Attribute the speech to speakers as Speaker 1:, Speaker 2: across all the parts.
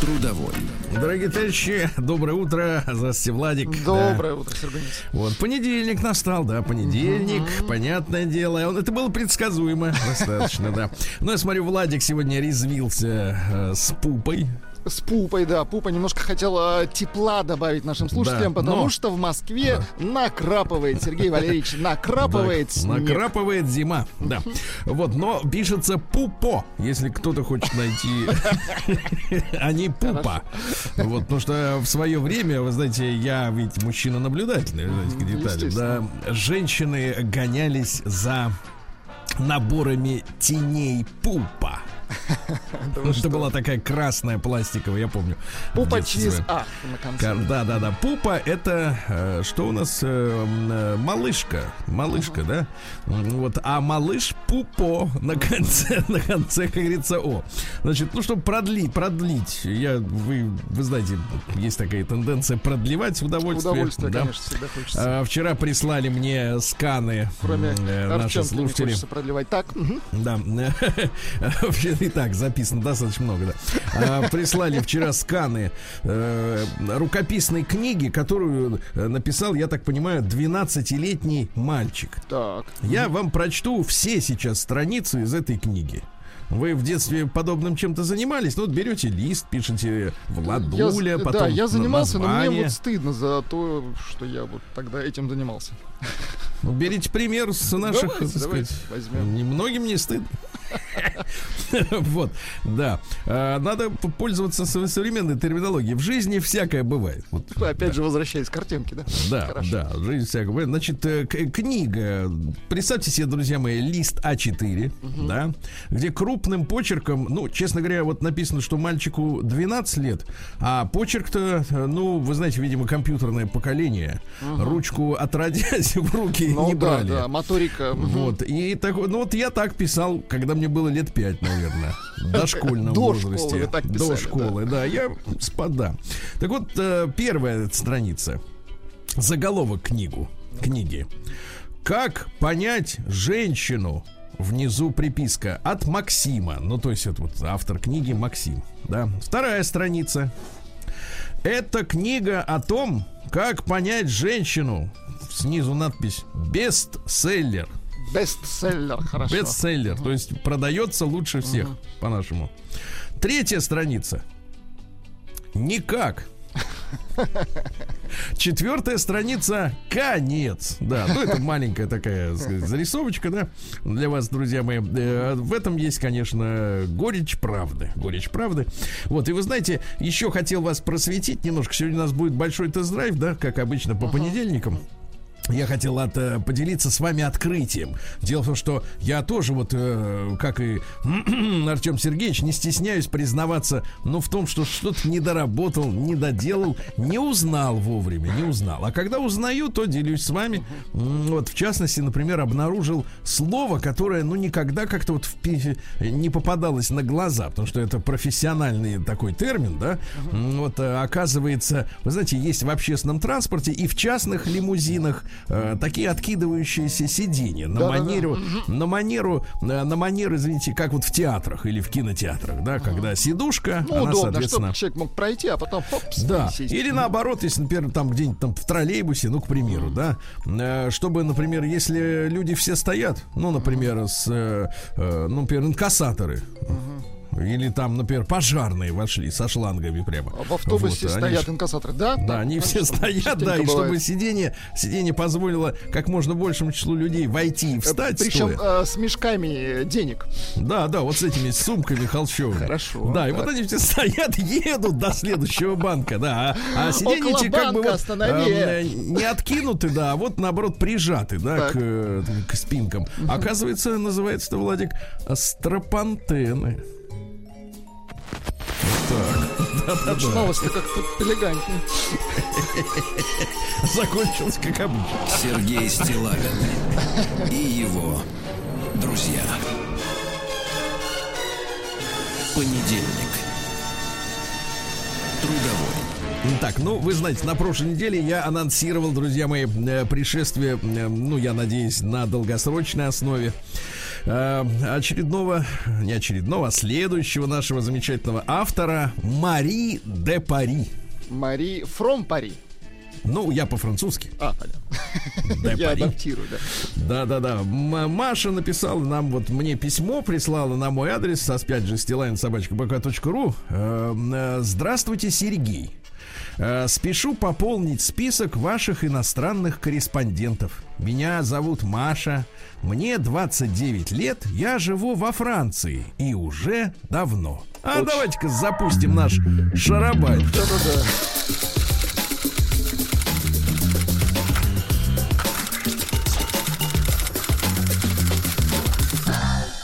Speaker 1: Трудовой.
Speaker 2: Дорогие товарищи, доброе утро. Здравствуйте, Владик.
Speaker 3: Доброе да. утро, Сергей.
Speaker 2: Вот, понедельник настал, да, понедельник, угу. понятное дело. Он, это было предсказуемо достаточно, да. Но я смотрю, Владик сегодня резвился э, с пупой
Speaker 3: с Пупой, да. Пупа немножко хотела тепла добавить нашим слушателям, да, потому но... что в Москве да. накрапывает, Сергей Валерьевич, накрапывает
Speaker 2: да, Накрапывает зима, да. Вот, но пишется Пупо, если кто-то хочет найти, а не Пупа. Вот, потому что в свое время, вы знаете, я ведь мужчина наблюдательный, знаете, к деталям, да, женщины гонялись за наборами теней Пупа. Это была такая красная пластиковая, я помню.
Speaker 3: Пупа через А на конце.
Speaker 2: Да, да, да. Пупа это э, что у нас? Э, э, малышка. Малышка, да? Вот. А малыш пупо на конце, на конце, как говорится, О. Значит, ну, чтобы продлить, продлить. Я, вы, вы знаете, есть такая тенденция продлевать удовольствие.
Speaker 3: Удовольствие, да? конечно, всегда хочется.
Speaker 2: А, вчера прислали мне сканы Кроме наши слушатели.
Speaker 3: Продлевать. Так.
Speaker 2: Да. и так записано достаточно много, да. А, прислали вчера сканы э, рукописной книги, которую э, написал, я так понимаю, 12-летний мальчик.
Speaker 3: Так.
Speaker 2: Я вам прочту все сейчас страницы из этой книги. Вы в детстве подобным чем-то занимались? Ну, вот берете лист, пишете Владуля, я, потом
Speaker 3: Да, я занимался, название. но мне вот стыдно за то, что я вот тогда этим занимался.
Speaker 2: Ну, берите пример с наших, давайте, так сказать, возьмем. Немногим не стыдно. Вот, да. А, надо пользоваться современной терминологией. В жизни всякое бывает. Вот,
Speaker 3: Опять же, возвращаясь к картинке, да?
Speaker 2: Да, да, в жизни всякое бывает. Значит, э, книга. Представьте себе, друзья мои, лист А4, да, где крупным почерком, ну, честно говоря, вот написано, что мальчику 12 лет, а почерк-то, э, ну, вы знаете, видимо, компьютерное поколение. Ручку отродясь в руки ну, не брали. Да,
Speaker 3: моторика.
Speaker 2: Вот, и так, ну, вот я так писал, когда мне было лет пять, наверное. До. Школы, так писали, До школы, да. да. Я спада. Так вот, э, первая страница. Заголовок книгу. Книги. Как понять женщину? Внизу приписка от Максима. Ну, то есть это вот автор книги Максим. Да. Вторая страница. Это книга о том, как понять женщину. Снизу надпись «Бестселлер».
Speaker 3: Бестселлер, хорошо.
Speaker 2: Бестселлер, то есть продается лучше всех, угу. по-нашему. Третья страница. Никак. Четвертая страница конец. Да, ну это маленькая такая сказать, зарисовочка, да, для вас, друзья мои. Э, в этом есть, конечно, горечь правды. Горечь правды. Вот, и вы знаете, еще хотел вас просветить немножко. Сегодня у нас будет большой тест-драйв, да, как обычно, по понедельникам я хотел от, э, поделиться с вами открытием. Дело в том, что я тоже вот, э, как и Артем Сергеевич, не стесняюсь признаваться, ну, в том, что что-то не доработал, не доделал, не узнал вовремя, не узнал. А когда узнаю, то делюсь с вами. Вот, в частности, например, обнаружил слово, которое, ну, никогда как-то вот в, не попадалось на глаза, потому что это профессиональный такой термин, да. Вот, э, оказывается, вы знаете, есть в общественном транспорте и в частных лимузинах э, такие откидывающиеся сиденья на да, манеру, да, на манеру, э, на манеру, извините, как вот в театрах или в кинотеатрах, да, когда сидушка,
Speaker 3: ну, она, удобно, соответственно, чтобы человек мог пройти, а потом хоп,
Speaker 2: да, или наоборот, если, например, там где-нибудь там в троллейбусе, ну, к примеру, да, э, чтобы, например, если люди все стоят, ну, например, с, э, э, ну, например, инкассаторы. Или там, например, пожарные вошли со шлангами прямо.
Speaker 3: А в автобусе вот, стоят они, инкассаторы, да?
Speaker 2: Да, они все стоят, да, и чтобы сиденье, сиденье позволило как можно большему числу людей войти и встать.
Speaker 3: Причем э, с мешками денег.
Speaker 2: Да, да, вот с этими сумками холщовыми.
Speaker 3: Хорошо.
Speaker 2: Да, и вот они все стоят, едут до следующего банка, да. А, а сиденье как бы вот, э, не откинуты, да, а вот наоборот прижаты, да, к, э, к спинкам. Оказывается, называется это, Владик, стропантены.
Speaker 3: Так. Начиналось-то как-то элегантнее.
Speaker 2: закончилось как обычно.
Speaker 1: Сергей Стилавин и его друзья. Понедельник. Трудовой.
Speaker 2: Так, ну, вы знаете, на прошлой неделе я анонсировал, друзья мои, э, пришествие, э, ну, я надеюсь, на долгосрочной основе э, очередного, не очередного, а следующего нашего замечательного автора Мари де Пари.
Speaker 3: Мари Фром Пари.
Speaker 2: Ну, я по-французски.
Speaker 3: А, понятно. Я адаптирую, да.
Speaker 2: Да-да-да. Маша написала нам, вот мне письмо прислала на мой адрес со опять же стилайн.собачка.бк.ру. Эм, э, Здравствуйте, Сергей. Э, спешу пополнить список ваших иностранных корреспондентов. Меня зовут Маша. Мне 29 лет. Я живу во Франции. И уже давно. А Очень... давайте-ка запустим наш шарабай. Да-да-да.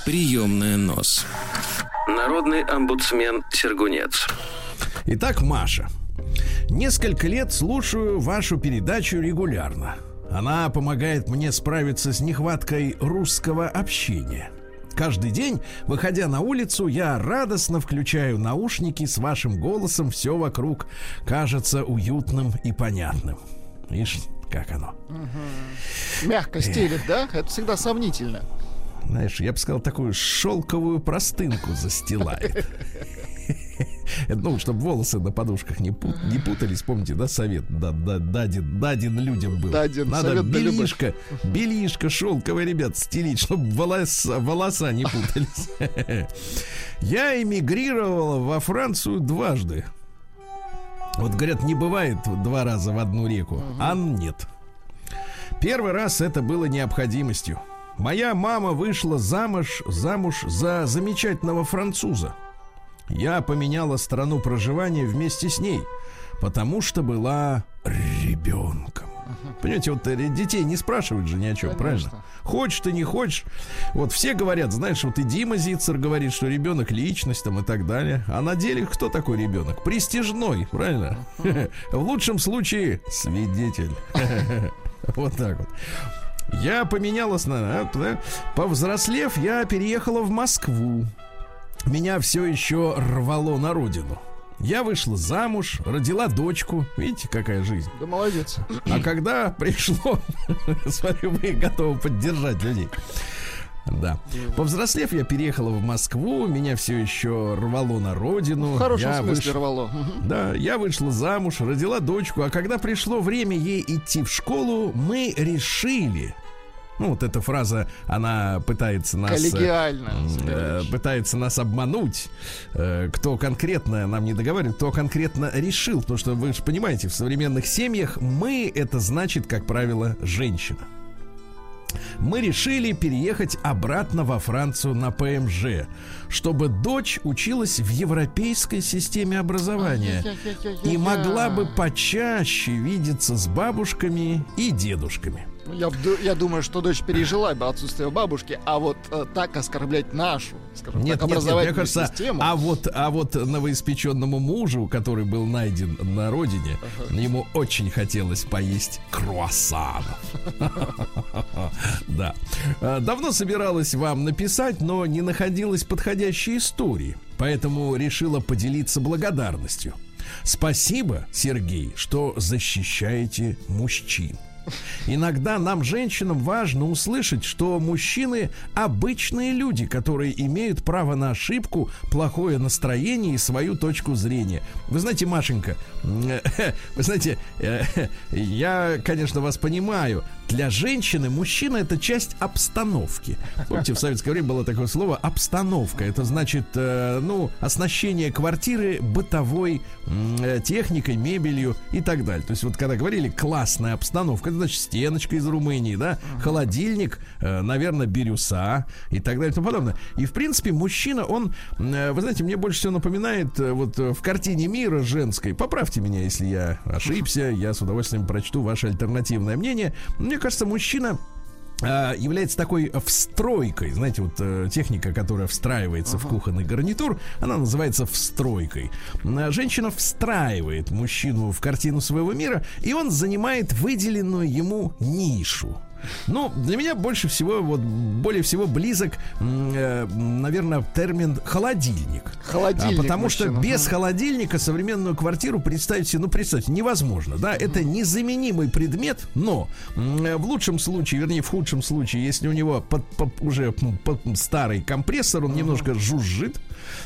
Speaker 1: Приемная нос. Народный омбудсмен Сергунец.
Speaker 2: Итак, Маша, несколько лет слушаю вашу передачу регулярно. Она помогает мне справиться с нехваткой русского общения. Каждый день, выходя на улицу, я радостно включаю наушники с вашим голосом. Все вокруг кажется уютным и понятным. Видишь, как оно?
Speaker 3: Угу. Мягко стелит, да? Это всегда сомнительно
Speaker 2: знаешь, я бы сказал, такую шелковую простынку застилает. Ну, чтобы волосы на подушках не, пут, не путались, помните, да, совет да, да, даден, даден людям был. Даден, Надо белишко, белишко шелковое, ребят, стелить, чтобы волоса, волоса не путались. Я эмигрировала во Францию дважды. Вот говорят, не бывает два раза в одну реку, а нет. Первый раз это было необходимостью. Моя мама вышла замуж, замуж за замечательного француза. Я поменяла страну проживания вместе с ней, потому что была ребенком. Понимаете, вот э, детей не спрашивают же ни о чем, Конечно. правильно? Хочешь ты, не хочешь. Вот все говорят, знаешь, вот и Дима Зицер говорит, что ребенок личность там и так далее. А на деле кто такой ребенок? Престижной, правильно? В лучшем случае свидетель. Вот так вот. Я поменялась на... Повзрослев, я переехала в Москву. Меня все еще рвало на родину. Я вышла замуж, родила дочку. Видите, какая жизнь?
Speaker 3: Да молодец.
Speaker 2: А когда пришло... Смотрю, вы готовы поддержать людей. Да. Повзрослев, я переехала в Москву, меня все еще рвало на родину.
Speaker 3: В хорошем
Speaker 2: я
Speaker 3: смысле выш... рвало.
Speaker 2: Да, я вышла замуж, родила дочку, а когда пришло время ей идти в школу, мы решили, ну, вот эта фраза, она пытается нас...
Speaker 3: Коллегиально.
Speaker 2: Э, пытается нас обмануть. Э, кто конкретно нам не договаривает, кто конкретно решил. Потому что вы же понимаете, в современных семьях мы это значит, как правило, женщина мы решили переехать обратно во Францию на ПМЖ, чтобы дочь училась в европейской системе образования и могла бы почаще видеться с бабушками и дедушками.
Speaker 3: Я, я думаю, что дочь пережила бы отсутствие бабушки, а вот э, так оскорблять нашу,
Speaker 2: скажем нет, так, нет, нет, мне кажется, систему. А вот, а вот новоиспеченному мужу, который был найден на родине, ага. ему очень хотелось поесть круассан. Да. Э, давно собиралась вам написать, но не находилась подходящей истории, поэтому решила поделиться благодарностью. Спасибо, Сергей, что защищаете мужчин. Иногда нам, женщинам, важно услышать, что мужчины обычные люди, которые имеют право на ошибку, плохое настроение и свою точку зрения. Вы знаете, Машенька, вы знаете, э, я, конечно, вас понимаю. Для женщины мужчина это часть обстановки. Помните, в советское время было такое слово обстановка. Это значит, э, ну, оснащение квартиры бытовой э, техникой, мебелью и так далее. То есть вот когда говорили классная обстановка, это значит стеночка из Румынии, да, холодильник, наверное, бирюса и так далее и тому подобное. И в принципе мужчина, он, вы знаете, мне больше всего напоминает вот в картине мира женской. Поправьте меня, если я ошибся, я с удовольствием прочту ваше альтернативное мнение. Мне кажется, мужчина а, является такой встройкой. Знаете, вот э, техника, которая встраивается ага. в кухонный гарнитур, она называется встройкой. А, женщина встраивает мужчину в картину своего мира, и он занимает выделенную ему нишу. Ну, для меня больше всего, вот, более всего близок, э, наверное, термин холодильник.
Speaker 3: Холодильник.
Speaker 2: А, потому что без холодильника современную квартиру представить себе, ну, представьте, невозможно, да, это незаменимый предмет, но э, в лучшем случае, вернее, в худшем случае, если у него под, под, уже под старый компрессор, он немножко жужжит,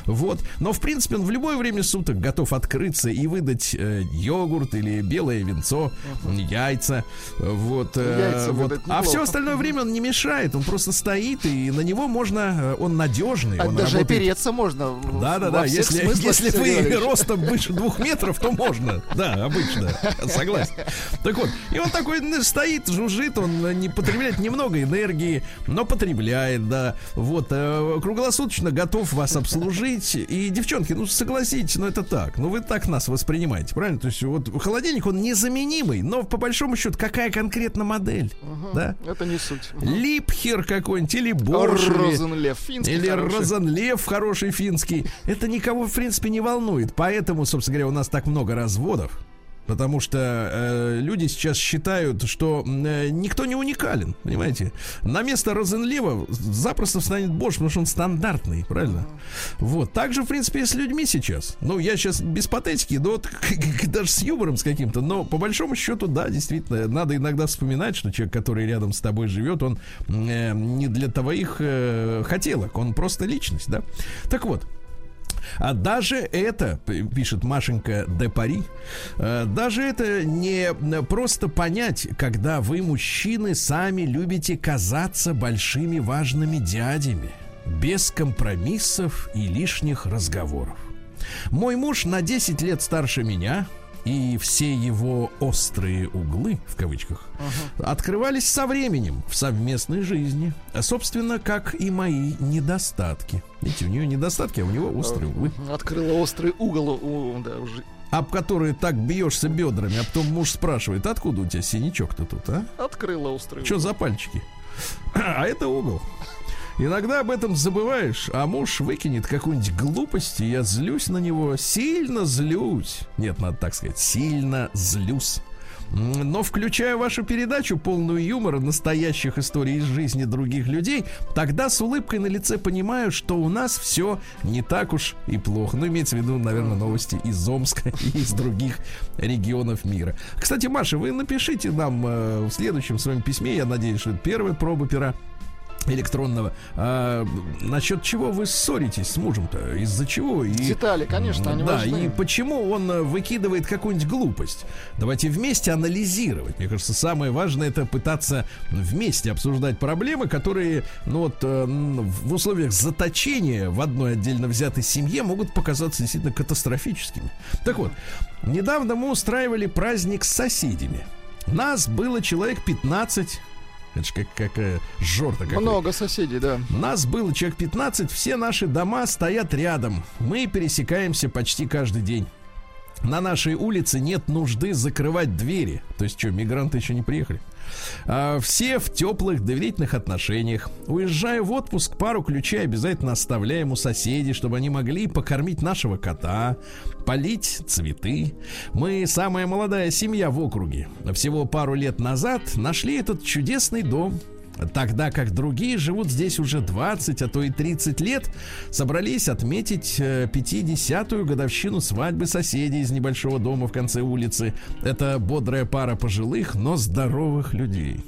Speaker 2: вот. Но, в принципе, он в любое время суток готов открыться и выдать э, йогурт или белое винцо, яйца. Вот. Э, яйца вот. А все остальное время он не мешает. Он просто стоит, и на него можно... Э, он надежный. А
Speaker 3: он даже работает... опереться можно.
Speaker 2: Да-да-да. Если, если вы ростом выше двух метров, то можно. Да, обычно. Согласен. Так вот. И он такой стоит, жужжит, он не потребляет немного энергии, но потребляет, да. Вот. Э, круглосуточно готов вас обслуживать служить. И, девчонки, ну согласитесь, ну это так. Ну вы так нас воспринимаете, правильно? То есть вот холодильник, он незаменимый, но по большому счету какая конкретно модель? Угу, да?
Speaker 3: Это не суть.
Speaker 2: Липхер какой-нибудь или Борш.
Speaker 3: Розенлев, финский
Speaker 2: Или хороший. Розенлев хороший финский. Это никого, в принципе, не волнует. Поэтому, собственно говоря, у нас так много разводов. Потому что э, люди сейчас считают, что э, никто не уникален, понимаете? На место Розенлева запросто встанет Бош, потому что он стандартный, правильно? Вот. Так же, в принципе, и с людьми сейчас. Ну, я сейчас без патетики, но вот, даже с юмором с каким-то. Но по большому счету, да, действительно, надо иногда вспоминать, что человек, который рядом с тобой живет, он э, не для твоих э, хотелок, он просто личность, да? Так вот, а даже это, пишет Машенька де Пари, э, даже это не просто понять, когда вы, мужчины, сами любите казаться большими важными дядями, без компромиссов и лишних разговоров. Мой муж на 10 лет старше меня, и все его острые углы, в кавычках, uh-huh. открывались со временем в совместной жизни. А, собственно, как и мои недостатки. Видите, у нее недостатки, а у него острые углы.
Speaker 3: Открыла острый угол у, да, уже
Speaker 2: об который так бьешься бедрами, а потом муж спрашивает, откуда у тебя синячок-то тут, а?
Speaker 3: Открыла острый
Speaker 2: Что за пальчики? А это угол. Иногда об этом забываешь, а муж выкинет какую-нибудь глупость, и я злюсь на него, сильно злюсь. Нет, надо так сказать, сильно злюсь. Но включая вашу передачу, полную юмора, настоящих историй из жизни других людей, тогда с улыбкой на лице понимаю, что у нас все не так уж и плохо. Ну, имеется в виду, наверное, новости из Омска и из других регионов мира. Кстати, Маша, вы напишите нам э, в следующем своем письме, я надеюсь, что это первая проба пера электронного. А, насчет чего вы ссоритесь с мужем-то? Из-за чего? И,
Speaker 3: Детали, конечно, они
Speaker 2: Да,
Speaker 3: важны.
Speaker 2: и почему он э, выкидывает какую-нибудь глупость? Давайте вместе анализировать. Мне кажется, самое важное это пытаться вместе обсуждать проблемы, которые, ну вот, э, в условиях заточения в одной отдельно взятой семье могут показаться действительно катастрофическими. Так вот, недавно мы устраивали праздник с соседями. Нас было человек 15 это же как, как э, жорта какой.
Speaker 3: Много соседей, да.
Speaker 2: Нас было человек 15, все наши дома стоят рядом. Мы пересекаемся почти каждый день. На нашей улице нет нужды закрывать двери. То есть что, мигранты еще не приехали? А, все в теплых доверительных отношениях. Уезжая в отпуск, пару ключей обязательно оставляем у соседей, чтобы они могли покормить нашего кота, полить цветы. Мы самая молодая семья в округе. Всего пару лет назад нашли этот чудесный дом Тогда как другие живут здесь уже 20, а то и 30 лет, собрались отметить 50-ю э, годовщину свадьбы соседей из небольшого дома в конце улицы. Это бодрая пара пожилых, но здоровых людей.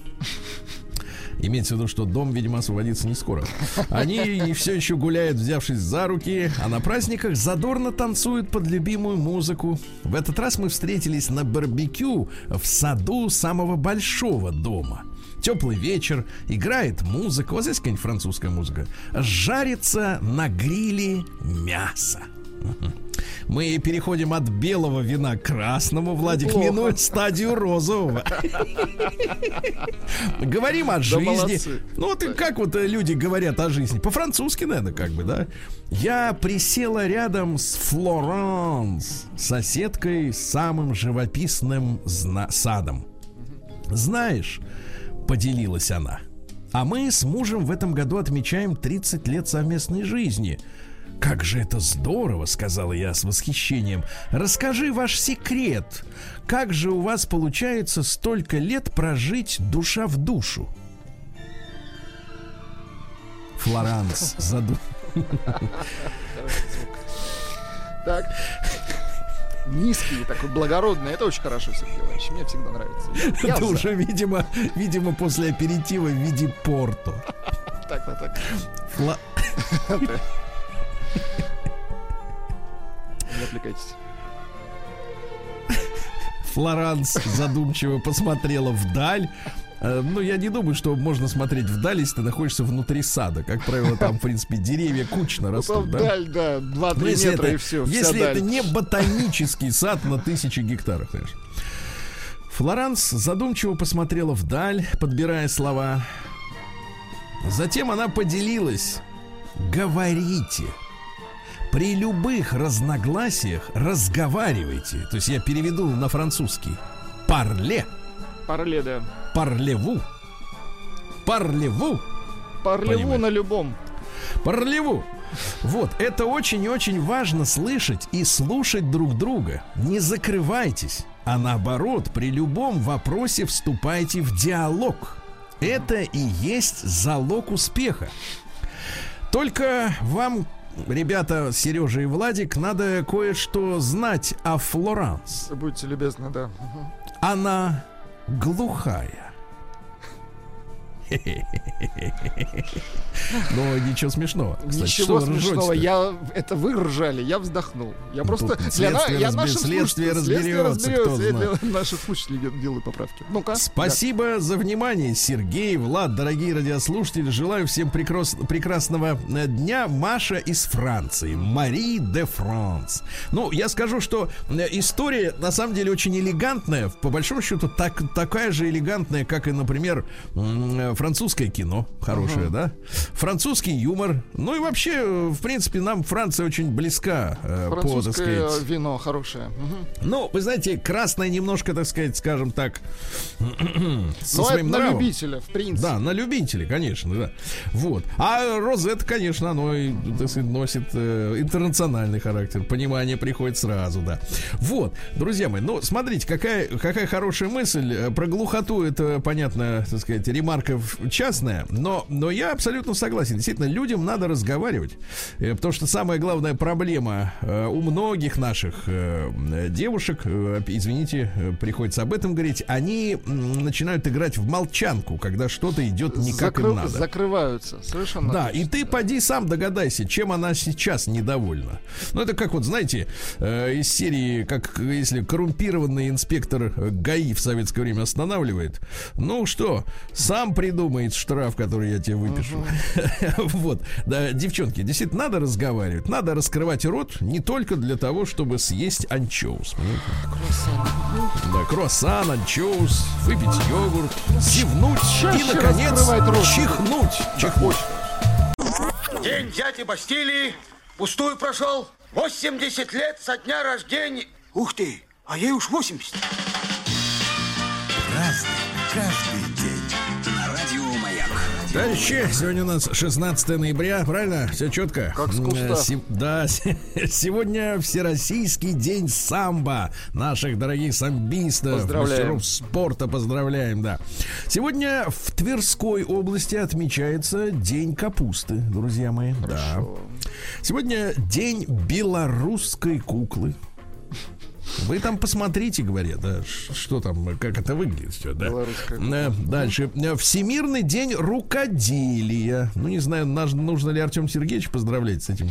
Speaker 2: Имеется в виду, что дом, видимо, освободится не скоро. Они все еще гуляют, взявшись за руки, а на праздниках задорно танцуют под любимую музыку. В этот раз мы встретились на барбекю в саду самого большого дома теплый вечер, играет музыка, вот здесь какая-нибудь французская музыка, жарится на гриле мясо. Мы переходим от белого вина к красному, Владик, Плохо. минуя стадию розового. Говорим о жизни. Ну вот как вот люди говорят о жизни? По-французски, наверное, как бы, да? Я присела рядом с Флоранс, соседкой с самым живописным садом. Знаешь, поделилась она. А мы с мужем в этом году отмечаем 30 лет совместной жизни. «Как же это здорово!» — сказала я с восхищением. «Расскажи ваш секрет. Как же у вас получается столько лет прожить душа в душу?» Флоранс задумал.
Speaker 3: Так. Низкий, такой благородный. Это очень хорошо, Сергей Иванович. Мне всегда нравится.
Speaker 2: Я, Это уже, видимо, видимо, после аперитива в виде порто.
Speaker 3: Так, так, так.
Speaker 2: Фла...
Speaker 3: Не отвлекайтесь.
Speaker 2: Флоранс задумчиво посмотрела вдаль. Э, ну, я не думаю, что можно смотреть вдаль, если ты находишься внутри сада. Как правило, там, в принципе, деревья кучно ну, растут.
Speaker 3: да? Вдаль, да, 2-3 ну, метра
Speaker 2: это,
Speaker 3: и все.
Speaker 2: Если это не ботанический сад на тысячи гектаров, конечно. Флоранс задумчиво посмотрела вдаль, подбирая слова. Затем она поделилась. «Говорите». При любых разногласиях разговаривайте. То есть я переведу на французский. Парле.
Speaker 3: Парле, да.
Speaker 2: Парлеву. Парлеву.
Speaker 3: Парлеву на любом.
Speaker 2: Парлеву. Вот, это очень и очень важно слышать и слушать друг друга. Не закрывайтесь, а наоборот, при любом вопросе вступайте в диалог. Это и есть залог успеха. Только вам ребята, Сережа и Владик, надо кое-что знать о Флоранс.
Speaker 3: Будьте любезны, да.
Speaker 2: Она глухая. Но ничего смешного.
Speaker 3: Кстати, ничего смешного. Я это вы ржали, я вздохнул. Я просто
Speaker 2: для я нашим
Speaker 3: следствие разберется, кто знает. для наших слушателей делаю поправки.
Speaker 2: Ну-ка. Спасибо за внимание, Сергей, Влад, дорогие радиослушатели. Желаю всем прекрас, прекрасного э, дня. Маша из Франции. Мари де Франс. Ну, я скажу, что э, история на самом деле очень элегантная. По большому счету, так, такая же элегантная, как и, например, французское кино хорошее, uh-huh. да, французский юмор, ну и вообще, в принципе, нам Франция очень близка
Speaker 3: э, по, так сказать. вино хорошее. Uh-huh.
Speaker 2: Ну, вы знаете, красное немножко, так сказать, скажем так,
Speaker 3: со Но своим это нравом. на любителя, в принципе.
Speaker 2: Да, на любителя, конечно, да. Вот. А розет, конечно, оно, так сказать, носит э, интернациональный характер. Понимание приходит сразу, да. Вот, друзья мои, ну, смотрите, какая, какая хорошая мысль. Э, про глухоту это, понятно, так сказать, ремарка частная, но, но я абсолютно согласен. Действительно, людям надо разговаривать, э, потому что самая главная проблема э, у многих наших э, девушек, извините, приходится об этом говорить, они начинают играть в молчанку, когда что-то идет не как Закры... им надо.
Speaker 3: Закрываются, совершенно.
Speaker 2: Да, точно. и ты поди сам догадайся, чем она сейчас недовольна. Ну, это как вот, знаете, из серии, как если коррумпированный инспектор ГАИ в советское время останавливает. Ну что, сам сам придумает штраф, который я тебе выпишу. Вот. Да, девчонки, действительно, надо разговаривать, надо раскрывать рот не только для того, чтобы съесть анчоус. Да, круассан, анчоус, выпить йогурт, зевнуть и, наконец, чихнуть. Чихнуть.
Speaker 4: День дяди Бастилии пустую прошел. 80 лет со дня рождения. Ух ты, а ей уж 80.
Speaker 2: Товарищи, сегодня у нас 16 ноября, правильно? Все четко?
Speaker 3: Как с куста. Се-
Speaker 2: да, сегодня Всероссийский день самбо. Наших дорогих самбистов, мастеров спорта поздравляем, да. Сегодня в Тверской области отмечается День капусты, друзья мои. Хорошо. Да. Сегодня День белорусской куклы. Вы там посмотрите, говорят, да, что там, как это выглядит все, да. Э, дальше. Всемирный день рукоделия. Ну, не знаю, нужно ли Артем Сергеевич поздравлять с этим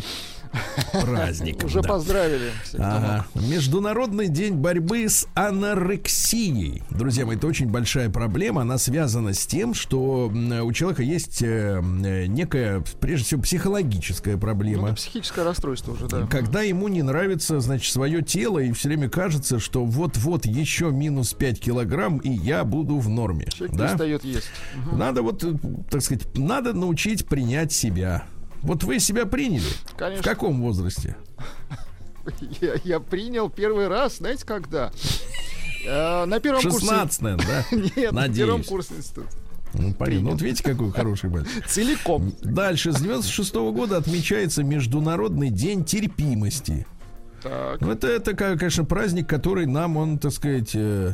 Speaker 2: праздником.
Speaker 3: Уже да. поздравили.
Speaker 2: Ага. Международный день борьбы с анорексией. Друзья мои, это очень большая проблема. Она связана с тем, что у человека есть э, некая, прежде всего, психологическая проблема. Ну,
Speaker 3: психическое расстройство уже, да.
Speaker 2: Когда ему не нравится, значит, свое тело, и все время кажется, что вот-вот еще минус 5 килограмм, и я буду в норме.
Speaker 3: Человек да? перестает есть.
Speaker 2: Надо вот, э, так сказать, надо научить принять себя. Вот вы себя приняли?
Speaker 3: Конечно.
Speaker 2: В каком возрасте?
Speaker 3: Я, я принял первый раз, знаете, когда? Э, на первом
Speaker 2: 16, курсе... да?
Speaker 3: Нет, Надеюсь. на первом курсе института.
Speaker 2: Ну, понятно. Ну, вот видите, какой хороший мальчик.
Speaker 3: Целиком.
Speaker 2: Дальше. С 96 года отмечается Международный день терпимости. Так. Ну, это, конечно, праздник, который нам, он, так сказать, э,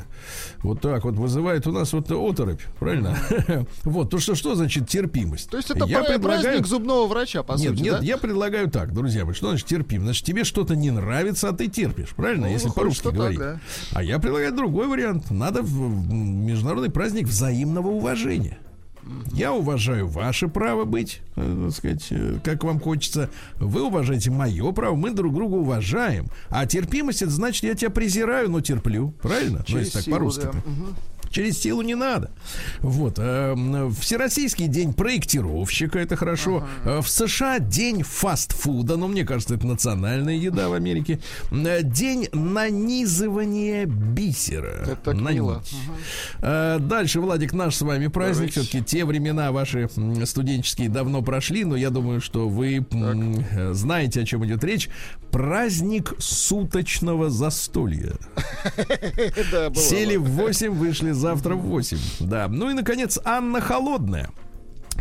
Speaker 2: вот так вот вызывает у нас вот оторопь, правильно? вот, то что, что значит терпимость?
Speaker 3: То есть это я предлагаю... праздник зубного врача, по
Speaker 2: нет,
Speaker 3: сути,
Speaker 2: Нет,
Speaker 3: да?
Speaker 2: я предлагаю так, друзья мои, что значит терпим? Значит, тебе что-то не нравится, а ты терпишь, правильно? Ну, Если по-русски говорить. Так, да. А я предлагаю другой вариант. Надо в международный праздник взаимного уважения. Я уважаю ваше право быть, э, так сказать, э, как вам хочется. Вы уважаете мое право, мы друг друга уважаем. А терпимость это значит, я тебя презираю, но терплю. Правильно?
Speaker 3: Через ну, если так по-русски. Да.
Speaker 2: Угу. Через силу не надо. Вот. Э, Всероссийский день проектировщика, это хорошо. Ага. Э, в США день фастфуда, но мне кажется, это национальная еда в Америке. Э, день нанизывания бисера.
Speaker 3: Это так мило.
Speaker 2: Ага. Дальше, Владик, наш с вами праздник. Все-таки те времена ваши студенческие давно прошли, но я думаю, что вы так. знаете, о чем идет речь. Праздник суточного застолья. Сели в 8, вышли завтра в 8. Да. Ну и, наконец, Анна Холодная.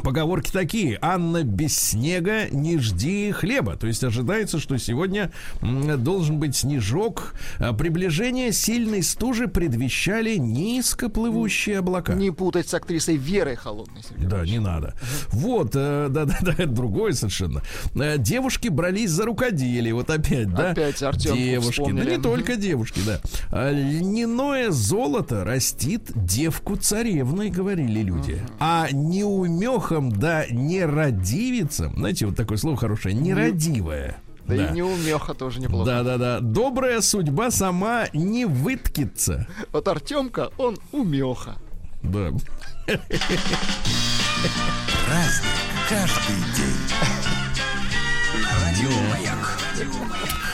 Speaker 2: Поговорки такие. Анна без снега не жди хлеба. То есть ожидается, что сегодня должен быть снежок. А приближение сильной стужи предвещали низкоплывущие облака.
Speaker 3: Не путать с актрисой Верой Холодной.
Speaker 2: Сергей да, не надо. Вот, да-да-да, это другое совершенно. Э, девушки брались за рукоделие. Вот опять, да?
Speaker 3: Опять Артем
Speaker 2: Девушки, вспомнили. да не только девушки, да. А льняное золото растит девку царевной, говорили люди. А неумех неумехам да нерадивицам, знаете, вот такое слово хорошее, нерадивое.
Speaker 3: Да, да. и неумеха тоже неплохо.
Speaker 2: Да, да, да. Добрая судьба сама не выткится.
Speaker 3: Вот Артемка, он умеха.
Speaker 2: Да.
Speaker 1: Праздник каждый день. Радио Маяк.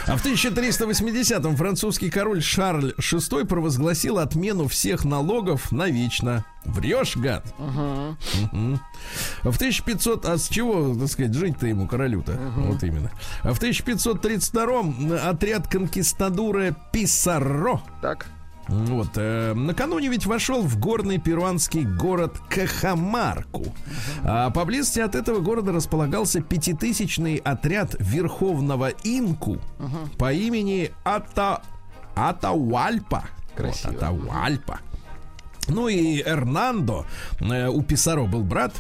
Speaker 2: А в 1380-м французский король Шарль VI провозгласил отмену всех налогов навечно. Врешь, гад? Uh-huh. В 1500... А с чего, так сказать, жить-то ему, королю-то? Uh-huh. Вот именно. А в 1532-м отряд конкистадура Писарро...
Speaker 3: Так
Speaker 2: вот. Э, накануне ведь вошел в горный перуанский город Кахамарку. А поблизости от этого города располагался пятитысячный отряд верховного инку по имени Ата... Атауальпа.
Speaker 3: Красиво.
Speaker 2: Вот, Атауальпа. Ну и Эрнандо, э, у Писаро был брат,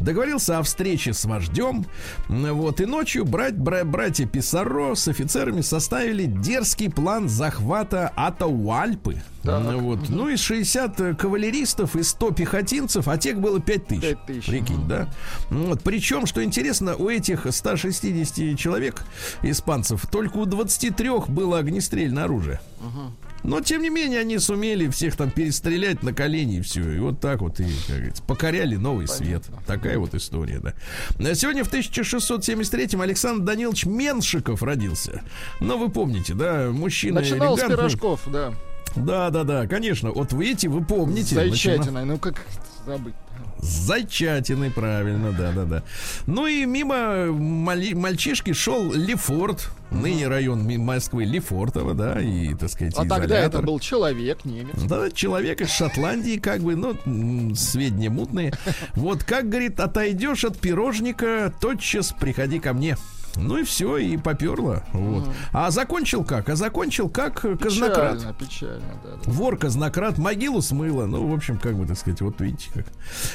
Speaker 2: договорился о встрече с вождем. Вот, и ночью брать, бра, братья Писаро с офицерами составили дерзкий план захвата Атауальпы. Так. Вот. Ну и 60 кавалеристов и 100 пехотинцев, а тех было 5 тысяч. 5 тысяч. Прикинь, да? Вот. Причем, что интересно, у этих 160 человек, испанцев, только у 23 было огнестрельное оружие. Угу. Но, тем не менее, они сумели всех там перестрелять на колени и все. И вот так вот, и, как говорится, покоряли новый свет. Такая вот история, да. Сегодня в 1673-м Александр Данилович Меншиков родился. Но вы помните, да, мужчина
Speaker 3: Начинал с пирожков, да.
Speaker 2: Да, да, да, конечно. Вот вы эти, вы помните.
Speaker 3: Замечательно. Начина... Ну как забыть?
Speaker 2: Зайчатиной, правильно, да-да-да. Ну и мимо маль- мальчишки шел Лефорт, ныне район Москвы Лефортово, да, и, так сказать,
Speaker 3: А изолятор. тогда это был человек, немец.
Speaker 2: Да, человек из Шотландии, как бы, ну, сведения мутные. Вот, как, говорит, отойдешь от пирожника, тотчас приходи ко мне. Ну и все, и поперло. Вот. Mm. А закончил как? А закончил как казнократ.
Speaker 3: Печально, печально, да,
Speaker 2: да. Вор казнократ, могилу смыло. Ну, в общем, как бы так сказать, вот видите как.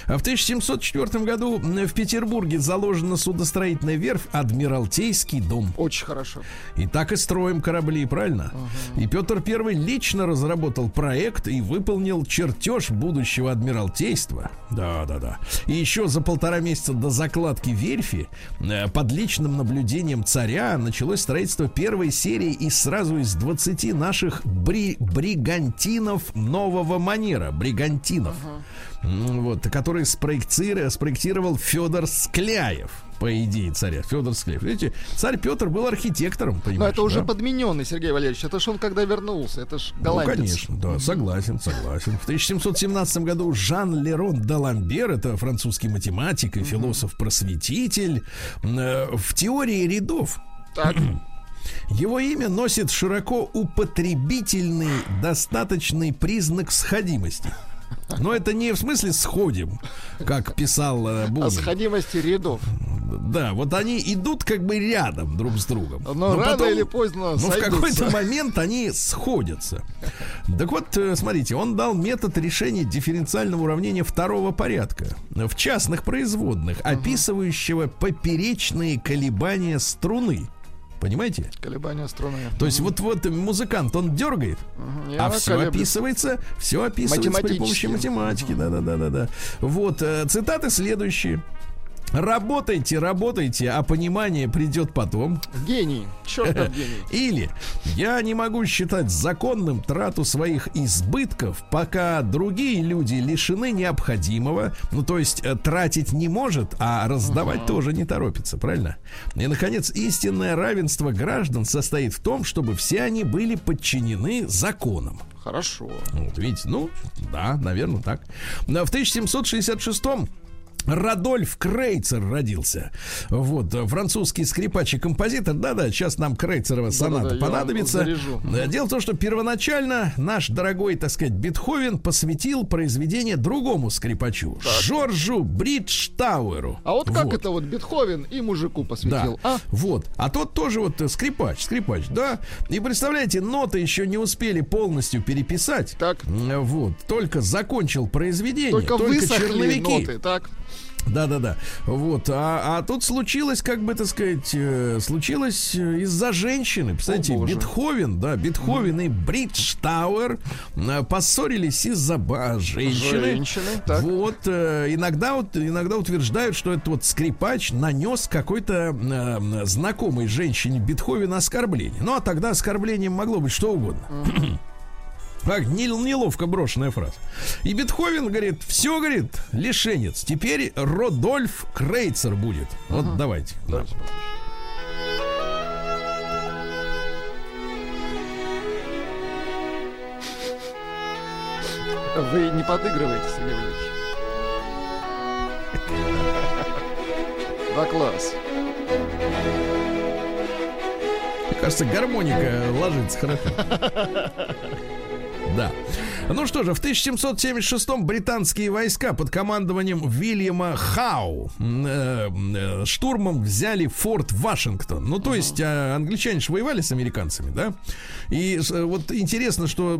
Speaker 2: А в 1704 году в Петербурге заложена судостроительная верфь Адмиралтейский дом.
Speaker 3: Очень хорошо.
Speaker 2: И так и строим корабли, правильно? Uh-huh. И Петр Первый лично разработал проект и выполнил чертеж будущего Адмиралтейства. Да, да, да. И еще за полтора месяца до закладки верфи э, под личным наблюдением наблюдением царя началось строительство первой серии из сразу из 20 наших бри бригантинов нового манера. Бригантинов. Uh-huh. Вот, который спроектировал Федор Скляев по идее царя Федор Скляев. Видите, царь Петр был архитектором,
Speaker 3: понимаете? Но это уже да? подмененный, Сергей Валерьевич. Это ж он когда вернулся, это ж голландец.
Speaker 2: Ну, конечно, да, согласен, согласен. В 1717 году Жан Лерон Даламбер, это французский математик и философ-просветитель, э, в теории рядов так. Его имя носит широко употребительный достаточный признак сходимости. Но это не в смысле сходим, как писал э, Бунин. О
Speaker 3: сходимости рядов.
Speaker 2: Да, вот они идут как бы рядом друг с другом.
Speaker 3: Но, но рано потом, или поздно
Speaker 2: Но в какой-то момент они сходятся. Так вот, э, смотрите, он дал метод решения дифференциального уравнения второго порядка в частных производных, описывающего поперечные колебания струны. Понимаете?
Speaker 3: Колебания струны.
Speaker 2: То есть вот вот музыкант, он дергает, угу. а все колеблет. описывается, все описывается при помощи математики. Да, да, да, да, да. Вот э, цитаты следующие. Работайте, работайте, а понимание придет потом.
Speaker 3: Гений, чертов гений.
Speaker 2: Или я не могу считать законным трату своих избытков, пока другие люди лишены необходимого, ну то есть э, тратить не может, а раздавать uh-huh. тоже не торопится, правильно? И, наконец, истинное равенство граждан состоит в том, чтобы все они были подчинены законам.
Speaker 3: Хорошо.
Speaker 2: Вот видите, ну, да, наверное, так. В 1766 Радольф Крейцер родился. Вот, французский скрипач и композитор. Да-да, сейчас нам Крейцерова соната да, да, понадобится. Дело в том, что первоначально наш дорогой, так сказать, Бетховен посвятил произведение другому скрипачу. Так. Жоржу Бриджтауэру.
Speaker 3: А вот как вот. это вот Бетховен и мужику посвятил?
Speaker 2: Да. А? Вот. А тот тоже вот скрипач, скрипач, да. И представляете, ноты еще не успели полностью переписать.
Speaker 3: Так.
Speaker 2: Вот. Только закончил произведение.
Speaker 3: Только, только черновики. ноты, так.
Speaker 2: Да, да, да. Вот. А, а тут случилось, как бы так сказать, э, случилось э, из-за женщины. О, Бетховен, да, Бетховен mm. и Бриджтауэр э, поссорились из-за женщины.
Speaker 3: Женщины, так.
Speaker 2: Вот. Иногда, вот, иногда утверждают, что этот вот скрипач нанес какой-то э, знакомой женщине Бетховена оскорбление. Ну, а тогда оскорблением могло быть что угодно. Mm. Так, неловко брошенная фраза. И Бетховен говорит, все, говорит, лишенец. Теперь Родольф Крейцер будет. Вот ага. давайте. давайте.
Speaker 3: Вы не подыгрываете, Сергей Валерьевич. Да, класс.
Speaker 2: Мне кажется, гармоника ложится хорошо. Да. Ну что же, в 1776-м британские войска под командованием Вильяма Хау э, э, штурмом взяли форт Вашингтон. Ну, то есть э, англичане же воевали с американцами, да? И э, вот интересно, что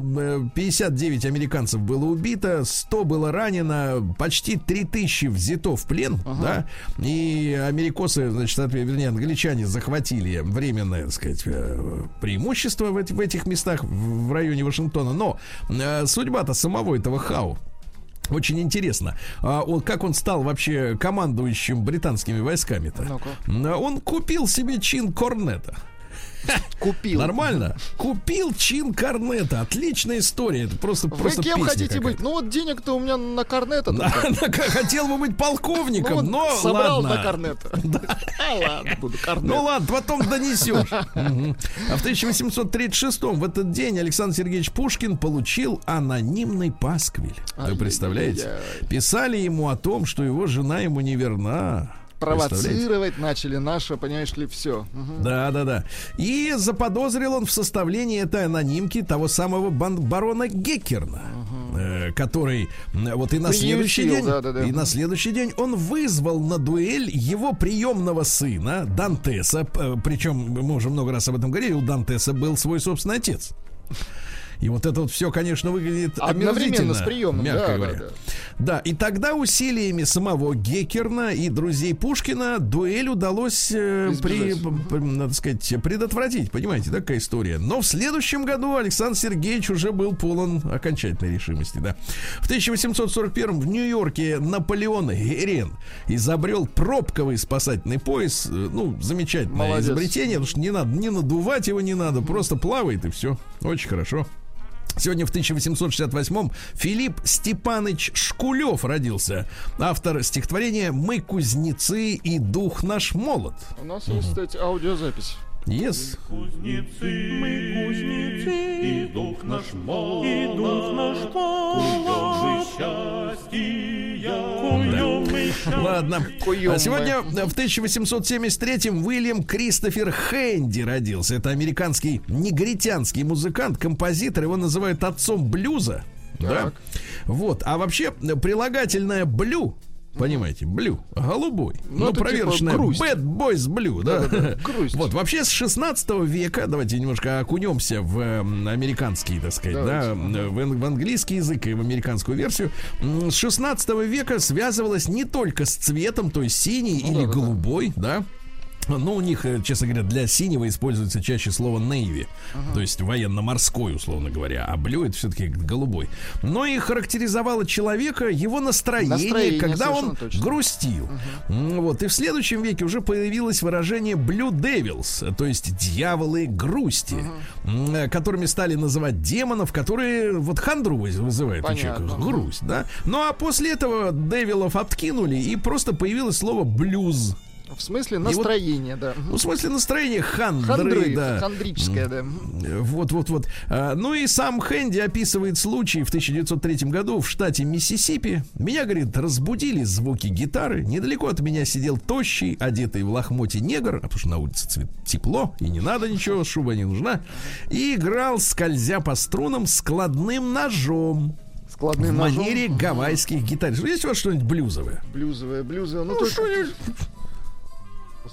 Speaker 2: 59 э, американцев было убито, 100 было ранено, почти 3000 взято в плен, ага. да? И америкосы, значит, вернее, англичане захватили временное, так сказать, э, преимущество в, в этих местах в районе Вашингтона. Но э, судьба-то самого этого Хау очень интересно, а, он, как он стал вообще командующим британскими войсками-то? ну Он купил себе чин корнета.
Speaker 3: Купил.
Speaker 2: Нормально. Купил чин корнета. Отличная история. Это просто Вы просто
Speaker 3: кем хотите быть? Ну вот денег-то у меня на корнета.
Speaker 2: Хотел бы быть полковником, ну но
Speaker 3: собрал на корнета. А ладно, буду корнет.
Speaker 2: Ну ладно, потом донесешь. А в 1836 в этот день Александр Сергеевич Пушкин получил анонимный пасквиль. Вы представляете? Писали ему о том, что его жена ему не верна
Speaker 3: провоцировать начали наше, понимаешь ли, все.
Speaker 2: Угу. Да, да, да. И заподозрил он в составлении этой анонимки того самого барона Геккерна, угу. э, который вот и на следующий день, да, да, да. и на следующий день он вызвал на дуэль его приемного сына Дантеса, причем мы уже много раз об этом говорили, у Дантеса был свой собственный отец. И вот это вот все, конечно, выглядит
Speaker 3: одновременно с приемом, мягко да, говоря. Да, да.
Speaker 2: да, и тогда усилиями самого Геккерна и друзей Пушкина дуэль удалось э, при, надо сказать, предотвратить, понимаете, такая история. Но в следующем году Александр Сергеевич уже был полон окончательной решимости, да. В 1841 в Нью-Йорке Наполеон Герен изобрел пробковый спасательный пояс. Э, ну, замечательное Молодец. изобретение, потому что не надо, не надувать его не надо, просто плавает и все. Очень хорошо. Сегодня в 1868-м Филипп Степаныч Шкулев родился. Автор стихотворения «Мы кузнецы и дух наш молод».
Speaker 3: У нас есть, кстати, аудиозапись.
Speaker 2: Yes.
Speaker 5: Кузнецы, мы кузнецы, и дух наш молод, и дух наш молод, счастья,
Speaker 2: Ладно. А сегодня в 1873-м Уильям Кристофер Хэнди родился. Это американский негритянский музыкант, композитор. Его называют отцом блюза. Так. Да? Вот. А вообще прилагательное блю Понимаете, блю, голубой. Ну, ну проверочная типа Bad Boys Blue, да? да, да, да. Грусть. Вот, вообще с 16 века, давайте немножко окунемся в э, американский, так сказать, давайте. да, в, в английский язык и в американскую версию. С 16 века связывалось не только с цветом, то есть синий ну, или да, голубой, да, да ну, у них, э, честно говоря, для синего используется чаще слово Navy, uh-huh. то есть военно-морской, условно говоря, а blue это все-таки голубой. Но и характеризовало человека его настроение, настроение когда он точно. грустил. Uh-huh. Вот, и в следующем веке уже появилось выражение Blue Devils, то есть дьяволы грусти, uh-huh. которыми стали называть демонов, которые вот хандру вызывают Понятно. у человека, грусть, да. Ну, а после этого девилов откинули, и просто появилось слово блюз.
Speaker 3: В смысле настроения, вот, да.
Speaker 2: Ну, в смысле настроения хандры, Хандры, да.
Speaker 3: Хандрическое, да.
Speaker 2: Вот, вот, вот. А, ну и сам Хэнди описывает случай в 1903 году в штате Миссисипи. Меня, говорит, разбудили звуки гитары. Недалеко от меня сидел тощий, одетый в лохмоте негр, а потому что на улице цвет тепло, и не надо ничего, шуба не нужна. И играл, скользя по струнам, складным ножом
Speaker 3: складным
Speaker 2: в манере ножом. гавайских гитар. Есть у вас что-нибудь блюзовое?
Speaker 3: Блюзовое, блюзовое. Ну, ну только...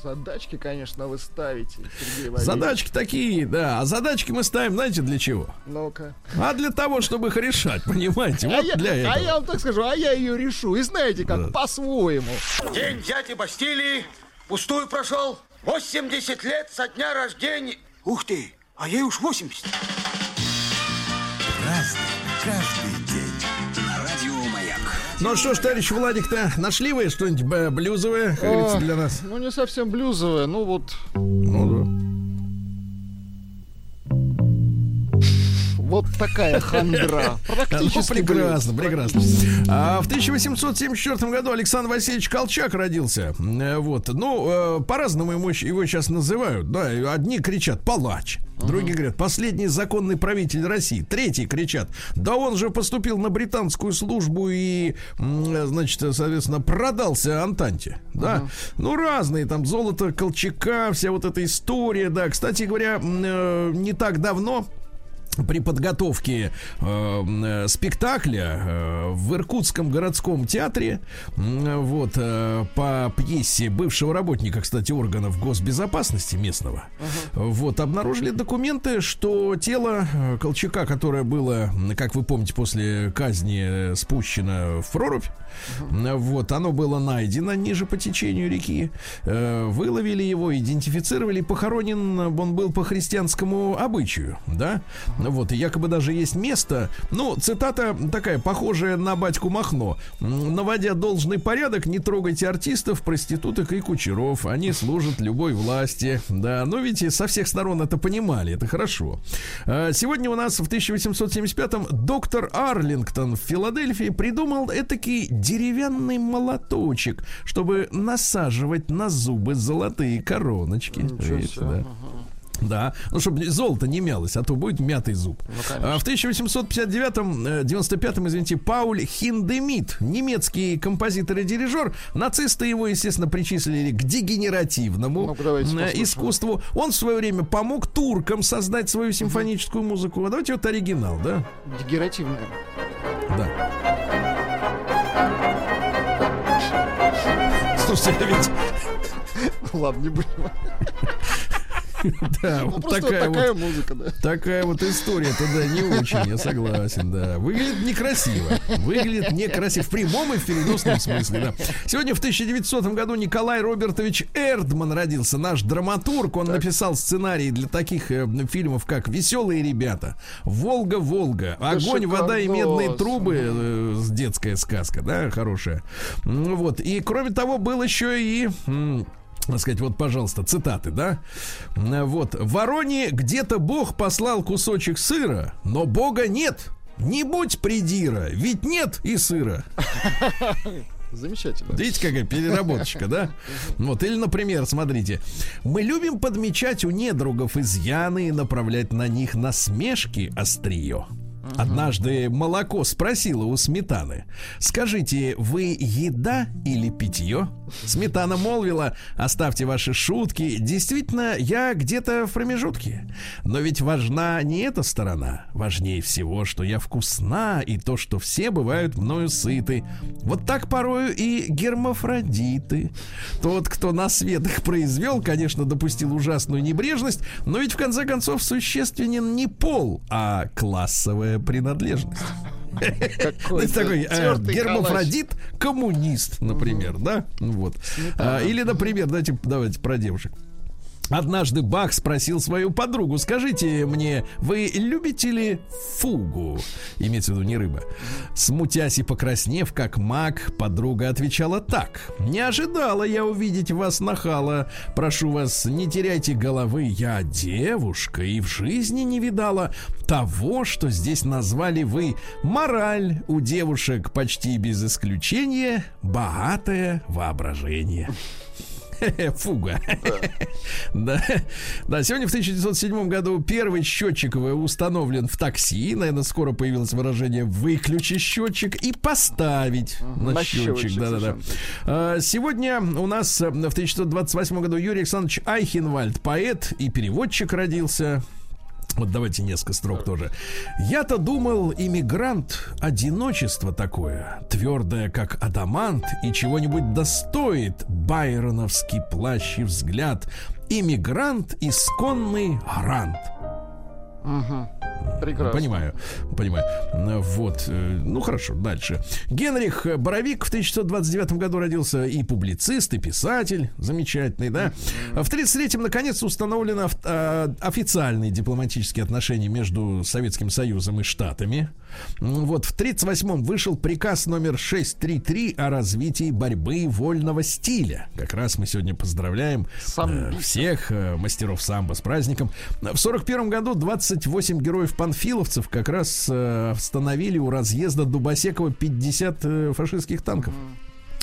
Speaker 3: Задачки, конечно, вы ставите,
Speaker 2: Сергей Валерьевич. Задачки такие, да. А задачки мы ставим, знаете, для чего?
Speaker 3: Ну-ка.
Speaker 2: А для того, чтобы их решать, понимаете? А вот
Speaker 3: я,
Speaker 2: для этого.
Speaker 3: А я вам так скажу, а я ее решу. И знаете как, да. по-своему.
Speaker 4: День дяди Бастилии пустую прошел. 80 лет со дня рождения. Ух ты, а ей уж 80.
Speaker 1: Разный, каждый
Speaker 2: ну что ж, товарищ Владик-то, нашли вы что-нибудь блюзовое, как говорится, для нас?
Speaker 3: Ну, не совсем блюзовое, ну вот... Ну да. Вот такая хандра.
Speaker 2: Практически. Ну, прекрасно, прекрасно. А в 1874 году Александр Васильевич Колчак родился. Э, вот. Ну, э, по-разному его, его сейчас называют. Да, одни кричат «палач», Другие говорят, последний законный правитель России. Третьи кричат, да он же поступил на британскую службу и, значит, соответственно, продался Антанте. Да, uh-huh. ну разные там золото Колчака, вся вот эта история, да. Кстати говоря, э, не так давно при подготовке э, э, спектакля э, в Иркутском городском театре э, вот э, по пьесе бывшего работника, кстати, органов госбезопасности местного, uh-huh. вот обнаружили документы, что тело э, Колчака, которое было, как вы помните, после казни спущено в прорубь, uh-huh. вот оно было найдено ниже по течению реки, э, выловили его, идентифицировали, похоронен он был по христианскому обычаю, да. Вот, и якобы даже есть место, ну, цитата такая, похожая на батьку Махно. Наводя должный порядок, не трогайте артистов, проституток и кучеров. Они служат любой власти. Да, ну, видите, со всех сторон это понимали, это хорошо. А, сегодня у нас в 1875-м доктор Арлингтон в Филадельфии придумал этакий деревянный молоточек, чтобы насаживать на зубы золотые короночки. Видите, да. Да, ну чтобы золото не мялось, а то будет мятый зуб. Ну, а в 1859-м, 95-м, э, извините, Пауль Хиндемит, немецкий композитор и дирижер, нацисты его, естественно, причислили к дегенеративному ну искусству. Он в свое время помог туркам создать свою симфоническую музыку. А давайте вот оригинал, да?
Speaker 3: Дегенеративный.
Speaker 2: Да. Слушайте, ведь...
Speaker 3: Ладно, не будем.
Speaker 2: Да, ну, вот такая вот музыка, да. Такая вот история тогда не очень, я согласен, да. Выглядит некрасиво. Выглядит некрасиво. В прямом и в переносном смысле, да. Сегодня в 1900 году Николай Робертович Эрдман родился, наш драматург. Он написал сценарий для таких э, фильмов, как «Веселые ребята», «Волга-Волга», «Огонь, вода и медные трубы», э, детская сказка, да, хорошая. Вот. И, кроме того, был еще и так сказать, вот, пожалуйста, цитаты, да? Вот. В Вороне где-то Бог послал кусочек сыра, но Бога нет. Не будь придира, ведь нет и сыра.
Speaker 3: Замечательно.
Speaker 2: Видите, какая переработочка, да? Вот, или, например, смотрите. Мы любим подмечать у недругов изъяны и направлять на них насмешки острие. Однажды молоко спросило у сметаны. Скажите, вы еда или питье? Сметана молвила, оставьте ваши шутки. Действительно, я где-то в промежутке. Но ведь важна не эта сторона. Важнее всего, что я вкусна и то, что все бывают мною сыты. Вот так порою и гермафродиты. Тот, кто на свет их произвел, конечно, допустил ужасную небрежность, но ведь в конце концов существенен не пол, а классовая принадлежность.
Speaker 3: Какой
Speaker 2: Это такой э, гермафродит, коммунист, например, да? Вот. А, Или, например, давайте про девушек. Однажды Бах спросил свою подругу, скажите мне, вы любите ли фугу? Имеется в виду не рыба. Смутясь и покраснев, как маг, подруга отвечала так. Не ожидала я увидеть вас нахала. Прошу вас, не теряйте головы. Я девушка и в жизни не видала того, что здесь назвали вы. Мораль у девушек почти без исключения богатое воображение. Фуга. Да. да, сегодня в 1907 году первый счетчик установлен в такси. Наверное, скоро появилось выражение «выключи счетчик» и «поставить» на,
Speaker 3: на
Speaker 2: счетчик. Да-да-да. А, Сегодня у нас э, в 1928 году Юрий Александрович Айхенвальд, поэт и переводчик родился. Вот давайте несколько строк тоже. Я-то думал, иммигрант одиночество такое, твердое, как адамант, и чего-нибудь достоит байроновский плащ и взгляд. Иммигрант исконный грант.
Speaker 3: Прекрасно.
Speaker 2: Понимаю, понимаю. Вот, э, ну хорошо, дальше. Генрих Боровик в 1929 году родился и публицист, и писатель, замечательный, да. В 1933-м наконец установлены а, официальные дипломатические отношения между Советским Союзом и Штатами. Вот, в 1938-м вышел приказ номер 633 о развитии борьбы вольного стиля. Как раз мы сегодня поздравляем э,
Speaker 3: Самбистов.
Speaker 2: всех э, мастеров самбо с праздником. В 41 году 28 героев-панфиловцев как раз э, остановили у разъезда Дубосекова 50 э, фашистских танков.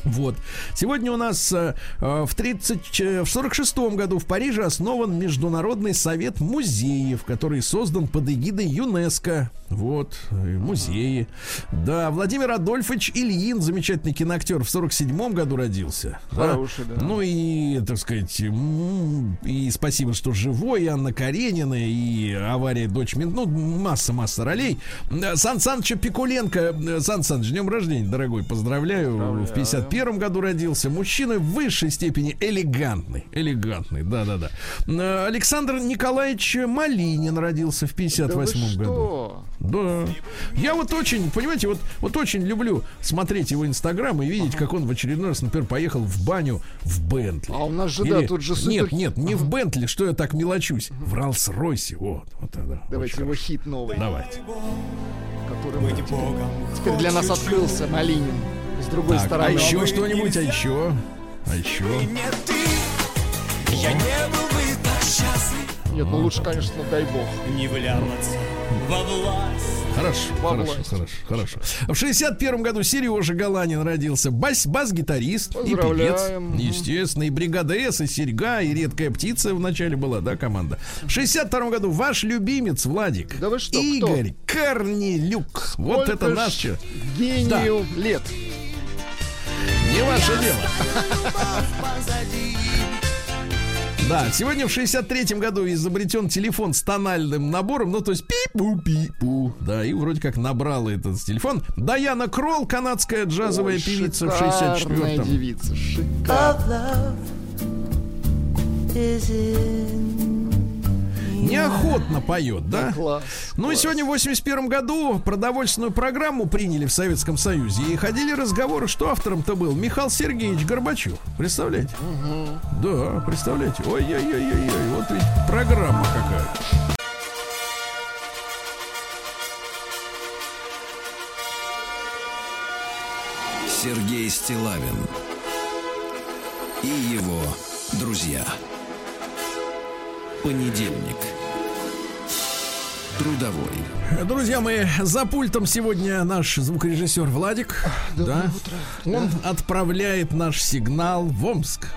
Speaker 2: Вот. Сегодня у нас э, э, в, 30, э, в 46 году в Париже основан Международный совет музеев, который создан под эгидой ЮНЕСКо. Вот, э, музеи. Да, Владимир Адольфович Ильин, замечательный киноактер, в 47 году родился. Да.
Speaker 3: Хороший, да.
Speaker 2: Ну и, так сказать, и спасибо, что живой, и Анна Каренина, и авария дочь Мин, ну, масса-масса ролей. Да, Сан Саныча Пикуленко, Сан Саныч, днем рождения, дорогой, поздравляю. В 51 году родился. Мужчина в высшей степени элегантный, элегантный, да-да-да. Э, Александр Николаевич Малинин родился в
Speaker 3: Да вы
Speaker 2: 58 году.
Speaker 3: что?
Speaker 2: Да. Я вот очень, понимаете, вот, вот очень люблю смотреть его инстаграм и видеть, как он в очередной раз, например, поехал в баню в Бентли.
Speaker 3: А у нас же, да, тут же супер-
Speaker 2: Нет, нет, не в Бентли, что я так мелочусь. В Роллс-Ройсе. Вот, вот это.
Speaker 3: Давайте его хит новый,
Speaker 2: Давайте.
Speaker 3: который мы теперь, теперь для нас открылся Малинин. С другой
Speaker 2: Так, а
Speaker 3: стороны.
Speaker 2: еще что-нибудь, а еще? А еще?
Speaker 3: Нет, ну лучше, конечно, дай бог.
Speaker 5: Не вляпаться во власть
Speaker 2: Хорошо,
Speaker 3: Во
Speaker 2: хорошо,
Speaker 3: власть.
Speaker 2: хорошо, хорошо. В 61 году Сережа Галанин родился. Бас, бас-гитарист и певец. Естественно, и бригада С, и серьга, и редкая птица в начале была, да, команда. В 62 году ваш любимец Владик.
Speaker 3: Да вы что, кто?
Speaker 2: Игорь Корнелюк. вот
Speaker 3: Сколько
Speaker 2: это
Speaker 3: ж
Speaker 2: наш.
Speaker 3: Гению лет.
Speaker 2: Не ваше дело. Да, сегодня в 63-м году изобретен телефон с тональным набором, ну, то есть пи-пу-пи-пу. Да, и вроде как набрала этот телефон. Даяна Кролл, канадская джазовая
Speaker 3: Ой,
Speaker 2: певица в
Speaker 3: шикарная
Speaker 2: 64-м.
Speaker 3: девица. Шикарная.
Speaker 2: Неохотно поет, да?
Speaker 3: Класс.
Speaker 2: Ну и сегодня в 81 году продовольственную программу приняли в Советском Союзе и ходили разговоры, что автором-то был Михаил Сергеевич Горбачев. Представляете? Да, представляете? Ой-ой-ой-ой, вот ведь программа какая.
Speaker 1: Сергей Стилавин и его друзья. Понедельник трудовой.
Speaker 2: Друзья мои, за пультом сегодня наш звукорежиссер Владик. Доброе да? утро. Он да. отправляет наш сигнал в Омск.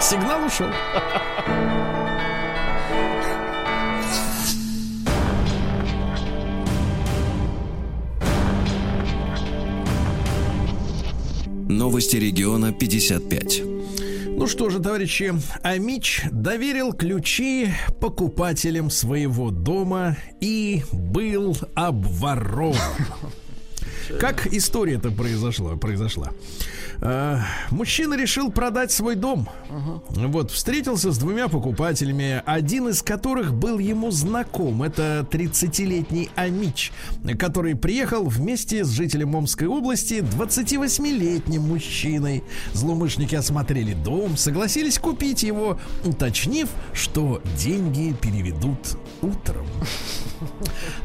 Speaker 2: Сигнал ушел.
Speaker 1: Новости региона 55.
Speaker 2: Ну что же, товарищи, Амич доверил ключи покупателям своего дома и был обворован. Как история-то произошла? произошла? Э, мужчина решил продать свой дом. Uh-huh. Вот, встретился с двумя покупателями, один из которых был ему знаком. Это 30-летний Амич, который приехал вместе с жителем Омской области, 28-летним мужчиной. Злоумышленники осмотрели дом, согласились купить его, уточнив, что деньги переведут утром.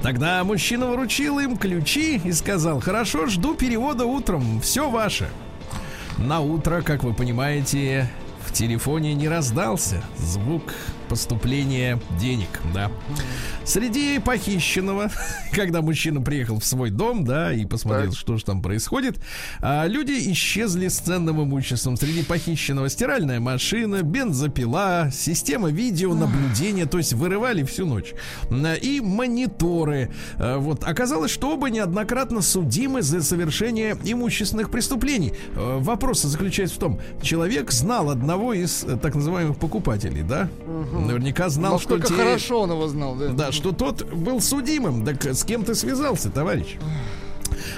Speaker 2: Тогда мужчина вручил им ключи и сказал, хорошо, жду перевода утром, все ваше. На утро, как вы понимаете, в телефоне не раздался звук поступления денег, да. Среди похищенного, когда мужчина приехал в свой дом, да, и посмотрел, что же там происходит, а, люди исчезли с ценным имуществом. Среди похищенного стиральная машина, бензопила, система видеонаблюдения, то есть вырывали всю ночь, и мониторы. А, вот оказалось, что оба неоднократно судимы за совершение имущественных преступлений. А, вопрос заключается в том, человек знал одного из э, так называемых покупателей, да? Угу. Наверняка знал,
Speaker 3: Насколько
Speaker 2: что
Speaker 3: те... хорошо он его знал, да?
Speaker 2: Да, что тот был судимым. Так с кем ты связался, товарищ?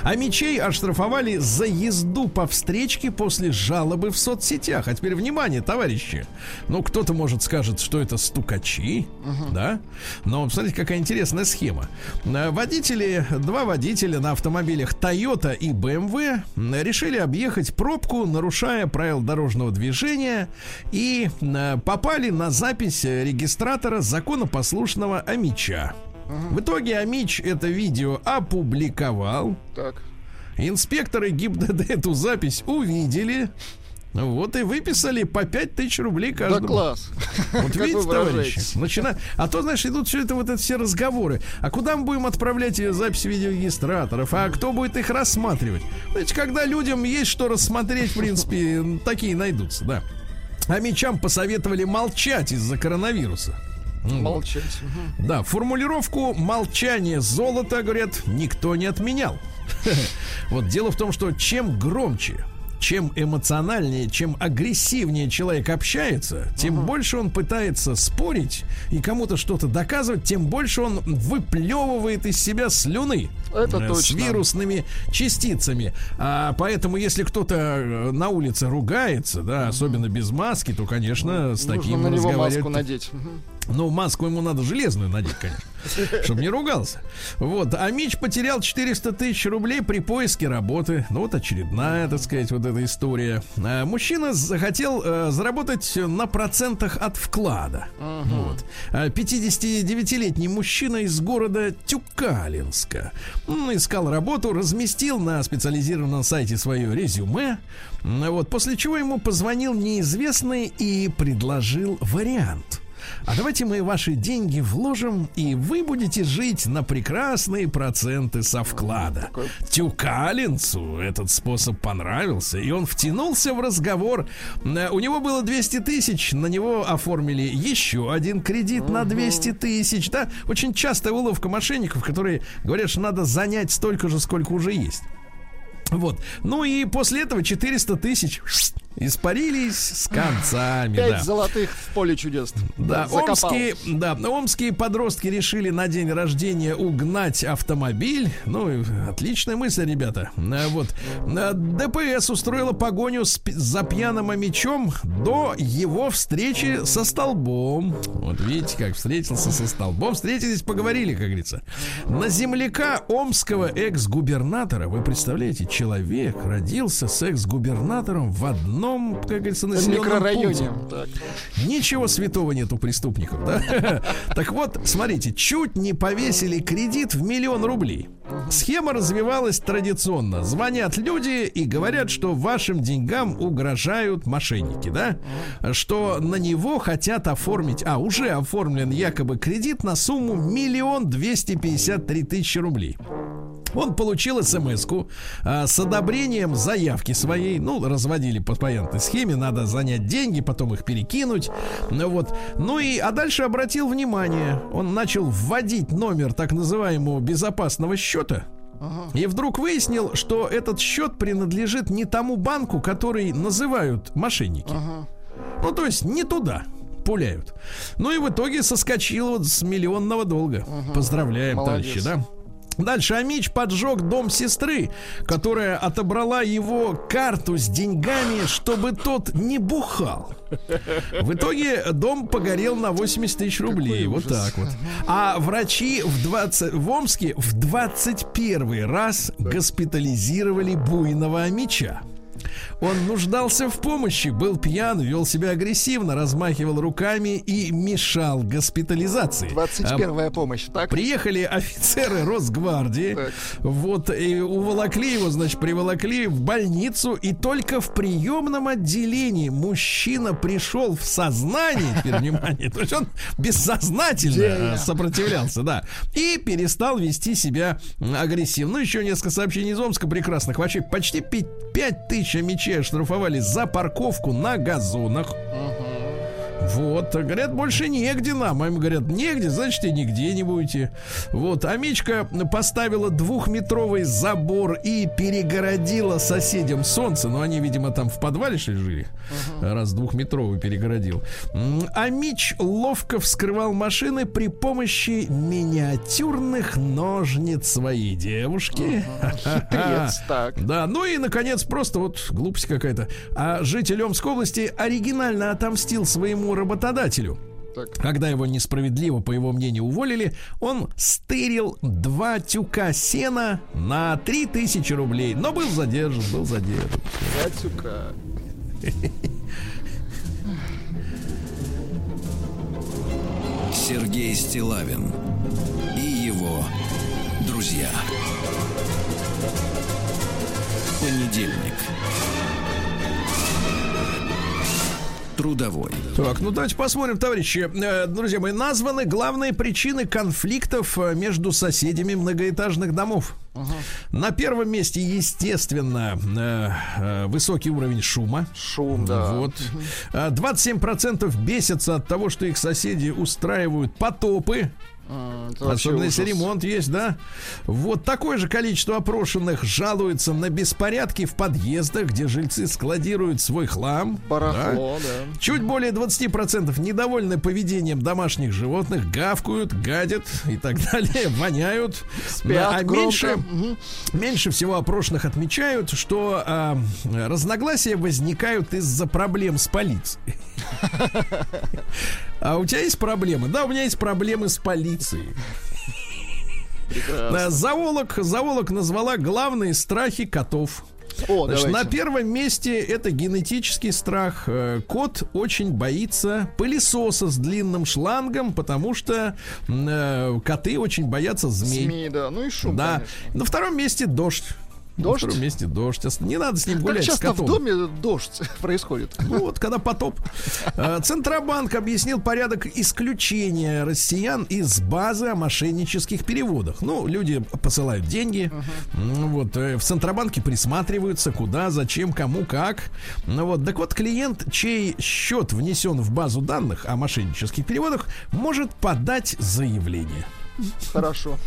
Speaker 2: А мечей оштрафовали за езду по встречке после жалобы в соцсетях. А теперь внимание, товарищи. Ну, кто-то, может, скажет, что это стукачи, uh-huh. да? Но смотрите, какая интересная схема. Э, водители, два водителя на автомобилях Toyota и BMW решили объехать пробку, нарушая правила дорожного движения, и э, попали на запись регистратора законопослушного Амича. В итоге Амич это видео опубликовал.
Speaker 3: Так.
Speaker 2: Инспекторы ГИБДД эту запись увидели. Вот и выписали по 5 тысяч рублей каждому.
Speaker 3: Да класс.
Speaker 2: Вот видите, товарищи, начина... А то, знаешь, идут все это вот это все разговоры. А куда мы будем отправлять записи видеорегистраторов? А кто будет их рассматривать? Знаете, когда людям есть что рассмотреть, в принципе, такие найдутся, да. А мечам посоветовали молчать из-за коронавируса.
Speaker 3: Молчать.
Speaker 2: Да, формулировку молчание золота, говорят, никто не отменял. Вот дело в том, что чем громче, чем эмоциональнее, чем агрессивнее человек общается, тем uh-huh. больше он пытается спорить и кому-то что-то доказывать, тем больше он выплевывает из себя слюны.
Speaker 3: Это
Speaker 2: э,
Speaker 3: точно.
Speaker 2: С вирусными частицами. А поэтому, если кто-то э, на улице ругается, да, особенно без маски, то, конечно, с
Speaker 3: Нужно
Speaker 2: таким
Speaker 3: на него маску надеть.
Speaker 2: Ну, маску ему надо железную надеть, конечно. Чтобы не ругался. Вот. А Мич потерял 400 тысяч рублей при поиске работы. Ну, вот очередная, так сказать, вот эта история. А мужчина захотел э, заработать на процентах от вклада. Uh-huh. Вот. 59-летний а мужчина из города Тюкалинска. Искал работу, разместил на специализированном сайте свое резюме. Вот. После чего ему позвонил неизвестный и предложил вариант а давайте мы ваши деньги вложим, и вы будете жить на прекрасные проценты со вклада. Тюкалинцу этот способ понравился, и он втянулся в разговор. Э, у него было 200 тысяч, на него оформили еще один кредит на 200 тысяч. Да? Очень частая уловка мошенников, которые говорят, что надо занять столько же, сколько уже есть. Вот. Ну и после этого 400 тысяч испарились с концами.
Speaker 3: Пять
Speaker 2: да.
Speaker 3: золотых в поле чудес.
Speaker 2: Да, омские, да, омские подростки решили на день рождения угнать автомобиль. Ну, отличная мысль, ребята. А, вот. А, ДПС устроила погоню с, за пьяным мечом до его встречи со столбом. Вот видите, как встретился со столбом. Встретились, поговорили, как говорится. На земляка омского экс-губернатора, вы представляете, человек родился с экс-губернатором в одном одном, как говорится, населенном
Speaker 3: микрорайоне.
Speaker 2: Ничего святого нет у преступников, да? Так вот, смотрите, чуть не повесили кредит в миллион рублей. Схема развивалась традиционно. Звонят люди и говорят, что вашим деньгам угрожают мошенники, да? Что на него хотят оформить, а уже оформлен якобы кредит на сумму миллион двести пятьдесят три тысячи рублей. Он получил смс а, с одобрением заявки своей. Ну, разводили по понятной схеме. Надо занять деньги, потом их перекинуть. Ну, вот. Ну и, а дальше обратил внимание. Он начал вводить номер так называемого безопасного счета. И вдруг выяснил, что этот счет принадлежит не тому банку, который называют мошенники. Ну, то есть не туда пуляют. Ну и в итоге соскочил вот с миллионного долга. Поздравляем,
Speaker 3: Молодец.
Speaker 2: товарищи, да? Дальше Амич поджег дом сестры, которая отобрала его карту с деньгами, чтобы тот не бухал. В итоге дом погорел на 80 тысяч рублей. вот так вот. А врачи в, 20, в Омске в 21 раз госпитализировали буйного Амича. Он нуждался в помощи, был пьян, вел себя агрессивно, размахивал руками и мешал госпитализации.
Speaker 3: 21-я помощь, так?
Speaker 2: Приехали офицеры Росгвардии,
Speaker 3: Так.
Speaker 2: вот, и уволокли его, значит, приволокли в больницу, и только в приемном отделении мужчина пришел в сознание, внимание, то есть он бессознательно э, сопротивлялся, да, и перестал вести себя агрессивно. Ну, еще несколько сообщений из Омска прекрасных. Вообще, почти 5 тысяч мечей оштрафовали за парковку на газонах. Вот, говорят, больше негде нам. А им говорят, негде, значит, и нигде не будете. Вот, а Мичка поставила двухметровый забор и перегородила соседям солнце. Но они, видимо, там в подвале жили. Раз двухметровый перегородил. А Мич ловко вскрывал машины при помощи миниатюрных ножниц своей девушки.
Speaker 3: Хитрец, так.
Speaker 2: Да, ну и, наконец, просто вот глупость какая-то. А житель Омской области оригинально отомстил своему работодателю.
Speaker 3: Так.
Speaker 2: Когда его несправедливо, по его мнению, уволили, он стырил два тюка сена на 3000 рублей. Но был задержан, был задержан.
Speaker 3: Батюка.
Speaker 1: Сергей Стилавин и его друзья. Понедельник. Трудовой.
Speaker 2: Так, ну давайте посмотрим, товарищи. Э, Друзья мои, названы главные причины конфликтов э, между соседями многоэтажных домов. На первом месте, естественно, э, высокий уровень шума.
Speaker 3: Шум, да.
Speaker 2: Вот. А 27% бесятся от того, что их соседи устраивают потопы.
Speaker 3: Это вообще
Speaker 2: Особенно если ремонт есть, да? Вот такое же количество опрошенных жалуется на беспорядки в подъездах, где жильцы складируют свой хлам. Да?
Speaker 3: Барахло, да.
Speaker 2: Чуть более 20% недовольны поведением домашних животных, гавкают, гадят и так далее, воняют.
Speaker 3: Спят
Speaker 2: а
Speaker 3: громко.
Speaker 2: меньше, меньше всего опрошенных отмечают, что а, разногласия возникают из-за проблем с полицией. А у тебя есть проблемы? Да, у меня есть проблемы с полицией.
Speaker 3: Прекрасно.
Speaker 2: Э, Зоолог, зоолог назвала главные страхи котов.
Speaker 3: О,
Speaker 2: Значит,
Speaker 3: давайте.
Speaker 2: на первом месте это генетический страх. Э, Кот очень боится пылесоса с длинным шлангом, потому что э, коты очень боятся змей.
Speaker 3: СМИ, да. Ну и шум,
Speaker 2: да.
Speaker 3: конечно.
Speaker 2: На втором месте дождь.
Speaker 3: Дождь?
Speaker 2: На втором месте дождь. Не надо с ним
Speaker 3: Как
Speaker 2: гулять, с
Speaker 3: часто в
Speaker 2: котом.
Speaker 3: доме дождь происходит?
Speaker 2: Ну вот, когда потоп. Э, Центробанк объяснил порядок исключения россиян из базы о мошеннических переводах. Ну, люди посылают деньги. Ну Вот, э, в Центробанке присматриваются, куда, зачем, кому, как. Ну вот, так вот, клиент, чей счет внесен в базу данных о мошеннических переводах, может подать заявление.
Speaker 3: Хорошо.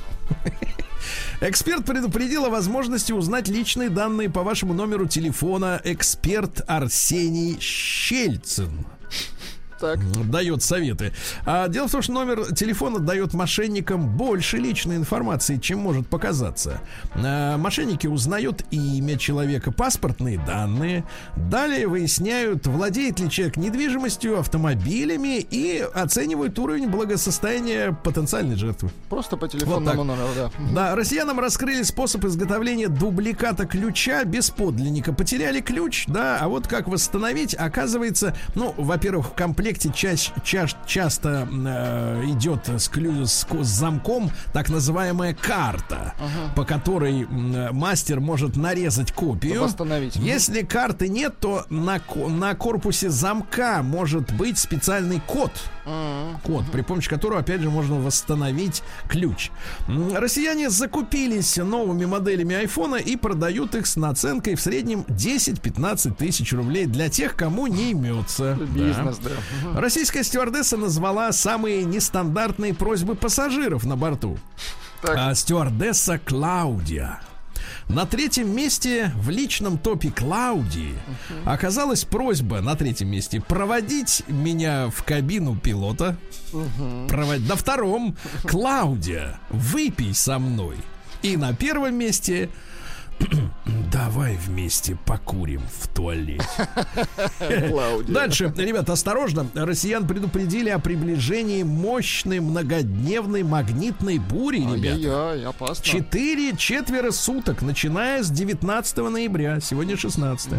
Speaker 2: Эксперт предупредил о возможности узнать личные данные по вашему номеру телефона. Эксперт Арсений Щельцин
Speaker 3: Так.
Speaker 2: дает советы. А дело в том, что номер телефона дает мошенникам больше личной информации, чем может показаться. А, мошенники узнают имя человека, паспортные данные. Далее выясняют, владеет ли человек недвижимостью, автомобилями и оценивают уровень благосостояния потенциальной жертвы.
Speaker 3: Просто по
Speaker 2: Вот
Speaker 3: телефонному номеру, да.
Speaker 2: Да, россиянам раскрыли способ изготовления дубликата ключа без подлинника. Потеряли ключ, да, а вот как восстановить, оказывается, ну, во-первых, в комплекте чаще, чаш- часто э, идет с, клю- с, с замком так называемая карта, по которой м, мастер может нарезать копию.
Speaker 3: Восстановить.
Speaker 2: Если карты нет, то на, на корпусе замка может быть специальный код код, при помощи которого, опять же, можно восстановить ключ. Россияне закупились новыми моделями айфона и продают их с наценкой в среднем 10-15 тысяч рублей для тех, кому не имется. Да.
Speaker 3: Бизнес, да. Мгм.
Speaker 2: Российская стюардесса назвала самые нестандартные просьбы пассажиров на борту. А, стюардесса Клаудия. На третьем месте в личном топе Клаудии оказалась просьба на третьем месте проводить меня в кабину пилота. Провод... На втором Клаудия, выпей со мной. И на первом месте Давай вместе покурим в туалете. Дальше, ребята, осторожно. Россиян предупредили о приближении мощной многодневной магнитной бури, ребята.
Speaker 3: опасно.
Speaker 2: Четыре четверо суток, начиная с 19 ноября. Сегодня 16.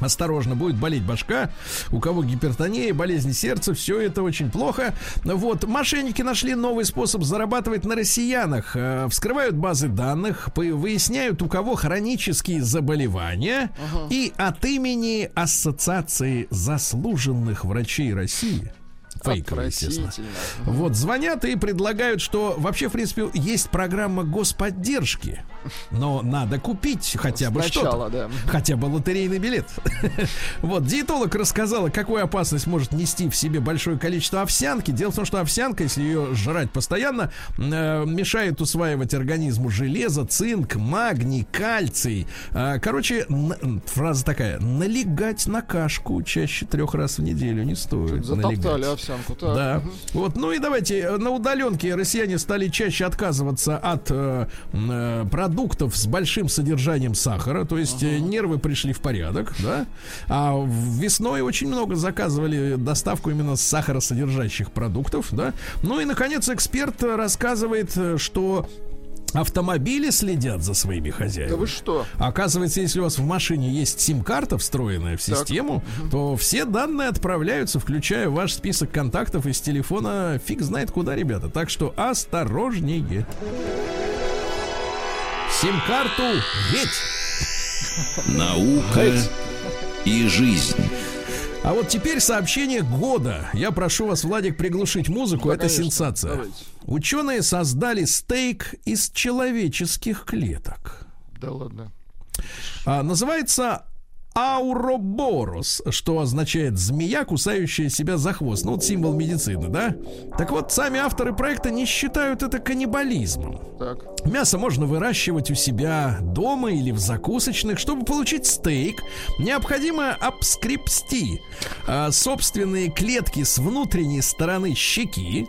Speaker 2: Осторожно, будет болеть башка. У кого гипертония, болезнь сердца, все это очень плохо. Вот, мошенники нашли новый способ зарабатывать на россиянах. Э, вскрывают базы данных, выясняют, у кого хронические заболевания. Ага. И от имени Ассоциации заслуженных врачей России фейковые, естественно. Вот, звонят и предлагают, что вообще, в принципе, есть программа господдержки, но надо купить хотя бы что-то. Да. Хотя бы лотерейный билет. Вот, диетолог рассказала, какую опасность может нести в себе большое количество овсянки. Дело в том, что овсянка, если ее жрать постоянно, э, мешает усваивать организму железо, цинк, магний, кальций. Э, короче, фраза такая, налегать на кашку чаще трех раз в неделю не стоит.
Speaker 3: Затоптали овсянку так.
Speaker 2: Да. Вот, ну и давайте э, на удаленке россияне стали чаще отказываться от э, э, продуктов с большим содержанием сахара, то есть ага. нервы пришли в порядок, да. А весной очень много заказывали доставку именно сахаросодержащих продуктов, да. Ну и наконец эксперт рассказывает, что Автомобили следят за своими хозяевами.
Speaker 3: Да вы что?
Speaker 2: Оказывается, если у вас в машине есть сим-карта, встроенная в систему, так. то все данные отправляются, включая ваш список контактов из телефона фиг знает куда, ребята. Так что осторожнее. Сим-карту ведь.
Speaker 1: Наука и жизнь.
Speaker 2: А вот теперь сообщение года. Я прошу вас, Владик, приглушить музыку. Да, Это конечно. сенсация. Давайте. Ученые создали стейк из человеческих клеток.
Speaker 3: Да ладно.
Speaker 2: А, называется Ауроборос, что означает змея, кусающая себя за хвост. Ну, вот символ медицины, да? Так вот, сами авторы проекта не считают это каннибализмом. Так. Мясо можно выращивать у себя дома или в закусочных. Чтобы получить стейк, необходимо обскрепсти а, собственные клетки с внутренней стороны щеки,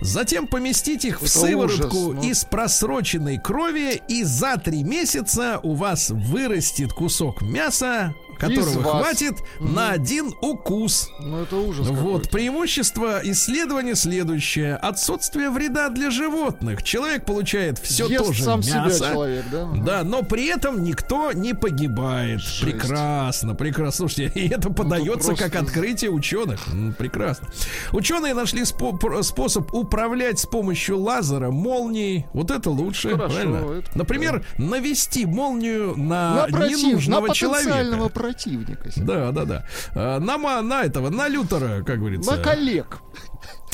Speaker 2: Затем поместить их в Это сыворотку ужас, ну. из просроченной крови, и за три месяца у вас вырастет кусок мяса, которого хватит угу. на один укус.
Speaker 3: Ну, это ужас.
Speaker 2: Вот, преимущество исследования следующее. Отсутствие вреда для животных. Человек получает все Ест то же сам мясо. Себя человек, да? Да, но при этом никто не погибает. Жесть. Прекрасно, прекрасно. Слушайте, и это ну, подается ну, как открытие ученых. Прекрасно. Ученые нашли спо- способ управлять с помощью лазера молнией. Вот это лучше. Хорошо, правильно? Это... Например, навести молнию на, на ненужного на человека
Speaker 3: противника.
Speaker 2: Да, да, да. А, на, на этого, на Лютера, как говорится.
Speaker 3: На коллег.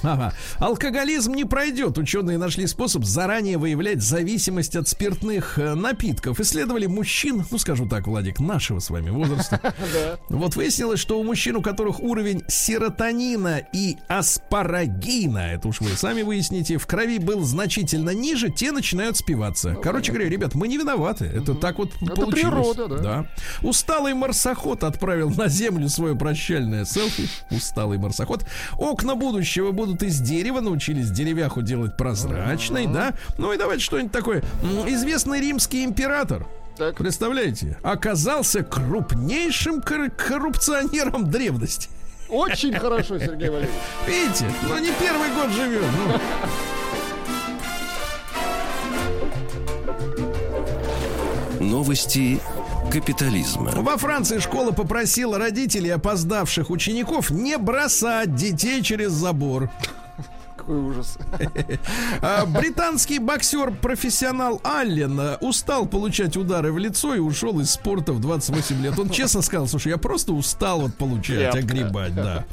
Speaker 2: Ага. Алкоголизм не пройдет. Ученые нашли способ заранее выявлять зависимость от спиртных э, напитков. Исследовали мужчин, ну скажу так, Владик, нашего с вами возраста. Вот выяснилось, что у мужчин, у которых уровень серотонина и аспарагина, это уж вы сами выясните, в крови был значительно ниже, те начинают спиваться. Ну, Короче говоря, ребят, мы не виноваты. Это так вот получилось. природа, да. да. Усталый марсоход отправил на Землю свое прощальное селфи. Усталый марсоход. Окна будущего будут будут из дерева, научились деревяху делать прозрачной, да? Ну и давайте что-нибудь такое. Известный римский император. Так. Представляете? Оказался крупнейшим кор- коррупционером древности.
Speaker 3: Очень хорошо, Сергей Валерьевич.
Speaker 2: Видите, ну не первый год живем.
Speaker 1: Ну. Новости капитализма.
Speaker 2: Во Франции школа попросила родителей опоздавших учеников не бросать детей через забор
Speaker 3: какой ужас.
Speaker 2: А, британский боксер-профессионал Аллен э, устал получать удары в лицо и ушел из спорта в 28 лет. Он честно сказал, слушай, я просто устал вот получать, огребать, да.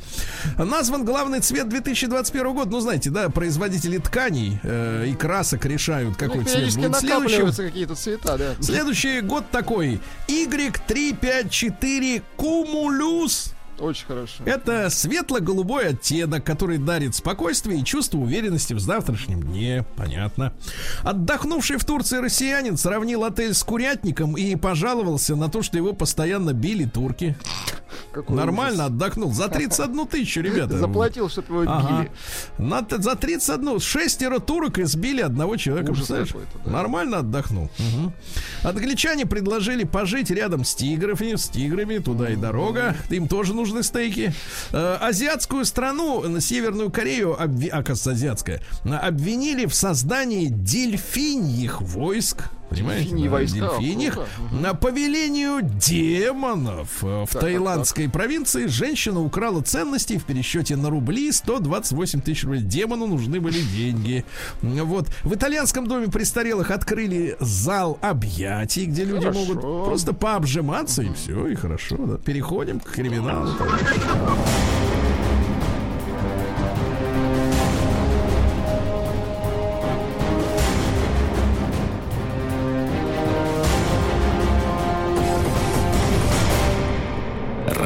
Speaker 2: Назван главный цвет 2021 года. Ну, знаете, да, производители тканей э, и красок решают, какой цвет будет следующий.
Speaker 3: какие-то цвета, да.
Speaker 2: Следующий год такой. Y354 Cumulus
Speaker 3: Очень хорошо.
Speaker 2: Это светло-голубой оттенок, который дарит спокойствие и чувство уверенности в завтрашнем дне. Понятно. Отдохнувший в Турции россиянин сравнил отель с курятником и пожаловался на то, что его постоянно били турки.
Speaker 3: Какой
Speaker 2: Нормально отдохнул. За 31 тысячу, ребята.
Speaker 3: Заплатил, чтобы его
Speaker 2: Ага. На- за 31 шестеро турок избили одного человека.
Speaker 3: Ужас да.
Speaker 2: Нормально отдохнул. Мгм. Англичане предложили пожить рядом с тиграми, с тиграми, туда и дорога. Им тоже нужны стейки. Э, азиатскую страну, на Северную Корею, обви... оказывается, азиатская, а, обвинили в создании дельфиньих войск. Понимаете?
Speaker 3: Дельфиньи
Speaker 2: да,
Speaker 3: войска,
Speaker 2: дельфиньих.
Speaker 3: круто.
Speaker 2: На по велению демонов э, в
Speaker 3: так,
Speaker 2: таиландской провинции женщина украла ценности в пересчете на рубли 128 тысяч рублей. Демону нужны были деньги. Вот. В итальянском доме престарелых открыли зал объятий, где люди
Speaker 3: Хорошо.
Speaker 2: могут просто пообжиматься, и все, и хорошо. да. Переходим к криминалу.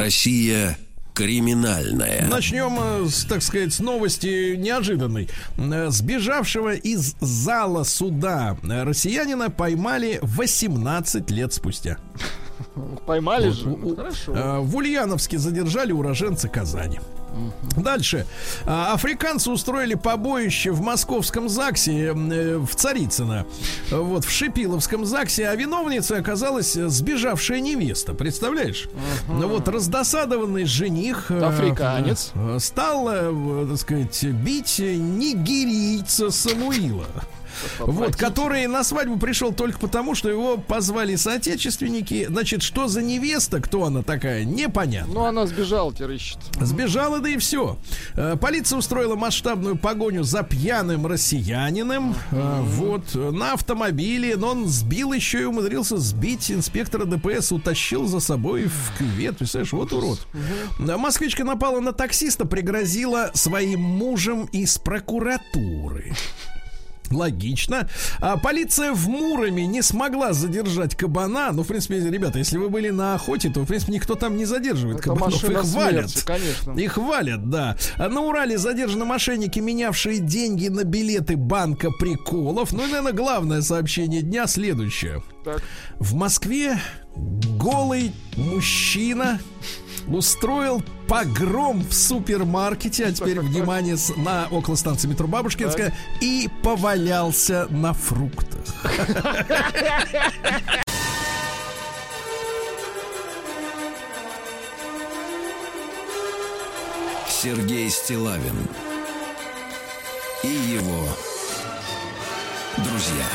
Speaker 1: Россия криминальная.
Speaker 2: Начнем, э, с, так сказать, с новости неожиданной. Э, Сбежавшего из зала суда россиянина поймали 18 лет спустя.
Speaker 3: Поймали же.
Speaker 2: У- у-
Speaker 3: Хорошо.
Speaker 2: э, В Ульяновске задержали уроженца Казани. Дальше. А, Африканцы устроили побоище в московском ЗАГСе э, в Царицыно. Вот, в Шипиловском ЗАГСе, а виновницей оказалась сбежавшая невеста. Представляешь? Ну вот, раздосадованный жених... э,
Speaker 3: Африканец.
Speaker 2: э, Стал, э, так сказать, бить нигерийца Самуила. Вот, который на свадьбу пришел только потому, что его позвали соотечественники. Значит, что за невеста, кто она такая, непонятно.
Speaker 3: Ну, она сбежала, теперь ищет.
Speaker 2: Сбежала, да и все. Полиция устроила масштабную погоню за пьяным россиянином. Э, Вот, э, на автомобиле. Но он сбил еще и умудрился сбить инспектора ДПС, утащил за собой в кювет. Представляешь, вот урод. Э, Москвичка напала на таксиста, пригрозила своим мужем из прокуратуры. Логично. А полиция в Муроме не смогла задержать кабана. Ну, в принципе, ребята, если вы были на охоте, то, в принципе, никто там не задерживает
Speaker 3: Это
Speaker 2: кабанов. Их валят.
Speaker 3: смерти, конечно.
Speaker 2: Их валят, да. А На Урале задержаны мошенники, менявшие деньги на билеты банка приколов. Ну и, наверное, главное сообщение дня следующее.
Speaker 3: Так.
Speaker 2: В Москве голый мужчина устроил погром в супермаркете, а теперь внимание на около станции метро Бабушкинская, и повалялся на фруктах.
Speaker 1: Сергей Стилавин и его друзья.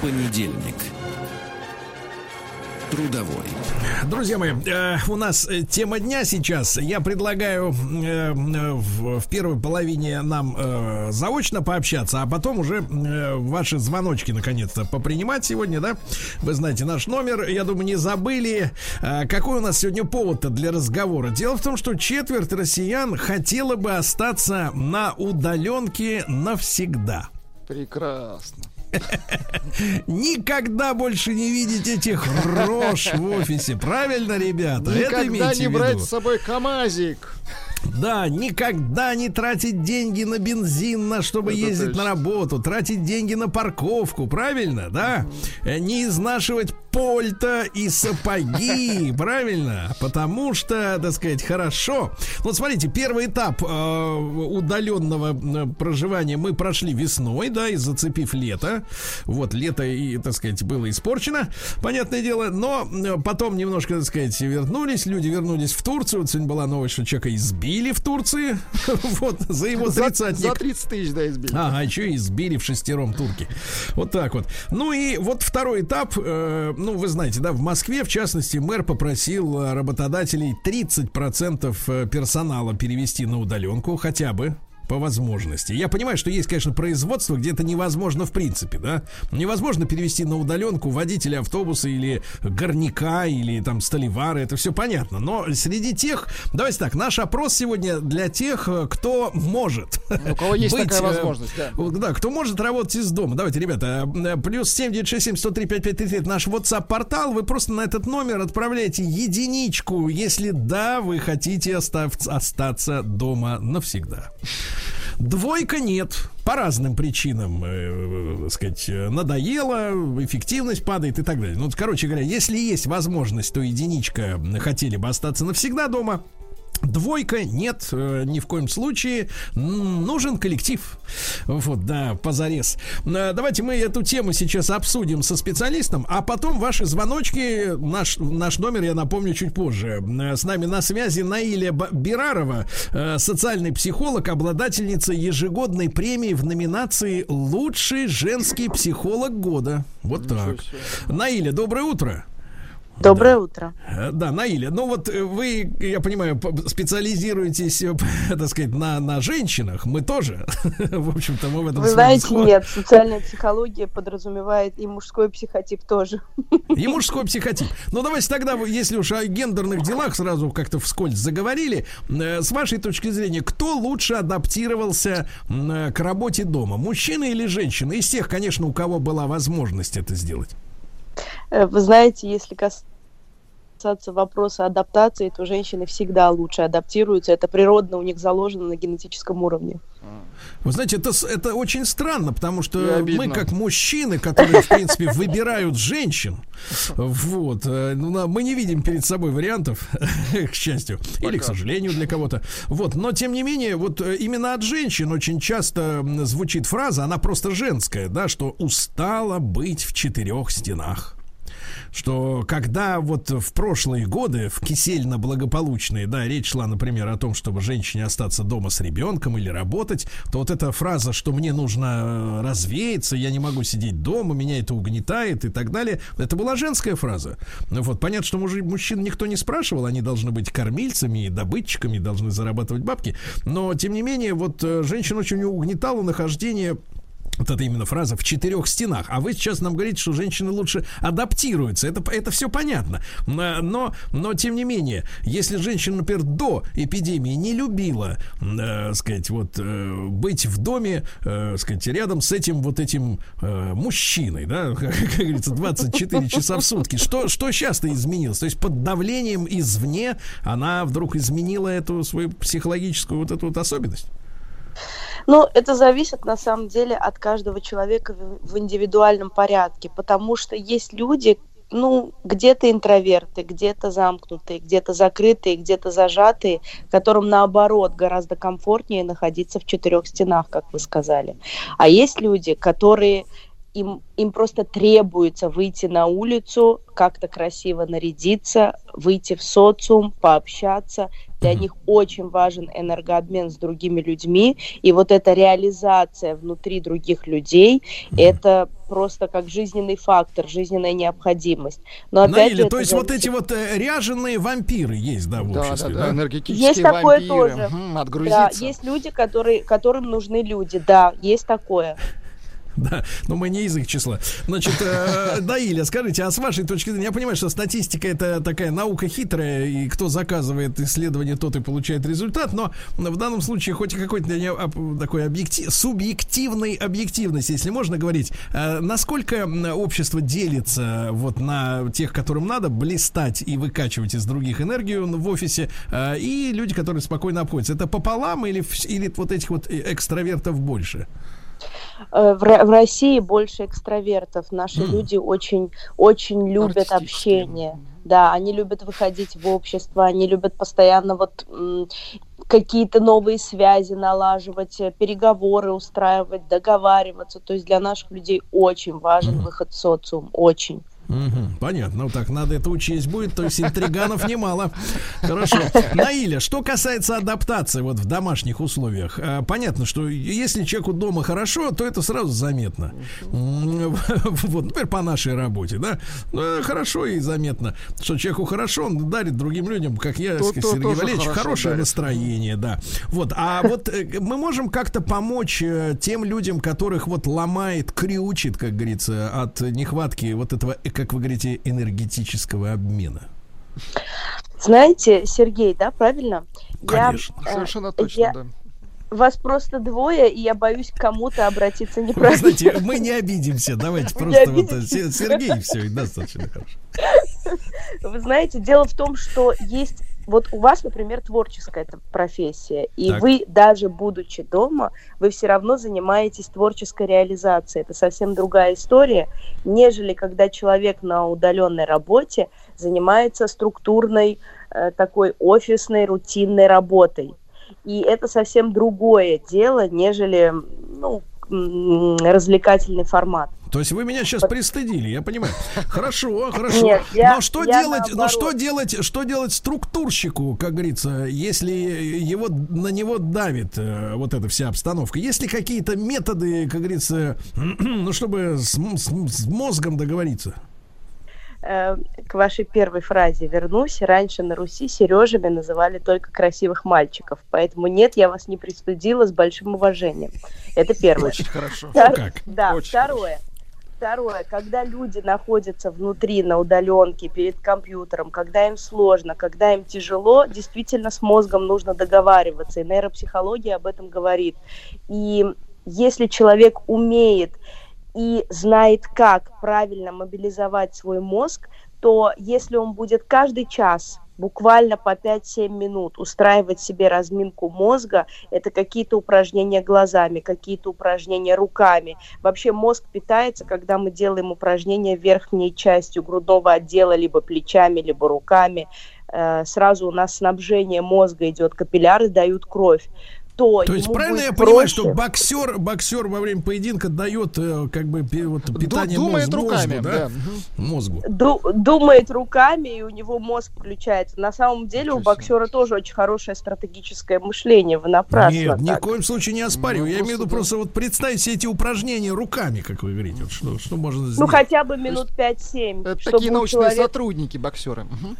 Speaker 1: Понедельник. Трудовой.
Speaker 2: Друзья мои, э, у нас э, тема дня сейчас. Я предлагаю э, в, в первой половине нам э, заочно пообщаться, а потом уже ваши звоночки наконец-то попринимать сегодня, да? Вы знаете наш номер, я думаю, не забыли. Э, какой у нас сегодня повод-то для разговора? Дело в том, что четверть россиян хотела бы остаться на удаленке навсегда.
Speaker 3: Прекрасно.
Speaker 2: Никогда больше не видеть этих рож в офисе. Правильно, ребята? Это
Speaker 3: Никогда
Speaker 2: имейте
Speaker 3: не брать с собой КамАЗик.
Speaker 2: Да, никогда не тратить деньги на бензин, на чтобы
Speaker 3: Это
Speaker 2: ездить
Speaker 3: точно.
Speaker 2: на работу, тратить деньги на парковку, правильно, да? Э, Не изнашивать польта и сапоги, правильно? Потому что, так сказать, хорошо. Вот смотрите, первый этап э, удаленного проживания мы прошли весной, да, и зацепив лето. Вот, лето, и, так сказать, было испорчено, понятное дело. Но потом немножко, так сказать, вернулись, люди вернулись в Турцию. Вот сегодня была новость, что человека избили в Турции. Вот, за его
Speaker 3: За,
Speaker 2: тридцатник.
Speaker 3: за 30 тысяч, да, избили.
Speaker 2: Ага, еще и избили в шестером турки. Вот так вот. Ну и вот второй этап. э, ну, вы знаете, да, в Москве, в частности, мэр попросил э, работодателей 30% э, персонала перевести на удаленку, хотя бы. По возможности. Я понимаю, что есть, конечно, производство, где это невозможно в принципе, да? Невозможно перевести на удаленку водителя автобуса или горняка, или там столевара, это все понятно. Но среди тех, давайте так, наш опрос сегодня для тех, кто может.
Speaker 3: У кого есть быть, такая э, возможность, да.
Speaker 2: Да, кто может работать из дома. Давайте, ребята, э, плюс 7967 103 5533 это наш WhatsApp-портал. Вы просто на этот номер отправляете единичку, если да, вы хотите остав- остаться дома навсегда. Двойка нет. По разным причинам, э, э, сказать, надоело, эффективность падает и так далее. Ну, короче говоря, если есть возможность, то единичка хотели бы остаться навсегда дома. Двойка нет, э, ни в коем случае. Нужен коллектив. Вот, да, позарез. Э, давайте мы эту тему сейчас обсудим со специалистом, а потом ваши звоночки, наш, наш номер, я напомню, чуть позже. Э, с нами на связи Наиля Бирарова, социальный психолог, обладательница ежегодной премии в номинации «Лучший женский психолог года». Вот так. Наиля, доброе утро.
Speaker 6: Доброе да. утро.
Speaker 2: Э, да, Наиля, ну вот э, вы, я понимаю, специализируетесь, э, так сказать, на, на женщинах. Мы тоже. в общем-то, мы в этом
Speaker 6: Вы знаете, сход... нет, социальная психология подразумевает и мужской психотип тоже.
Speaker 2: и мужской психотип. Ну, давайте тогда, если уж о гендерных делах сразу как-то вскользь заговорили, с вашей точки зрения, кто лучше адаптировался к работе дома? Мужчина или женщина? Из тех, конечно, у кого была возможность это сделать.
Speaker 6: Э, вы знаете, если касаться вопроса адаптации, то женщины всегда лучше адаптируются. Это природно у них заложено на генетическом уровне.
Speaker 2: Вы знаете, это, это очень странно, потому что мы как мужчины, которые, в принципе, выбирают женщин, вот, э, ну, мы не видим перед собой вариантов, к счастью, Пока. или, к сожалению, для кого-то. Вот, но, тем не менее, вот э, именно от женщин очень часто звучит фраза, она просто женская, да, что устала быть в четырех стенах что когда вот в прошлые годы, в кисельно-благополучные, да, речь шла, например, о том, чтобы женщине остаться дома с ребенком или работать, то вот эта фраза, что мне нужно э, развеяться, я не могу сидеть дома, меня это угнетает и так далее, это была женская фраза. Вот, понятно, что мужи, мужчин никто не спрашивал, они должны быть кормильцами и добытчиками, должны зарабатывать бабки, но, тем не менее, вот э, женщин очень угнетало нахождение вот это именно фраза в четырех стенах. А вы сейчас нам говорите, что женщины лучше адаптируются. Это, это все понятно. Но, но, тем не менее, если женщина, например, до эпидемии не любила, э, сказать, вот, э, быть в доме, э, сказать, рядом с этим вот этим э, мужчиной, да, как, как говорится, 24 часа в сутки, что, что сейчас-то изменилось? То есть под давлением извне она вдруг изменила эту свою психологическую вот эту вот особенность?
Speaker 6: Ну, это зависит на самом деле от каждого человека в индивидуальном порядке, потому что есть люди, ну, где-то интроверты, где-то замкнутые, где-то закрытые, где-то зажатые, которым наоборот гораздо комфортнее находиться в четырех стенах, как вы сказали. А есть люди, которые им, им просто требуется выйти на улицу, как-то красиво нарядиться, выйти в социум, пообщаться. Для них очень важен энергообмен с другими людьми, и вот эта реализация внутри других людей, это просто как жизненный фактор, жизненная необходимость.
Speaker 2: Но опять Наиля, же, то есть зависит... вот эти вот э, ряженые вампиры есть, да, в да, обществе, да? да?
Speaker 6: энергетические есть такое вампиры. тоже. Угу, отгрузиться. Да, есть люди, которые, которым нужны люди, да, есть такое.
Speaker 2: Да, но мы не из их числа. Значит, э, Даиля, скажите, а с вашей точки зрения, я понимаю, что статистика это такая наука хитрая, и кто заказывает исследование, тот и получает результат, но в данном случае хоть какой-то такой объектив, субъективной объективности, если можно говорить, э, насколько общество делится вот на тех, которым надо блистать и выкачивать из других энергию в офисе, э, и люди, которые спокойно обходятся. Это пополам или, или вот этих вот экстравертов больше?
Speaker 6: Э, в, в России больше экстравертов. Наши mm. люди очень, очень любят общение. Да, они любят выходить в общество, они любят постоянно вот какие-то новые связи налаживать, э, переговоры устраивать, договариваться. То есть для наших людей очень важен mm. выход в социум, очень.
Speaker 2: Угу, понятно. Ну так, надо это учесть будет, то есть интриганов немало. Хорошо. Наиля, что касается адаптации вот в домашних условиях, э, понятно, что если человеку дома хорошо, то это сразу заметно. Вот, например, по нашей работе, да, ну, хорошо и заметно, что человеку хорошо, он дарит другим людям, как я, Сергей Валерьевич, хорошее настроение, да. Вот, а вот э, мы можем как-то помочь э, тем людям, которых вот ломает, крючит, как говорится, от нехватки вот этого как вы говорите, энергетического обмена?
Speaker 6: Знаете, Сергей, да, правильно?
Speaker 2: Конечно.
Speaker 3: Я, Совершенно точно, я, да.
Speaker 6: Вас просто двое, и я боюсь кому-то обратиться неправильно. Знаете,
Speaker 2: мы не обидимся, давайте просто вот Сергей, все, и достаточно хорошо.
Speaker 6: Вы знаете, дело в том, что есть вот у вас, например, творческая эта профессия, и так. вы даже будучи дома, вы все равно занимаетесь творческой реализацией. Это совсем другая история, нежели когда человек на удаленной работе занимается структурной э, такой офисной рутинной работой. И это совсем другое дело, нежели ну, развлекательный формат.
Speaker 2: То есть вы меня сейчас пристыдили, я понимаю. Хорошо, хорошо. Нет, я, но что я делать, но что делать, что делать структурщику, как говорится, если его на него давит э, вот эта вся обстановка? Есть ли какие-то методы, как говорится, ну чтобы с, с, с мозгом договориться?
Speaker 6: Э, к вашей первой фразе вернусь. Раньше на Руси Сережами называли только красивых мальчиков. Поэтому нет, я вас не пристудила с большим уважением. Это первое.
Speaker 3: Очень хорошо.
Speaker 6: Втор... как? Да, Очень второе. Хорошо. Второе, когда люди находятся внутри на удаленке перед компьютером, когда им сложно, когда им тяжело, действительно с мозгом нужно договариваться. И нейропсихология об этом говорит. И если человек умеет и знает, как правильно мобилизовать свой мозг, то если он будет каждый час буквально по 5-7 минут устраивать себе разминку мозга, это какие-то упражнения глазами, какие-то упражнения руками. Вообще мозг питается, когда мы делаем упражнения верхней частью грудного отдела, либо плечами, либо руками. Э, сразу у нас снабжение мозга идет, капилляры дают кровь
Speaker 2: то. То есть правильно я проще. понимаю, что боксер, боксер во время поединка дает э, как бы вот, питание
Speaker 3: думает
Speaker 2: мозг,
Speaker 3: руками,
Speaker 2: мозгу, да? да. Мозгу.
Speaker 6: Ду думает руками, и у него мозг включается. На самом деле у боксера тоже очень хорошее стратегическое мышление. Вы напрасно. Нет,
Speaker 2: так. ни в коем случае не оспариваю. Ну, я имею в виду просто вот представить все эти упражнения руками, как вы говорите. Вот что, что можно ну, сделать?
Speaker 6: Ну хотя бы минут 5-7.
Speaker 3: Это такие научные человек... сотрудники боксеры. Угу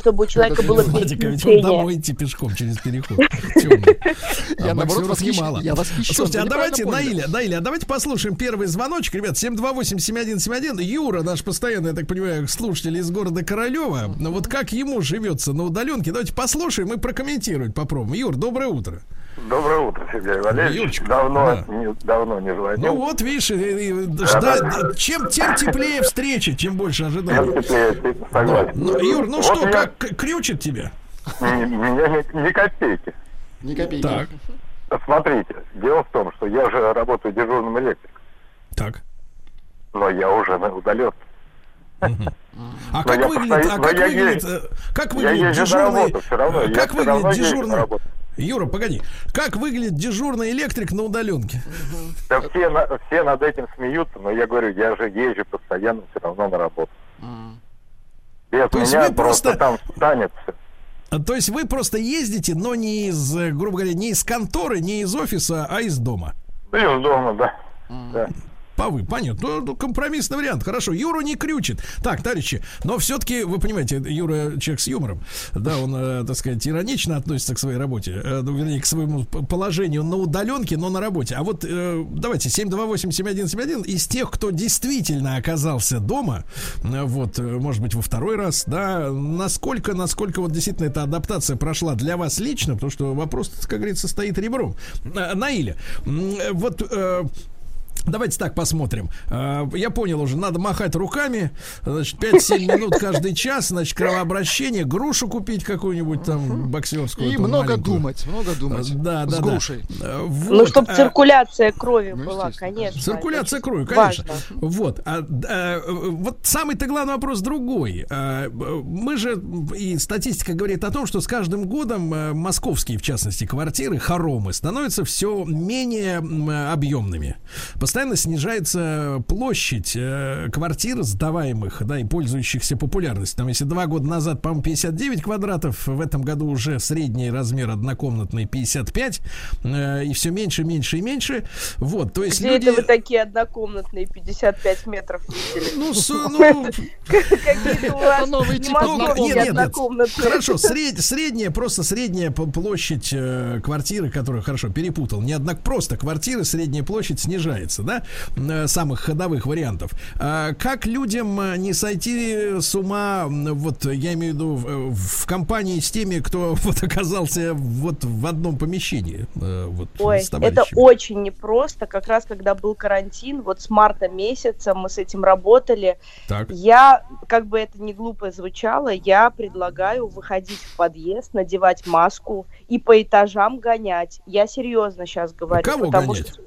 Speaker 6: чтобы у человека было
Speaker 2: ведь он домой идти пешком через переход. Я, а наоборот, вас немало. Я Слушайте, а давайте, Наиля, Наиля, а давайте послушаем первый звоночек. Ребят, 728-7171. Юра, наш постоянный, я так понимаю, слушатель из города Королева. Ну вот как ему живется на удаленке? Давайте послушаем и прокомментируем, попробуем. Юр, доброе утро.
Speaker 7: Доброе утро, Сергей Валерьевич. Юрчик, давно, да. не, давно не звонил.
Speaker 2: Ну вот, видишь, жда... да. чем, тем теплее встреча, чем больше ожидаем. Тем теплее, согласен. Ну, Юр, ну вот что, меня... как крючит тебя?
Speaker 7: Меня ни, ни копейки.
Speaker 3: Ни копейки. Так.
Speaker 7: Смотрите, дело в том, что я же работаю дежурным электриком.
Speaker 2: Так.
Speaker 7: Но я уже удален.
Speaker 2: А как выглядит, а как выглядит, как выглядит дежурный, как выглядит дежурный, Юра, погоди. Как выглядит дежурный электрик на удаленке?
Speaker 7: Да все, на, все над этим смеются, но я говорю, я же езжу постоянно все равно на работу. Без То меня просто, просто там встанет все.
Speaker 2: То есть вы просто ездите, но не из, грубо говоря, не из конторы, не из офиса, а из дома?
Speaker 7: Из дома, да. Mm. да.
Speaker 2: Повы, понятно. Ну, ну, компромиссный вариант. Хорошо. Юру не крючит. Так, товарищи, но все-таки, вы понимаете, Юра человек с юмором. Да, он, э, так сказать, иронично относится к своей работе. Э, ну, вернее, к своему положению на удаленке, но на работе. А вот э, давайте 728-7171 из тех, кто действительно оказался дома, э, вот, может быть, во второй раз, да, насколько, насколько вот действительно эта адаптация прошла для вас лично, потому что вопрос, как говорится, стоит ребром. Наиля, вот э, Давайте так посмотрим. А, я понял уже, надо махать руками. Значит, 5-7 минут каждый час, значит, кровообращение, грушу купить какую-нибудь там боксерскую.
Speaker 3: И много маленькую. думать, много думать.
Speaker 2: Да, да,
Speaker 3: С грушей.
Speaker 6: Да. Вот. Ну, чтобы а, циркуляция крови ну, была, конечно.
Speaker 2: Циркуляция крови, конечно. Важно. Вот. А, а, вот самый-то главный вопрос другой. А, мы же, и статистика говорит о том, что с каждым годом московские, в частности, квартиры, хоромы становятся все менее объемными. По постоянно снижается площадь э, квартир сдаваемых, да, и пользующихся популярностью. Там, если два года назад, по-моему, 59 квадратов, в этом году уже средний размер однокомнатный 55, э, и все меньше, меньше и меньше. Вот, то есть
Speaker 6: Где
Speaker 2: люди...
Speaker 6: это вы такие однокомнатные 55 метров видели?
Speaker 2: Ну, с, ну,
Speaker 6: Какие-то у вас
Speaker 3: новый
Speaker 6: не
Speaker 3: тип
Speaker 6: могу
Speaker 3: однокомнатных.
Speaker 6: быть
Speaker 2: нет, нет, нет.
Speaker 6: однокомнатные.
Speaker 2: Хорошо, сред- средняя, просто средняя площадь э, квартиры, которую, хорошо, перепутал. Не однако просто квартиры, средняя площадь снижается, да, э, самых ходовых вариантов. А как людям э, не сойти с ума, вот я имею в виду в, в компании с теми, кто вот оказался вот в одном помещении, э, вот
Speaker 6: Ой, это очень непросто. Как раз когда был карантин, вот с марта месяца мы с этим работали.
Speaker 2: Так.
Speaker 6: Я, как бы это ни глупо звучало, я предлагаю выходить в подъезд, надевать маску и по этажам гонять. Я серьезно сейчас говорю.
Speaker 2: Кого
Speaker 6: потому
Speaker 2: гонять?
Speaker 6: что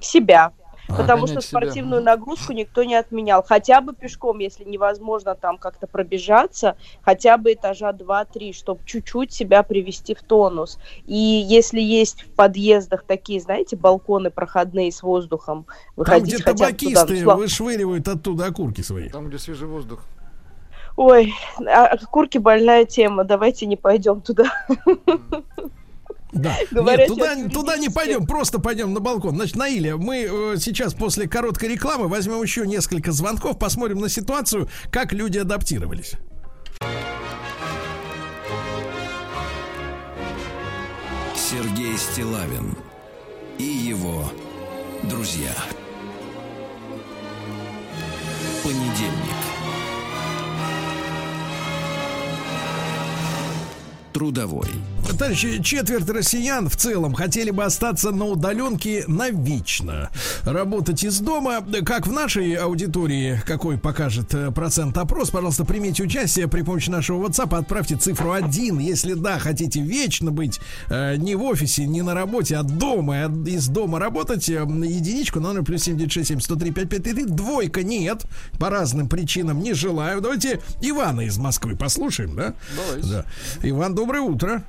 Speaker 6: себя.
Speaker 2: А.
Speaker 6: потому что
Speaker 3: Гонять себя.
Speaker 6: спортивную нагрузку никто не отменял. Хотя бы пешком, если невозможно там как-то пробежаться, хотя бы этажа 2-3, чтобы чуть-чуть себя привести в тонус. И если есть в подъездах такие, знаете, балконы проходные с воздухом,
Speaker 2: Там,
Speaker 6: выходить
Speaker 2: где
Speaker 6: хотя бы туда.
Speaker 2: табакисты
Speaker 6: Слав-
Speaker 2: вышвыривают оттуда окурки свои.
Speaker 3: Там, где свежий воздух.
Speaker 6: Ой, а курки больная тема, давайте не пойдем туда.
Speaker 2: Да.
Speaker 6: Говоря
Speaker 2: Нет, туда, туда не пойдем, просто пойдем на балкон. Значит, Наиля, мы э, сейчас после короткой рекламы возьмем еще несколько звонков, посмотрим на ситуацию, как люди адаптировались.
Speaker 1: Сергей Стилавин и его друзья. Понедельник. Трудовой.
Speaker 2: Товарищи, четверть россиян в целом хотели бы остаться на удаленке навечно. Работать из дома, как в нашей аудитории, какой покажет э, процент опрос, пожалуйста, примите участие при помощи нашего WhatsApp, отправьте цифру 1, если да, хотите вечно быть э, не в офисе, не на работе, а дома, а из дома работать, э, единичку, номер плюс 7967 103 5533, двойка нет, по разным причинам не желаю. Давайте Ивана из Москвы послушаем, да?
Speaker 3: Давайте.
Speaker 2: Да. Иван, доброе утро.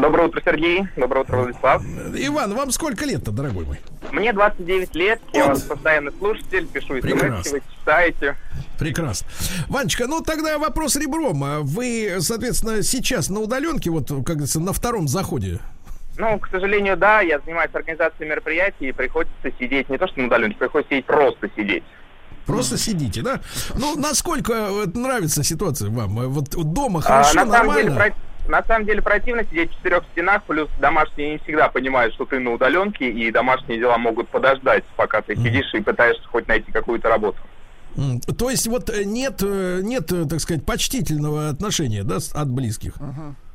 Speaker 8: Доброе утро, Сергей. Доброе утро, Владислав.
Speaker 2: Иван, вам сколько лет-то, дорогой мой?
Speaker 8: Мне 29 лет, я
Speaker 2: Вот.
Speaker 8: вас постоянный слушатель, пишу смс, вы читаете.
Speaker 2: Прекрасно. Ванечка, ну тогда вопрос ребром. А Вы, соответственно, сейчас на удаленке, вот, как говорится, на втором заходе.
Speaker 8: Ну, к сожалению, да, я занимаюсь организацией мероприятий, и приходится сидеть, не то что на удаленке, приходится сидеть, просто сидеть.
Speaker 2: Просто сидите, да? Ну, насколько э, нравится ситуация вам? Вот дома
Speaker 8: А,
Speaker 2: хорошо,
Speaker 8: на, самом деле,
Speaker 2: нормально?
Speaker 8: про- на самом деле противно сидеть в четырех стенах, плюс домашние не всегда понимают, что ты на удаленке, и домашние дела могут подождать, пока ты сидишь и пытаешься хоть найти какую-то работу.
Speaker 2: То есть вот э, нет, э, нет, э, так сказать, почтительного отношения, да, от близких?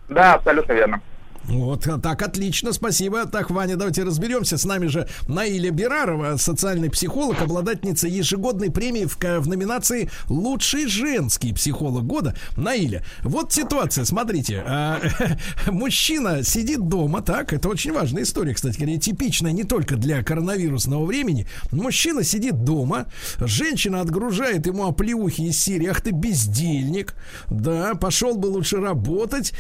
Speaker 8: Да, абсолютно верно.
Speaker 2: Вот, а, так, отлично, спасибо. Так, Ваня, давайте разберемся. С нами же Наиля Берарова, социальный психолог, обладательница ежегодной премии в, в номинации «Лучший женский психолог года». Наиля, вот ситуация, смотрите. а, мужчина сидит дома, так, это очень важная история, кстати говоря, типичная не только для коронавирусного времени. Мужчина сидит дома, женщина отгружает ему оплеухи из серии «Ах ты бездельник», да, пошел бы лучше работать.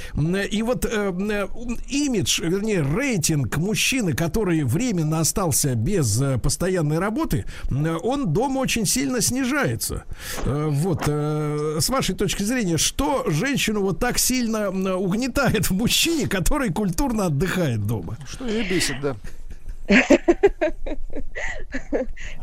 Speaker 2: И вот э, э, имидж, вернее, рейтинг мужчины, который временно остался без э, постоянной работы, он дома очень сильно снижается. Э, Вот, э, с вашей точки зрения, что женщину вот так сильно угнетает в мужчине, который культурно отдыхает дома?
Speaker 3: Что ее бесит, да.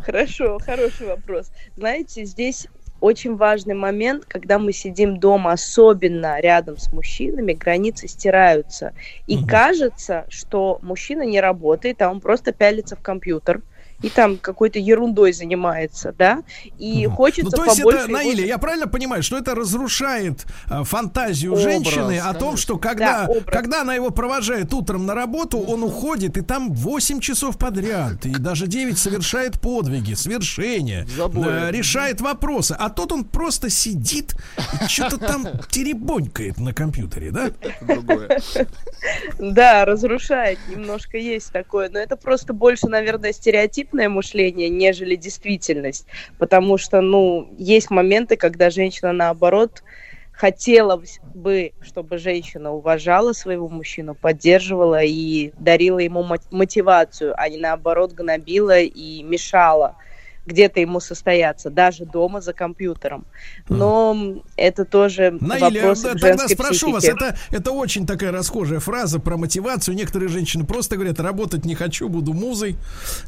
Speaker 6: Хорошо, хороший вопрос. Знаете, здесь очень важный момент, когда мы сидим дома, особенно рядом с мужчинами, границы стираются. И
Speaker 2: Мгм.
Speaker 6: кажется, что мужчина не работает, а он просто пялится в компьютер и там какой-то ерундой занимается, да, и
Speaker 2: Мгм.
Speaker 6: хочется
Speaker 2: Ну, то есть
Speaker 6: побольше
Speaker 2: это,
Speaker 6: его
Speaker 2: Наиля, я правильно понимаю, что это разрушает э, фантазию
Speaker 3: Образ,
Speaker 2: женщины о том, что когда,
Speaker 6: Да,
Speaker 2: когда она его провожает утром на работу, он уходит, и там 8 часов подряд, и даже 9 совершает подвиги, свершения, э, решает вопросы. А тот он просто сидит и что-то там теребонькает на компьютере, да?
Speaker 6: Да, разрушает, немножко есть такое, но это просто больше, наверное, стереотипное мышление, нежели действительность, потому что, ну, есть моменты, когда женщина, наоборот, хотела бы, чтобы женщина уважала своего мужчину, поддерживала и дарила ему мо- мотивацию, а не наоборот гнобила и мешала где-то ему состояться, даже дома за компьютером. Но это тоже
Speaker 2: Наиля,
Speaker 6: вопрос
Speaker 2: да,
Speaker 6: женской
Speaker 2: тогда спрошу
Speaker 6: психики.
Speaker 2: вас, это, это очень такая расхожая фраза про мотивацию. Некоторые женщины просто говорят, работать не хочу, буду музой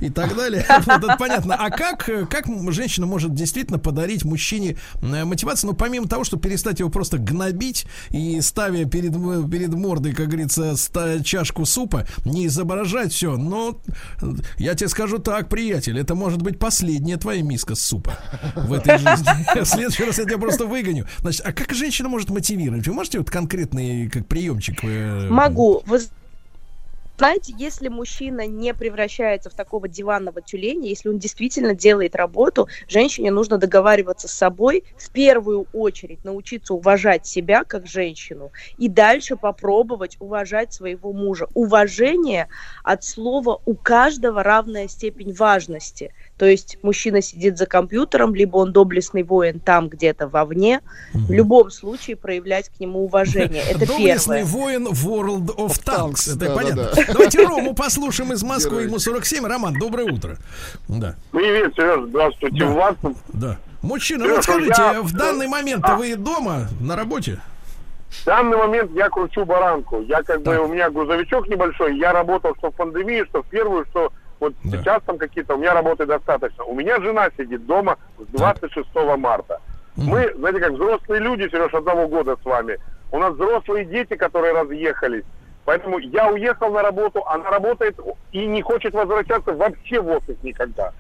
Speaker 2: и так далее. Вот это понятно. А как, как женщина может действительно подарить мужчине э, мотивацию? Ну, помимо того, что перестать его просто гнобить и ставя перед, перед мордой, как говорится, чашку супа, не изображать все. Но я тебе скажу так, приятель, это может быть последняя твоя миска супа в этой жизни. В следующий раз я тебя просто выгоню. Значит, а как женщина может мотивировать? Вы можете вот конкретный как приемчик? э,
Speaker 6: Могу. Вы знаете, если мужчина не превращается в такого диванного тюленя, если он действительно делает работу, женщине нужно договариваться с собой, в первую очередь научиться уважать себя как женщину и дальше попробовать уважать своего мужа. Уважение от слова у каждого равная степень важности. То есть мужчина сидит за компьютером, либо он доблестный воин там где-то вовне. В любом случае проявлять к нему уважение. Это
Speaker 2: Доблестный
Speaker 6: первое.
Speaker 2: воин World of
Speaker 3: Of
Speaker 2: Tanks.
Speaker 3: Tanks,
Speaker 2: Это
Speaker 3: да,
Speaker 2: понятно.
Speaker 3: да,
Speaker 2: Давайте Рому послушаем из Москвы. Ему 47. Роман, доброе утро. Да,
Speaker 7: Привет, Сереж, здравствуйте,
Speaker 2: Да.
Speaker 7: Влад.
Speaker 2: да. Мужчина,
Speaker 7: Серёж,
Speaker 2: вот скажите,
Speaker 7: я-
Speaker 2: в данный момент вы дома, на работе?
Speaker 7: В данный момент я кручу баранку. Я как бы,
Speaker 2: Так.
Speaker 7: у меня грузовичок небольшой, я работал что в пандемии, что в первую, что вот
Speaker 2: Да.
Speaker 7: сейчас там какие-то, у меня работы достаточно. У меня жена сидит дома с 26 марта. Мы, знаете, как взрослые люди, Сереж, одного года с вами. У нас взрослые дети, которые разъехались. Поэтому я уехал на работу, она работает и не хочет возвращаться вообще в офис никогда.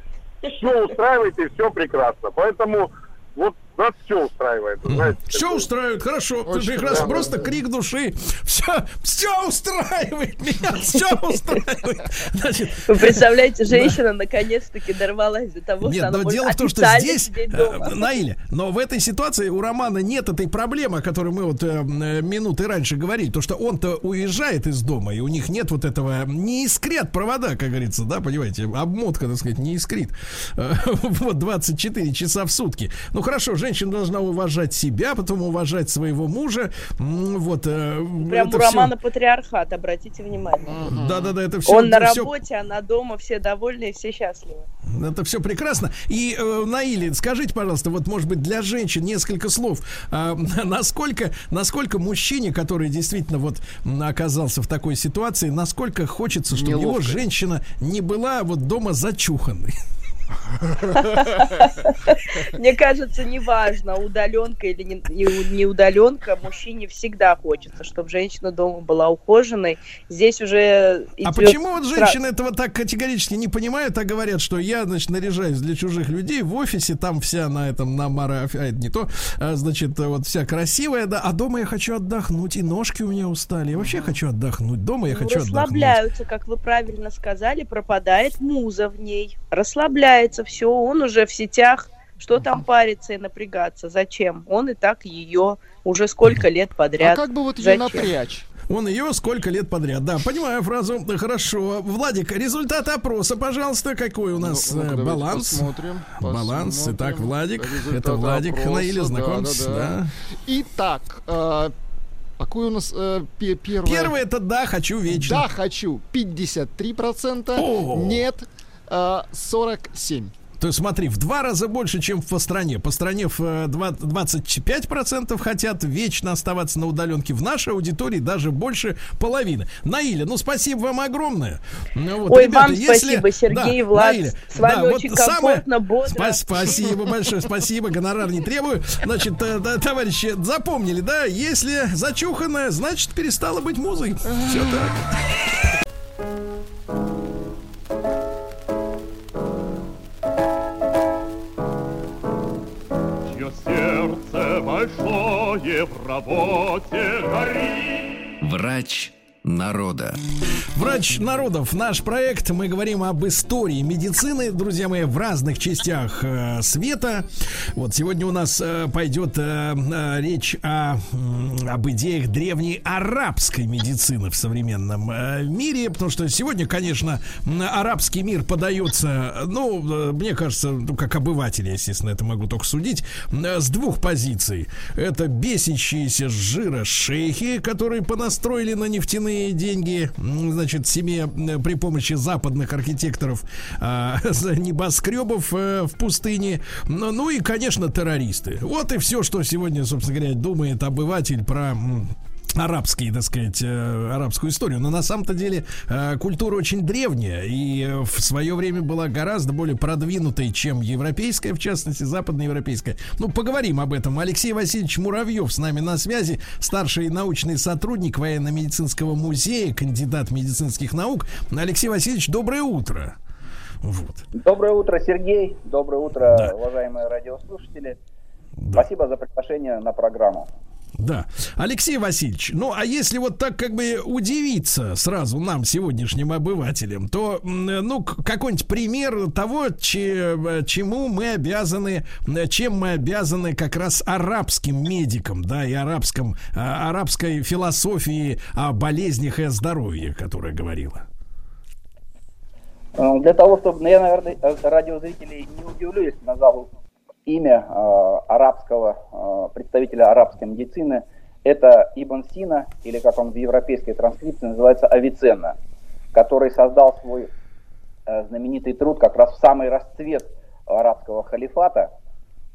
Speaker 7: Все устраивает и все прекрасно. Поэтому вот нас все устраивает. знаете,
Speaker 2: Все устраивает, хорошо.
Speaker 3: Очень
Speaker 2: прекрасно.
Speaker 3: хорошо.
Speaker 2: Просто крик души. Все, все устраивает меня, все устраивает. Значит,
Speaker 6: Вы представляете, женщина наконец-таки дорвалась до того,
Speaker 2: Нет,
Speaker 6: что она
Speaker 2: но
Speaker 6: может
Speaker 2: дело в том, что здесь, э. Наиля, но в этой ситуации у Романа нет этой проблемы, о которой мы вот э, э, минуты раньше говорили, то что он-то уезжает из дома, и у них нет вот этого, не искрят провода, как говорится, да, понимаете, обмотка, так сказать, не искрит. Э, Вот 24 часа в сутки. Ну хорошо, женщина должна уважать себя, потом уважать своего мужа. Вот. э,
Speaker 6: Прям у
Speaker 2: всё-
Speaker 6: Романа патриархат, обратите внимание.
Speaker 2: Да-да-да, это все.
Speaker 6: Он на работе, она дома, все довольны и все счастливы.
Speaker 2: Это все прекрасно. И, э, Наили, скажите, пожалуйста, вот, может быть, для женщин несколько слов. А, насколько, насколько мужчине, который действительно вот оказался в такой ситуации, насколько хочется, чтобы его
Speaker 3: Неловко.
Speaker 2: женщина не была вот дома зачуханной?
Speaker 6: Мне кажется, неважно, удаленка или не, не- удаленка, мужчине всегда хочется, чтобы женщина дома была ухоженной. Здесь уже
Speaker 2: А почему вот женщины этого так категорически не понимают, а говорят, что я, значит, наряжаюсь для чужих людей в офисе, там вся на этом, на мара, а, это не то, а, значит, вот вся красивая, да, а дома я хочу отдохнуть, и ножки у меня устали, я вообще хочу отдохнуть, дома я
Speaker 6: Ну,
Speaker 2: хочу отдохнуть.
Speaker 6: расслабляются, как вы правильно сказали, пропадает муза в ней. Расслабляется все, он уже в сетях. Что там париться и напрягаться? Зачем? Он и так ее уже сколько лет
Speaker 3: А
Speaker 6: подряд.
Speaker 3: как бы вот ее
Speaker 6: Зачем?
Speaker 3: напрячь?
Speaker 2: Он ее сколько лет подряд. Да, понимаю фразу. Хорошо. Владик, результат опроса, пожалуйста, какой у нас
Speaker 3: Ну, ну-ка,
Speaker 2: э,
Speaker 3: давайте
Speaker 2: баланс?
Speaker 3: Посмотрим.
Speaker 2: Баланс.
Speaker 3: посмотрим.
Speaker 2: Итак, Владик.
Speaker 3: Результат
Speaker 2: Это Владик.
Speaker 3: опроса,
Speaker 2: Наиля, знакомьтесь.
Speaker 3: да, да, да.
Speaker 2: Да.
Speaker 3: Итак, э, какой у нас э, пе- первое?
Speaker 2: Первый это да, хочу вечно.
Speaker 3: Да, хочу. 53%.
Speaker 2: О!
Speaker 3: Нет. Э, 47.
Speaker 2: То есть смотри, в два раза больше, чем по стране. По стране в э, два- 25% хотят вечно оставаться на удаленке. В нашей аудитории даже больше половины. Наиля, ну спасибо вам огромное. Ну, вот,
Speaker 6: Ой,
Speaker 2: ребята,
Speaker 6: вам
Speaker 2: если-
Speaker 6: спасибо, Сергей и
Speaker 2: Да,
Speaker 6: Влад.
Speaker 2: Наиля,
Speaker 6: С вами
Speaker 2: да, вот
Speaker 6: очень
Speaker 2: самое-
Speaker 6: комфортно, бодро.
Speaker 2: Спа- Спасибо большое, спасибо. Гонорар не требую. Значит, э, да, товарищи, запомнили, да? Если зачуханная, значит, перестала быть музой. Все так.
Speaker 5: Большое в работе горит.
Speaker 1: Врач народа.
Speaker 2: Врач народов. Наш проект. Мы говорим об истории медицины, друзья мои, в разных частях э, света. Вот сегодня у нас э, пойдет э, э, речь о, об идеях древней арабской медицины в современном э, мире, потому что сегодня, конечно, арабский мир подается, ну, э, мне кажется, ну, как обыватель, естественно, это могу только судить, э, с двух позиций. Это бесящиеся жира шейхи, которые понастроили на нефтяные западные деньги, значит, себе при помощи западных архитекторов э, небоскребов э, в пустыне. Ну, ну и, конечно, террористы. Вот и все, что сегодня, собственно говоря, думает обыватель про арабские, так сказать, э, арабскую историю. Но на самом-то деле э, культура очень древняя и в свое время была гораздо более продвинутой, чем европейская, в частности, западноевропейская. Ну, поговорим об этом. Алексей Васильевич Муравьев с нами на связи, старший научный сотрудник военно-медицинского музея, кандидат медицинских наук. Алексей Васильевич, доброе утро.
Speaker 9: Вот. Доброе утро, Сергей. Доброе утро, да. уважаемые радиослушатели. Да. Спасибо за приглашение на программу.
Speaker 2: Да. Алексей Васильевич, ну а если вот так как бы удивиться сразу нам, сегодняшним обывателям, то, ну, какой-нибудь пример того, че, чему мы обязаны, чем мы обязаны как раз арабским медикам, да, и арабском, а, арабской философии о болезнях и о здоровье, которая говорила.
Speaker 9: Э, для того, чтобы, ну, я, наверное, радиозрителей не удивлю, если назову имя э, арабского э, представителя арабской медицины. Это Ибн Сина, или как он в европейской транскрипции называется, Авиценна, который создал свой э, знаменитый труд как раз в самый расцвет арабского халифата,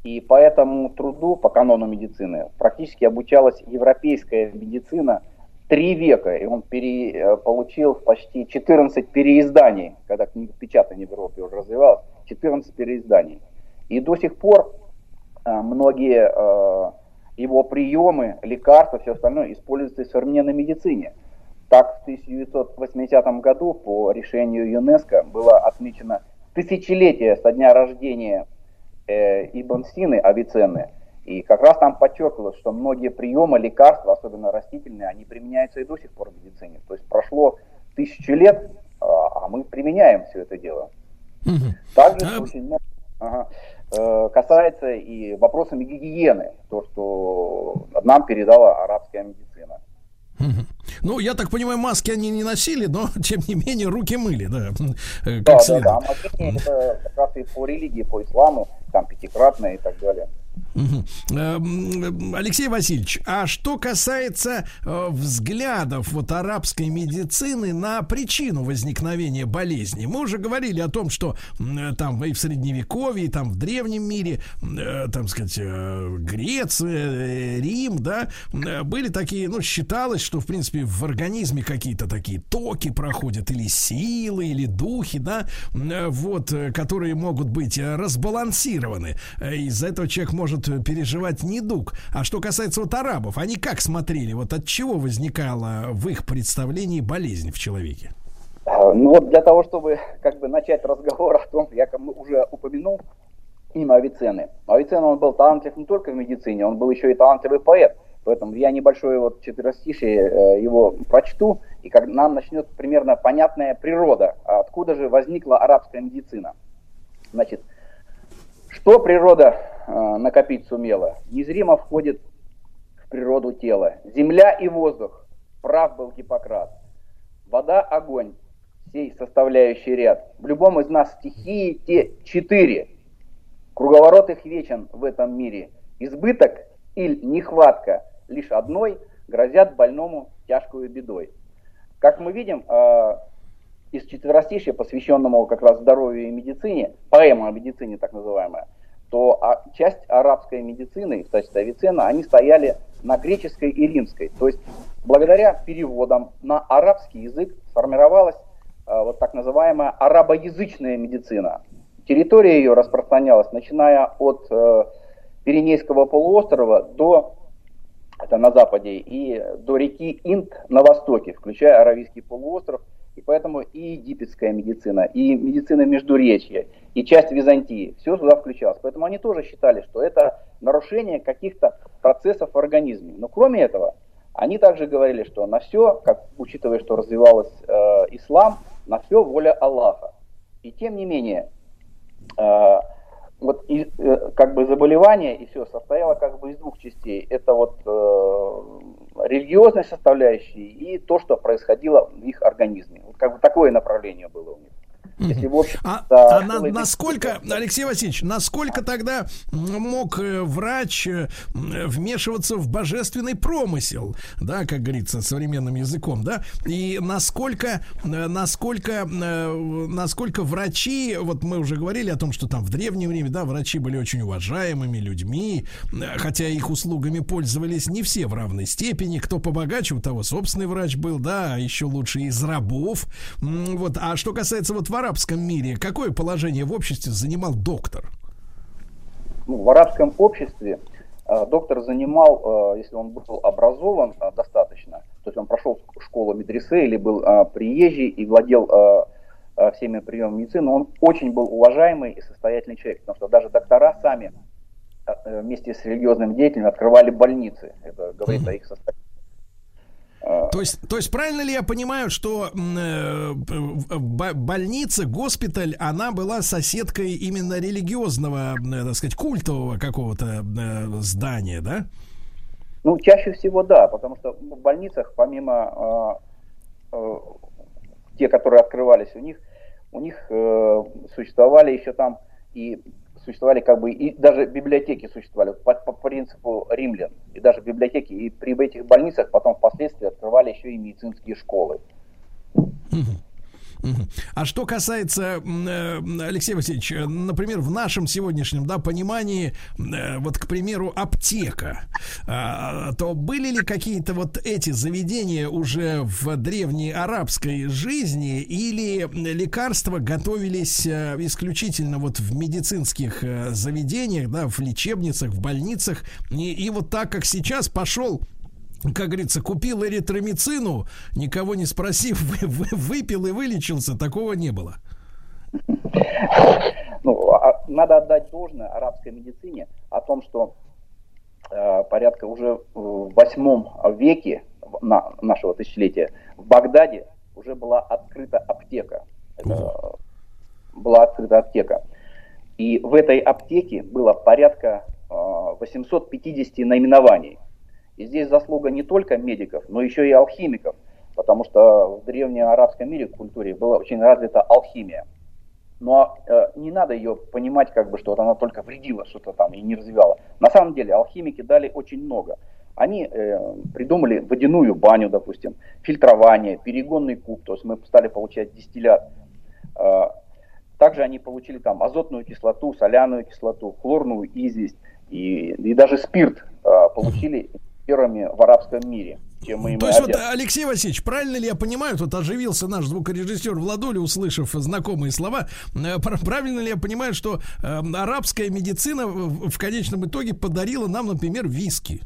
Speaker 9: и по этому труду, по канону медицины, практически обучалась европейская медицина три века, и он пере, получил почти 14 переизданий, когда книгопечатание в Европе уже развивалось, 14 переизданий. И до сих пор э, многие э, его приемы, лекарства, все остальное используются в современной медицине. Так, в 1980 году по решению ЮНЕСКО было отмечено тысячелетие со дня рождения э, Ибн Сины, Авиценны. И как раз там подчеркивалось, что многие приемы, лекарства, особенно растительные, они применяются и до сих пор в медицине. То есть прошло тысячи лет, а мы применяем все это дело. Также а... очень много ага, касается и вопросами гигиены, то, что нам передала арабская медицина.
Speaker 2: Ну, я так понимаю, маски они не носили, но тем не менее руки мыли, да.
Speaker 9: Как да, следует. да, да. А это как раз и по религии, по исламу, там пятикратное и так далее.
Speaker 2: Эм, Алексей Васильевич, а что касается э, взглядов вот арабской медицины на причину возникновения болезни, мы уже говорили о том, что там и в средневековье, и там в древнем мире, э, там сказать, э, Греция, Рим, да, были такие, ну считалось, что в принципе в организме какие-то такие токи проходят или силы, или духи, да, вот, которые могут быть разбалансированы. Из-за этого человек может переживать недуг. А что касается вот арабов, они как смотрели? Вот от чего возникала в их представлении болезнь в человеке?
Speaker 9: А, ну вот для того, чтобы как бы начать разговор о том, я уже упомянул имя Авиценны. Авиценна он был талантлив не только в медицине, он был еще и талантливый поэт. Поэтому я небольшое вот четверостишие э, его прочту, и как нам начнет примерно понятная природа, откуда же возникла арабская медицина. Значит, что природа э, накопить сумела? Незримо входит в природу тела. Земля и воздух. Прав был Гиппократ. Вода, огонь. Сей составляющий ряд. В любом из нас стихии те четыре. Круговорот их вечен в этом мире. Избыток или нехватка лишь одной грозят больному тяжкую бедой. Как мы видим, э, из четверостишья, посвященному как раз здоровью и медицине, поэма о медицине так называемая, то а, часть арабской медицины, в качестве Авиценна, они стояли на греческой и римской. То есть благодаря переводам на арабский язык сформировалась а, вот так называемая арабоязычная медицина. Территория ее распространялась, начиная от э, Пиренейского полуострова до это на западе, и до реки Инд на востоке, включая Аравийский полуостров – и поэтому и египетская медицина, и медицина Междуречья, и часть Византии, все туда включалось. Поэтому они тоже считали, что это нарушение каких-то процессов в организме. Но кроме этого, они также говорили, что на все, как, учитывая, что развивалась э, ислам, на все воля Аллаха. И тем не менее, э, вот и, э, как бы заболевание и все состояло как бы из двух частей. Это вот э, религиозной составляющей и то, что происходило в их организме. Вот как бы такое направление было у них.
Speaker 2: Если в общем, а да, а на, насколько, Алексей Васильевич, насколько тогда мог э, врач э, вмешиваться в божественный промысел, да, как говорится, современным языком, да, и насколько, э, насколько, насколько врачи, вот мы уже говорили о том, что там в древнее время, да, врачи были очень уважаемыми людьми, хотя их услугами пользовались не все в равной степени, кто побогаче, у того собственный врач был, да, а еще лучше из рабов, вот, а что касается вот врача, арабском мире какое положение в обществе занимал доктор?
Speaker 9: Ну, в арабском обществе э, доктор занимал, э, если он был образован э, достаточно, то есть он прошел школу медресе или был приезжий и владел всеми приемами медицины, он очень был уважаемый и состоятельный человек, потому что даже доктора сами вместе с религиозными деятелями открывали больницы. Это говорит о их состоянии.
Speaker 2: То есть, то есть правильно ли я понимаю, что э, больница, госпиталь, она была соседкой именно религиозного, э, так сказать, культового какого-то э, здания, да?
Speaker 9: Ну, чаще всего да, потому что в больницах, помимо э, э, те, которые открывались у них, у них э, существовали еще там и существовали как бы, и даже библиотеки существовали по, по принципу римлян. И даже библиотеки, и при этих больницах потом впоследствии открывали еще и медицинские школы.
Speaker 2: А что касается, э, Алексей Васильевич, э, например, в нашем сегодняшнем да, понимании, э, вот, к примеру, аптека, а, то были ли какие-то вот эти заведения уже в древней арабской жизни или лекарства готовились исключительно вот в медицинских заведениях, да, в лечебницах, в больницах, и, и вот так как сейчас пошел как говорится, купил эритромицину, никого не спросив, вы, вы, выпил и вылечился, такого не было.
Speaker 9: Ну, а, надо отдать должное арабской медицине о том, что э, порядка уже в восьмом веке на, нашего тысячелетия в Багдаде уже была открыта аптека. Это, была открыта аптека. И в этой аптеке было порядка э, 850 наименований. И здесь заслуга не только медиков, но еще и алхимиков, потому что в древнеарабском мире, культуре, была очень развита алхимия. Но э, не надо ее понимать, как бы, что вот она только вредила что-то там и не развивала. На самом деле алхимики дали очень много. Они э, придумали водяную баню, допустим, фильтрование, перегонный куб, то есть мы стали получать дистиллят. Э, также они получили там азотную кислоту, соляную кислоту, хлорную известь и, и даже спирт э, получили первыми в арабском мире.
Speaker 2: Чем мы То есть вот, Алексей Васильевич, правильно ли я понимаю, тут оживился наш звукорежиссер Владуля, услышав знакомые слова, э, правильно ли я понимаю, что э, арабская медицина в, в конечном итоге подарила нам, например, виски?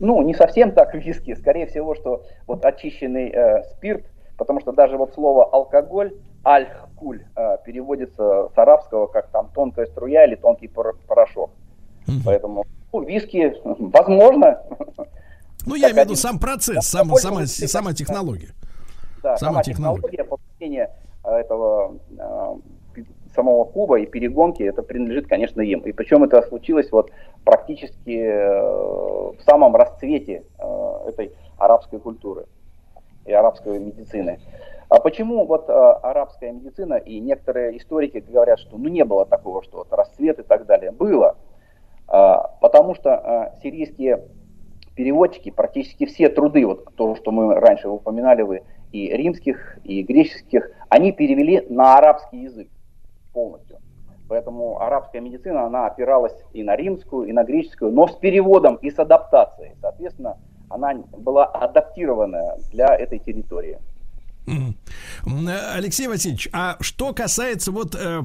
Speaker 9: Ну, не совсем так виски, скорее всего, что вот очищенный э, спирт, потому что даже вот слово алкоголь, аль-куль, э, переводится с арабского как там тонкая струя или тонкий порошок. Поэтому ну, виски, возможно.
Speaker 2: Ну, я имею в виду сам процесс, сам, сама, сама технология.
Speaker 9: Да, сама, сама технология получения э, этого э, самого куба и перегонки, это принадлежит, конечно, им. И причем это случилось вот практически э, в самом расцвете этой арабской культуры и арабской медицины. А почему вот арабская медицина и некоторые историки говорят, что ну не было такого, что вот расцвет и так далее. Было. А, потому что а, сирийские переводчики, практически все труды, вот то, что мы раньше упоминали вы, и римских, и греческих, они перевели на арабский язык полностью. Поэтому арабская медицина, она опиралась и на римскую, и на греческую, но с переводом и с адаптацией. Соответственно, она была адаптированная для этой территории.
Speaker 2: Алексей Васильевич, а что касается вот э,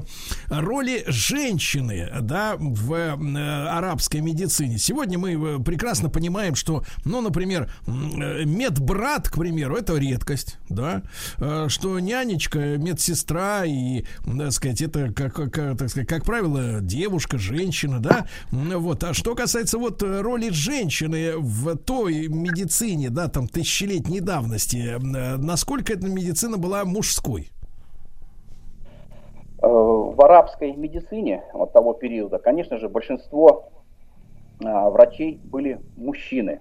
Speaker 2: роли женщины, да, в э, арабской медицине, сегодня мы э, прекрасно понимаем, что, ну, например, э, медбрат, к примеру, это редкость, да, э, что нянечка, медсестра и, так сказать, это как, как, так сказать, как правило, девушка, женщина, да, вот. А что касается вот роли женщины в той медицине, да, там тысячелетней давности, э, насколько это медицина была мужской?
Speaker 9: Э, в арабской медицине вот того периода, конечно же, большинство а, врачей были мужчины.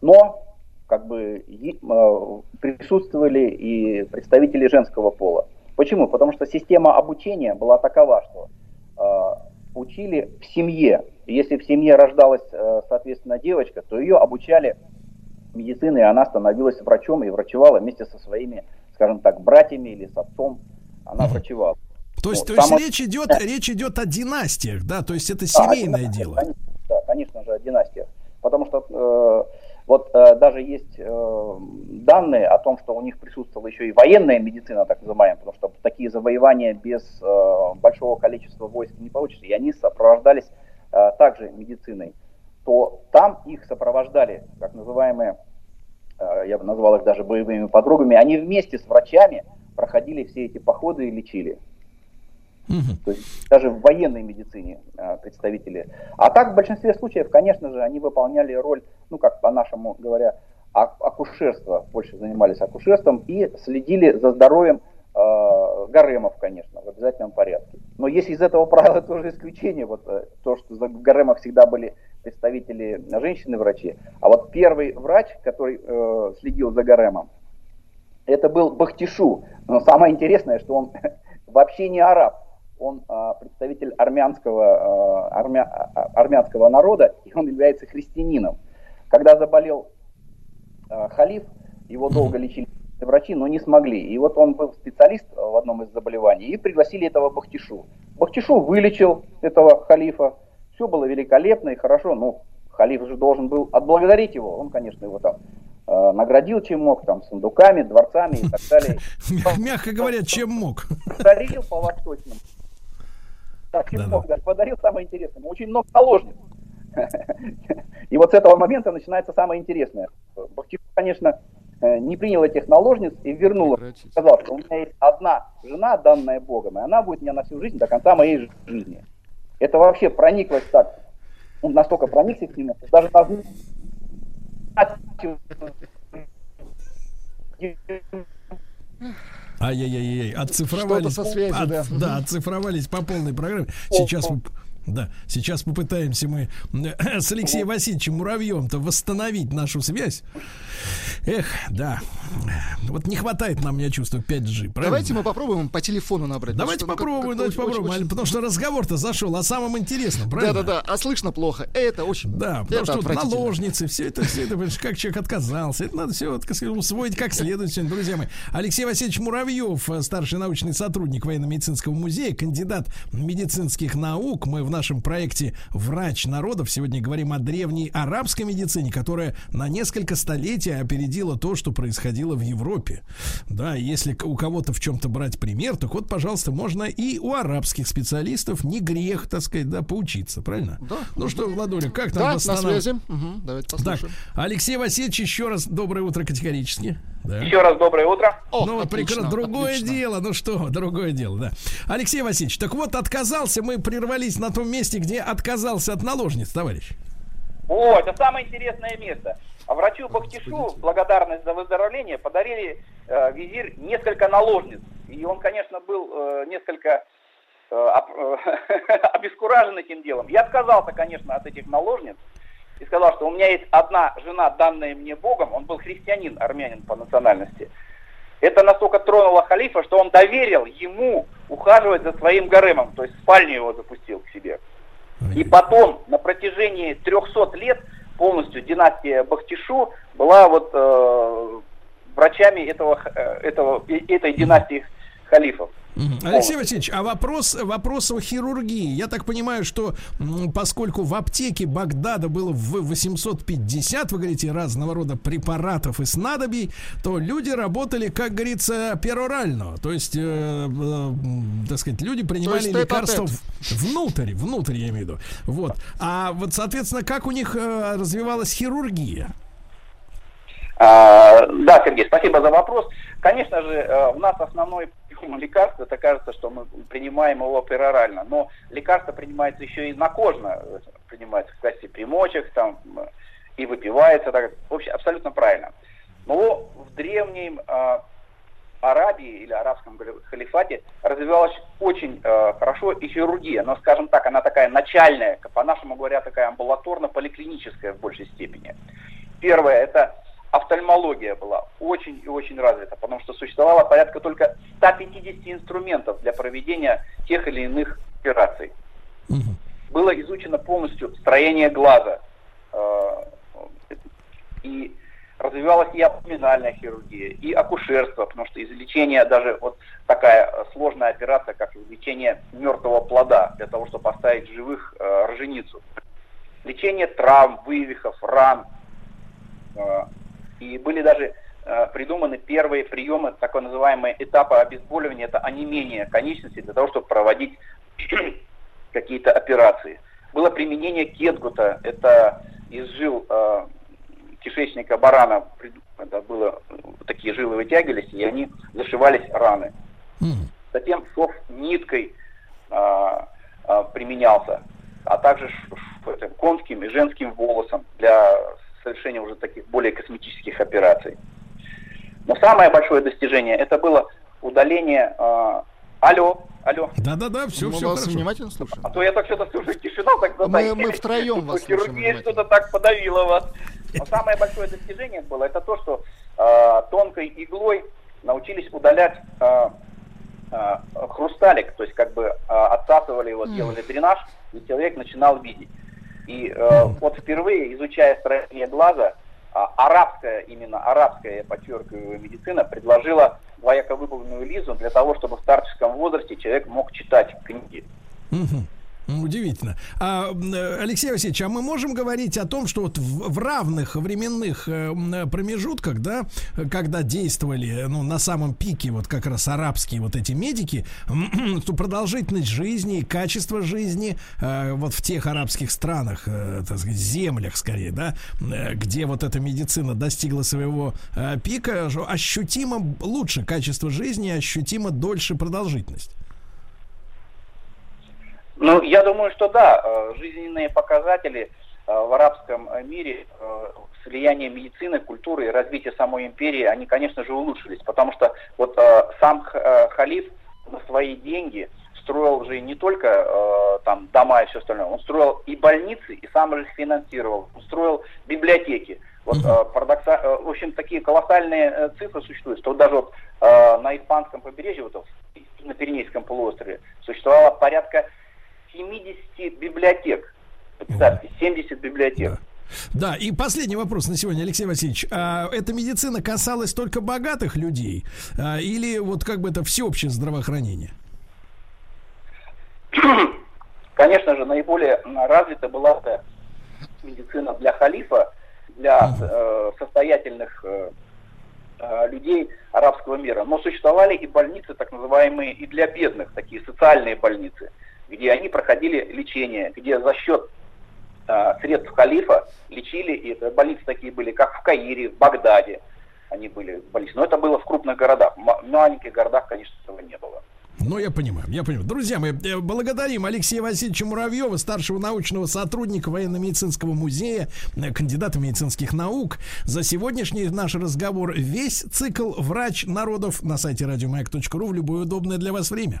Speaker 9: Но как бы э, присутствовали и представители женского пола. Почему? Потому что система обучения была такова, что э, учили в семье. Если в семье рождалась, э, соответственно, девочка, то ее обучали медицины, и она становилась врачом и врачевала вместе со своими, скажем так, братьями или с отцом. Она врачевала.
Speaker 2: То есть, вот, то есть речь идет, речь идет о династиях, да, то есть это семейное да, дело.
Speaker 9: Конечно, да, конечно же, о династиях. Потому что э, вот э, даже есть э, данные о том, что у них присутствовала еще и военная медицина, так называемая, потому что такие завоевания без э, большого количества войск не получится, и они сопровождались э, также медициной, то там их сопровождали, так называемые, я бы назвал их даже боевыми подругами, они вместе с врачами проходили все эти походы и лечили. Угу. То есть даже в военной медицине а, представители. А так в большинстве случаев, конечно же, они выполняли роль, ну как по-нашему говоря, акушерства, больше занимались акушерством и следили за здоровьем э, гаремов, конечно, в обязательном порядке. Но есть из этого правила тоже исключение, вот э, то, что в гаремах всегда были представители женщины-врачи, а вот первый врач, который э, следил за гаремом, это был Бахтишу. Но самое интересное, что он вообще не араб он а, представитель армянского, а, армя, а, армянского народа, и он является христианином. Когда заболел а, халиф, его долго лечили врачи, но не смогли. И вот он был специалист в одном из заболеваний, и пригласили этого Бахтишу. Бахтишу вылечил этого халифа, все было великолепно и хорошо, но халиф же должен был отблагодарить его. Он, конечно, его там Э, наградил чем мог, там, сундуками, дворцами и так далее.
Speaker 2: Мягко говоря, чем мог.
Speaker 9: Подарил по восточному. Так, чем мог, да, подарил самое интересное. Очень много наложниц. И вот с этого момента начинается самое интересное. Бахтиков, конечно, не принял этих наложниц и вернул их. Сказал, что у меня есть одна жена, данная Богом, и она будет у меня на всю жизнь до конца моей жизни. Это вообще прониклось так. Он настолько проникся к нему, даже
Speaker 2: Ай-яй-яй-яй, отцифровались. Со связью, от, да. да, отцифровались по полной программе. Сейчас мы да, сейчас попытаемся мы э, с Алексеем Васильевичем Муравьем-то восстановить нашу связь. Эх, да. Вот не хватает нам, я чувствую, 5G. Правильно?
Speaker 3: Давайте мы попробуем по телефону набрать.
Speaker 2: Давайте ну, попробуем, как, давайте попробуем, очень, потому что разговор-то зашел о самом интересном, правильно?
Speaker 3: Да-да-да, а слышно плохо. Это очень
Speaker 2: Да, потому это что наложницы, все это, все это, как человек отказался. Это надо все, так сказать, усвоить как следует, друзья мои. Алексей Васильевич Муравьев, старший научный сотрудник военно-медицинского музея, кандидат медицинских наук. Мы в нашем проекте «Врач народов» сегодня говорим о древней арабской медицине, которая на несколько столетий опередила то, что происходило в Европе. Да, если у кого-то в чем-то брать пример, так вот, пожалуйста, можно и у арабских специалистов не грех, так сказать, да, поучиться, правильно? Да. Ну что, Владуля, как там
Speaker 3: да, восстанов... на связи. Угу, давайте
Speaker 2: послушаем. Так, Алексей Васильевич, еще раз доброе утро категорически.
Speaker 8: Да. Еще раз доброе утро.
Speaker 2: О, ну, прекрасно. Другое отлично. дело, ну что, другое дело, да. Алексей Васильевич, так вот, отказался, мы прервались на том месте, где отказался от наложниц, товарищ.
Speaker 8: О, это самое интересное место. А врачу Бахтишу благодарность за выздоровление подарили э, визирь несколько наложниц. И он, конечно, был э, несколько э, э, обескуражен этим делом. Я отказался, конечно, от этих наложниц и сказал, что у меня есть одна жена, данная мне Богом. Он был христианин, армянин по национальности. Это настолько тронуло халифа, что он доверил ему ухаживать за своим гаремом, то есть спальню его запустил к себе. И потом, на протяжении 300 лет, полностью династия Бахтишу была вот э, врачами этого, э, этого, этой династии халифов.
Speaker 2: Алексей Васильевич, а вопрос, вопрос о хирургии. Я так понимаю, что поскольку в аптеке Багдада было в 850, вы говорите, разного рода препаратов и снадобий, то люди работали, как говорится, перорально. То есть, э, э, так сказать, люди принимали лекарства внутрь, внутрь, я имею в виду. Вот. А вот, соответственно, как у них э, развивалась хирургия?
Speaker 8: А, да, Сергей, спасибо за вопрос. Конечно же, э, у нас основной прием лекарства, это кажется, что мы принимаем его перорально, но лекарство принимается еще и накожно, принимается в качестве примочек, там, и выпивается, так, вообще абсолютно правильно. Но в древнем э, Арабии или арабском халифате развивалась очень э, хорошо и хирургия, но, скажем так, она такая начальная, по-нашему говоря, такая амбулаторно-поликлиническая в большей степени. Первое, это офтальмология была очень и очень развита, потому что существовало порядка только 150
Speaker 9: инструментов для проведения тех или иных операций. Было изучено полностью строение глаза. Э, и развивалась и абдоминальная хирургия, и акушерство, потому что излечение, даже вот такая сложная операция, как извлечение мертвого плода, для того, чтобы поставить живых э, роженицу. Лечение травм, вывихов, ран. Э, и были даже э, придуманы первые приемы, так называемые этапы обезболивания, это онемение конечностей для того, чтобы проводить какие-то операции. Было применение кетгута, это из жил э, кишечника барана, это было, такие жилы вытягивались, и они зашивались раны. Затем шов ниткой а, а, применялся, а также конским и женским волосом для совершения уже таких более косметических операций. Но самое большое достижение это было удаление... Э, алло, алло.
Speaker 2: Да-да-да, все, мы все
Speaker 3: вас хорошо. внимательно слушаем.
Speaker 9: А то я так что-то слушаю, тишина так
Speaker 3: Мы, мы втроем вас
Speaker 9: слушаем что-то так подавило вас. Но самое большое достижение было, это то, что э, тонкой иглой научились удалять э, э, хрусталик, то есть как бы э, отсасывали его, делали дренаж, и человек начинал видеть. И э, вот впервые, изучая строение глаза, э, арабская, именно арабская, я подчеркиваю, медицина предложила двояко выбранную лизу для того, чтобы в старческом возрасте человек мог читать книги.
Speaker 2: Угу. Удивительно. А, Алексей Васильевич, а мы можем говорить о том, что вот в, в равных временных э, промежутках, да, когда действовали, ну, на самом пике вот как раз арабские вот эти медики, то продолжительность жизни, качество жизни э, вот в тех арабских странах, э, так сказать, землях скорее, да, где вот эта медицина достигла своего пика, ощутимо лучше качество жизни, ощутимо дольше продолжительность.
Speaker 9: Ну, я думаю, что да, э, жизненные показатели э, в арабском мире э, с влиянием медицины, культуры и развития самой империи, они, конечно же, улучшились, потому что вот сам халиф на свои деньги строил же не только там дома и все остальное, он строил и больницы, и сам их финансировал, он строил библиотеки. Вот, uh парадокса... в общем, такие колоссальные цифры существуют, что вот даже вот на испанском побережье, вот на Пиренейском полуострове, существовало порядка 70 библиотек. Представьте, 70 библиотек.
Speaker 2: Да. Да, и последний вопрос на сегодня, Алексей Васильевич. А эта медицина касалась только богатых людей а, или вот как бы это всеобщее здравоохранение?
Speaker 9: Конечно же, наиболее развита была эта медицина для халифа, для э, состоятельных э, э, людей арабского мира. Но существовали и больницы, так называемые, и для бедных, такие социальные больницы где они проходили лечение, где за счет э, средств халифа лечили, и это больницы такие были, как в Каире, в Багдаде, они были больницы. Но это было в крупных городах. В маленьких городах, конечно, этого не было.
Speaker 2: Ну, я понимаю, я понимаю. Друзья, мы э, благодарим Алексея Васильевича Муравьева, старшего научного сотрудника военно-медицинского музея, э, кандидата медицинских наук, за сегодняшний наш разговор. Весь цикл «Врач народов» на сайте радиомаяк.ру в любое удобное для вас время.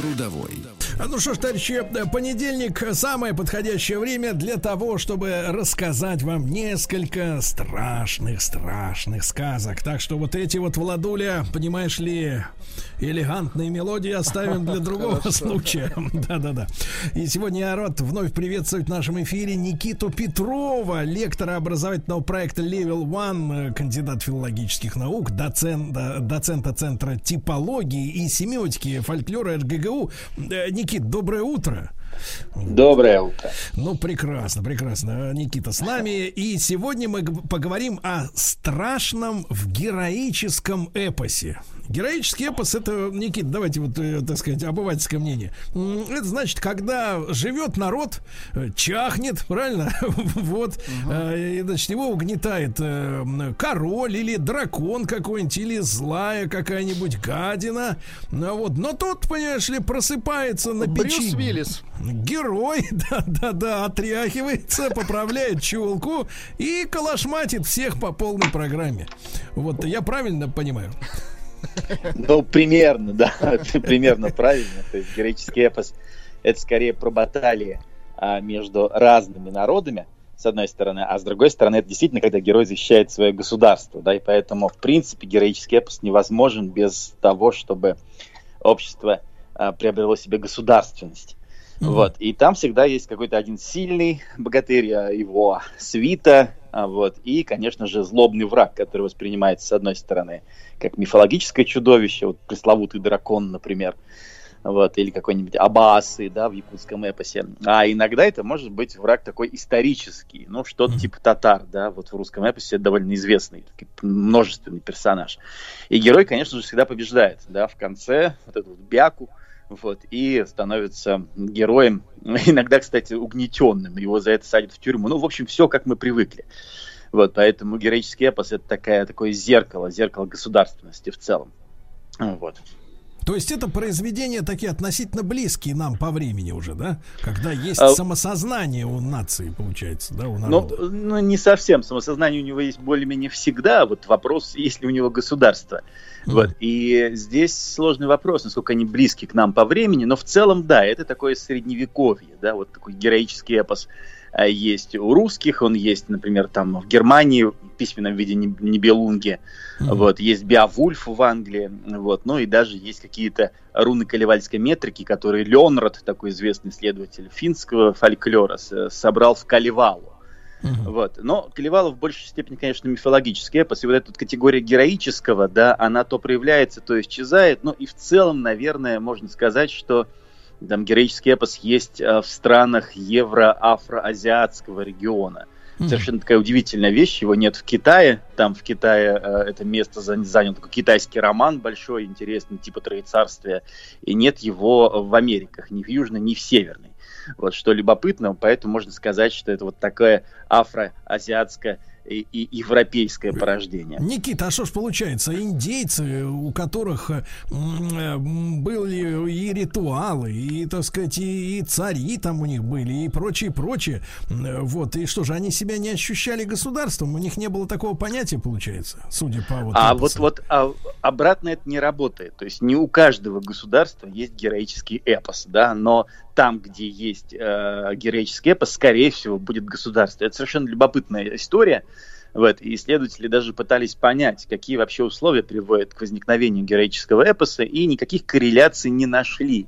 Speaker 1: Трудовой.
Speaker 2: Ну что ж, товарищи, понедельник самое подходящее время для того, чтобы рассказать вам несколько страшных, страшных сказок. Так что вот эти вот Владуля, понимаешь ли, элегантные мелодии оставим для другого случая. Да-да-да. И сегодня я рад вновь приветствовать в нашем эфире Никиту Петрова, лектора образовательного проекта Level One, кандидат филологических наук, доцента, доцента Центра типологии и семиотики фольклора РГГУ. Никита Никит, доброе утро.
Speaker 10: Доброе утро.
Speaker 2: Ну, прекрасно, прекрасно. Никита с нами. И сегодня мы поговорим о страшном в героическом эпосе. Героический эпос это, Никит, давайте вот, э, так сказать, обывательское мнение. Это значит, когда живет народ, э, чахнет, правильно? вот, угу. и, значит, его угнетает король или дракон какой-нибудь, или злая какая-нибудь гадина. Ну вот, но тот, понимаешь ли, просыпается на Брюс печи.
Speaker 3: Виллис.
Speaker 2: Герой, да-да-да, отряхивается, поправляет челку и калашматит всех по полной программе. Вот, я правильно понимаю?
Speaker 10: Ну, примерно, да, примерно правильно. То есть героический эпос – это скорее про баталии а, между разными народами, с одной стороны, а с другой стороны, это действительно, когда герой защищает свое государство, да, и поэтому, в принципе, героический эпос невозможен без того, чтобы общество а, приобрело себе государственность. Mm-hmm. Вот. И там всегда есть какой-то один сильный богатырь, а, его свита, вот, и, конечно же, злобный враг, который воспринимается, с одной стороны, как мифологическое чудовище, вот пресловутый дракон, например, вот, или какой-нибудь Абасы, да, в якутском эпосе. А иногда это может быть враг такой исторический, ну, что-то mm-hmm. типа татар, да, вот в русском эпосе это довольно известный, множественный персонаж. И герой, конечно же, всегда побеждает, да, в конце вот эту вот бяку, вот, и становится героем, иногда, кстати, угнетенным, его за это садят в тюрьму. Ну, в общем, все, как мы привыкли. Вот, поэтому героический эпос это такая, такое зеркало, зеркало государственности в целом. Вот.
Speaker 2: То есть это произведения такие относительно близкие нам по времени уже, да? Когда есть а... самосознание у нации, получается, да, у
Speaker 10: ну, народа. Ну, ну, не совсем. Самосознание у него есть более-менее всегда. Вот вопрос, есть ли у него государство. Mm. Вот. И здесь сложный вопрос, насколько они близки к нам по времени. Но в целом, да, это такое средневековье, да, вот такой героический эпос а, есть у русских, он есть, например, там в Германии в письменном виде Нибелунги, mm-hmm. вот, есть Биовульф в Англии, вот, ну и даже есть какие-то руны калевальской метрики, которые Леонрад, такой известный исследователь финского фольклора, собрал в Калевалу. Uh-huh. Вот. Но Калевалов в большей степени, конечно, мифологический эпос. И вот эта категория героического, да, она то проявляется, то исчезает. Но и в целом, наверное, можно сказать, что там героический эпос есть э, в странах евро-афроазиатского региона. Mm-hmm. Совершенно такая удивительная вещь. Его нет в Китае. Там в Китае э, это место занял такой китайский роман большой, интересный, типа Троецарствия. И нет его в Америках, ни в Южной, ни в Северной. Вот что любопытно, поэтому можно сказать, что это вот такая афроазиатская и, и европейское порождение.
Speaker 2: Никита, а что ж получается, индейцы, у которых э, были и ритуалы, и, так сказать, и, и цари там у них были, и прочее, прочее, вот, и что же, они себя не ощущали государством, у них не было такого понятия, получается, судя по вот
Speaker 10: А вот, вот а, обратно это не работает, то есть не у каждого государства есть героический эпос, да, но там, где есть э, героический эпос, скорее всего, будет государство. Это совершенно любопытная история. Вот, и исследователи даже пытались понять, какие вообще условия приводят к возникновению героического эпоса, и никаких корреляций не нашли.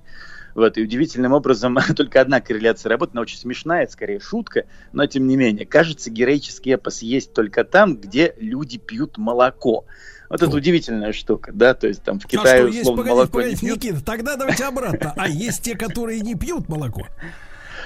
Speaker 10: Вот, и удивительным образом только одна корреляция работает, она очень смешная, это скорее шутка, но тем не менее, кажется, героический эпос есть только там, где люди пьют молоко. Вот это удивительная штука, да, то есть там в Китае а
Speaker 2: что, есть, погодите, молоко погодите, не пьют. Никита, тогда давайте обратно. А есть те, которые не пьют молоко?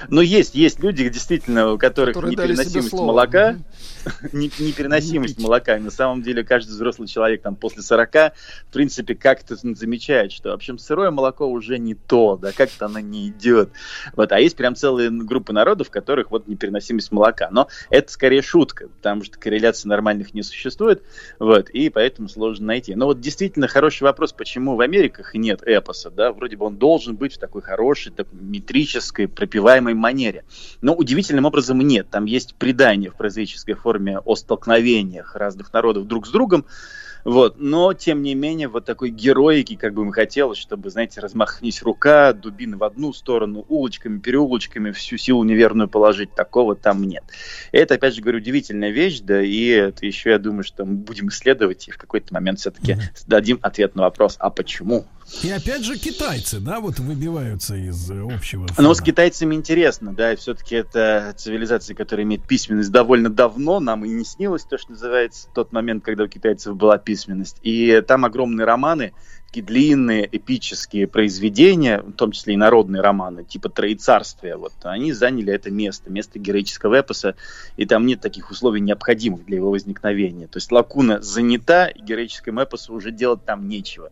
Speaker 10: Но есть, есть люди, действительно, у которых которые непереносимость молока, непереносимость молока. На самом деле каждый взрослый человек там после 40, в принципе, как-то замечает, что, в общем, сырое молоко уже не то, да, как-то оно не идет. Вот, а есть прям целые группы народов, в которых вот непереносимость молока. Но это скорее шутка, потому что корреляции нормальных не существует, вот, и поэтому сложно найти. Но вот действительно хороший вопрос, почему в Америках нет эпоса, да, вроде бы он должен быть в такой хорошей, такой метрической, пропиваемой манере. Но удивительным образом нет. Там есть предание в прозаической форме о столкновениях разных народов друг с другом. Вот. Но, тем не менее, вот такой героики, как бы мы хотелось, чтобы, знаете, размахнись рука, дубины в одну сторону, улочками, переулочками всю силу неверную положить, такого там нет. Это, опять же говорю, удивительная вещь, да, и это еще, я думаю, что мы будем исследовать и в какой-то момент все-таки mm-hmm. дадим ответ на вопрос, а почему?
Speaker 2: И опять же китайцы, да, вот выбиваются из общего.
Speaker 10: Фона. Ну, с китайцами интересно, да, и все-таки это цивилизация, которая имеет письменность довольно давно, нам и не снилось то, что называется, тот момент, когда у китайцев была письменность. И там огромные романы, такие длинные эпические произведения, в том числе и народные романы, типа Троецарствия, вот, они заняли это место, место героического эпоса, и там нет таких условий необходимых для его возникновения. То есть лакуна занята, и героическому эпосу уже делать там нечего.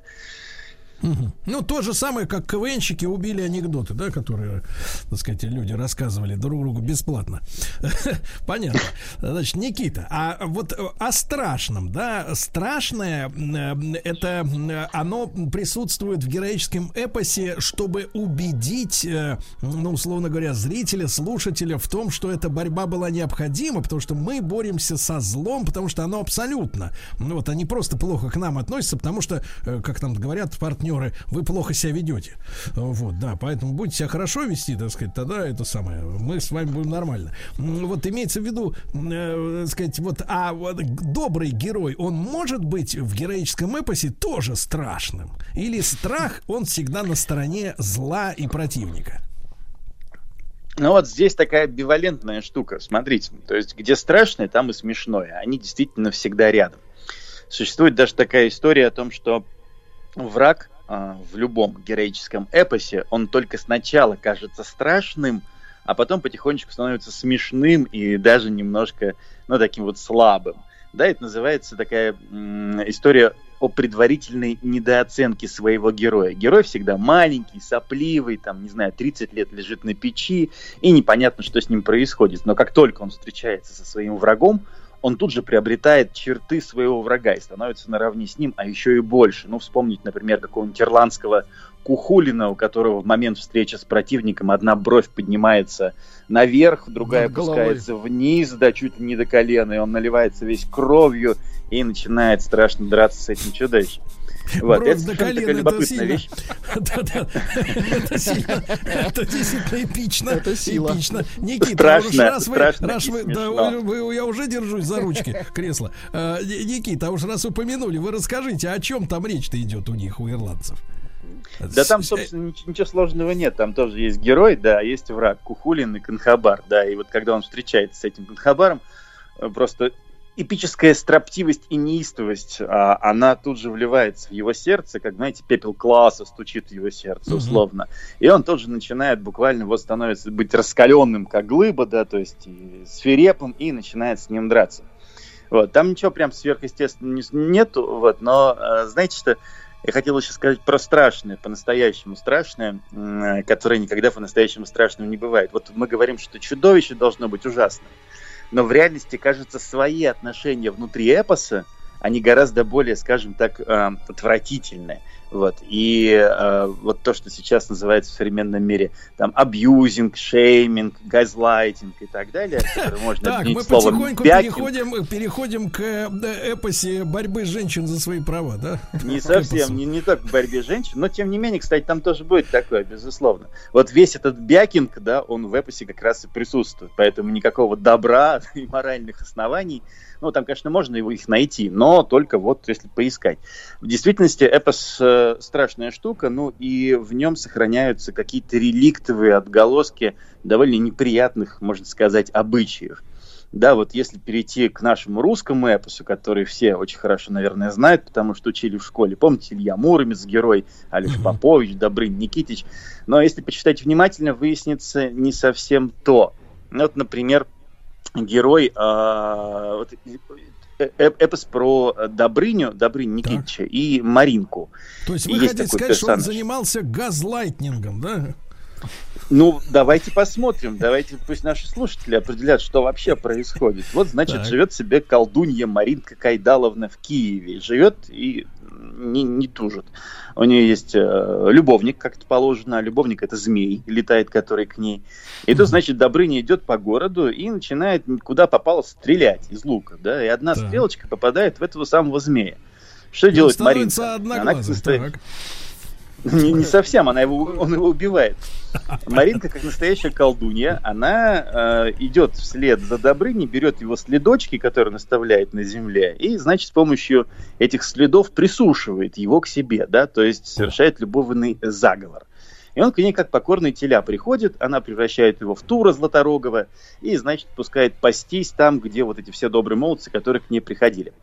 Speaker 2: Ну, то же самое, как КВНщики убили анекдоты, да, которые, так сказать, люди рассказывали друг другу бесплатно. Понятно. Значит, Никита, а вот о страшном, да, страшное, э, это э, оно присутствует в героическом эпосе, чтобы убедить, э, ну, условно говоря, зрителя, слушателя в том, что эта борьба была необходима, потому что мы боремся со злом, потому что оно абсолютно, ну, вот они просто плохо к нам относятся, потому что, как там говорят партнеры, партнеры, вы плохо себя ведете. Вот, да, поэтому будете себя хорошо вести, так сказать, тогда это самое, мы с вами будем нормально. Вот имеется в виду, э, сказать, вот, а вот добрый герой, он может быть в героическом эпосе тоже страшным? Или страх, он всегда на стороне зла и противника?
Speaker 10: Ну вот здесь такая бивалентная штука. Смотрите, то есть где страшное, там и смешное. Они действительно всегда рядом. Существует даже такая история о том, что враг в любом героическом эпосе, он только сначала кажется страшным, а потом потихонечку становится смешным и даже немножко, ну, таким вот слабым. Да, это называется такая история о предварительной недооценке своего героя. Герой всегда маленький, сопливый, там, не знаю, 30 лет лежит на печи, и непонятно, что с ним происходит. Но как только он встречается со своим врагом, он тут же приобретает черты своего врага и становится наравне с ним, а еще и больше. Ну, вспомнить, например, какого-нибудь ирландского Кухулина, у которого в момент встречи с противником одна бровь поднимается наверх, другая опускается вниз, да, чуть ли не до колена, и он наливается весь кровью и начинает страшно драться с этим чудовищем.
Speaker 2: Вот, Брос это до колена, это сильно. Да-да, это сильно, это действительно эпично. Это сила. Эпично. Никита, страшно, раз вы, страшно раз вы, да, вы, я уже держусь за ручки кресла. А, Никита, а уж раз упомянули, вы расскажите, о чем там речь-то идет у них, у ирландцев?
Speaker 10: Да там, собственно, ничего сложного нет. Там тоже есть герой, да, есть враг, Кухулин и Канхабар, да. И вот когда он встречается с этим Канхабаром, э, просто эпическая строптивость и неистовость, а, она тут же вливается в его сердце, как, знаете, пепел класса стучит в его сердце, условно. Mm-hmm. И он тоже начинает буквально вот становится быть раскаленным, как глыба, да, то есть и свирепым, и начинает с ним драться. Вот, там ничего прям сверхъестественного нету, вот, но э, знаете, что я хотел еще сказать про страшное, по-настоящему страшное, которое никогда по-настоящему страшным не бывает. Вот мы говорим, что чудовище должно быть ужасным но в реальности, кажется, свои отношения внутри эпоса, они гораздо более, скажем так, э, отвратительные. Вот. И э, вот то, что сейчас называется в современном мире там абьюзинг, шейминг, газлайтинг и так далее,
Speaker 2: можно Так, мы потихоньку переходим, переходим к э, эпосе борьбы женщин за свои права, да?
Speaker 10: Не совсем, не, не только к борьбе женщин, но тем не менее, кстати, там тоже будет такое, безусловно. Вот весь этот бякинг, да, он в эпосе как раз и присутствует, поэтому никакого добра и моральных оснований ну, там, конечно, можно его их найти, но только вот если поискать. В действительности эпос э, страшная штука, ну и в нем сохраняются какие-то реликтовые отголоски довольно неприятных, можно сказать, обычаев. Да, вот если перейти к нашему русскому эпосу, который все очень хорошо, наверное, знают, потому что учили в школе. Помните, Илья Муромец, герой, Алиш Попович, Добрын Никитич. Но если почитать внимательно, выяснится не совсем то. Вот, например, герой э, вот, э, э, эпос про Добрыню, Добрыню Никитича так. и Маринку.
Speaker 2: То есть вы и хотите сказать, персонаж. что он занимался газлайтнингом, да?
Speaker 10: Ну, давайте посмотрим, давайте пусть наши слушатели определят, что вообще происходит. Вот, значит, так. живет себе колдунья Маринка Кайдаловна в Киеве. Живет и не, не тужит. У нее есть э, любовник, как это положено. Любовник это змей, летает который к ней. И тут, значит, Добрыня идет по городу и начинает куда попало стрелять из лука. Да? И одна да. стрелочка попадает в этого самого змея. Что и делает Маринка? Она, так. Не, не совсем, она его, он его убивает. Маринка, как настоящая колдунья, она э, идет вслед за Добрыней, берет его следочки, которые наставляет на земле, и, значит, с помощью этих следов присушивает его к себе, да, то есть совершает любовный заговор. И он к ней как покорный теля приходит, она превращает его в Тура Златорогова и, значит, пускает пастись там, где вот эти все добрые молодцы, которые к ней приходили.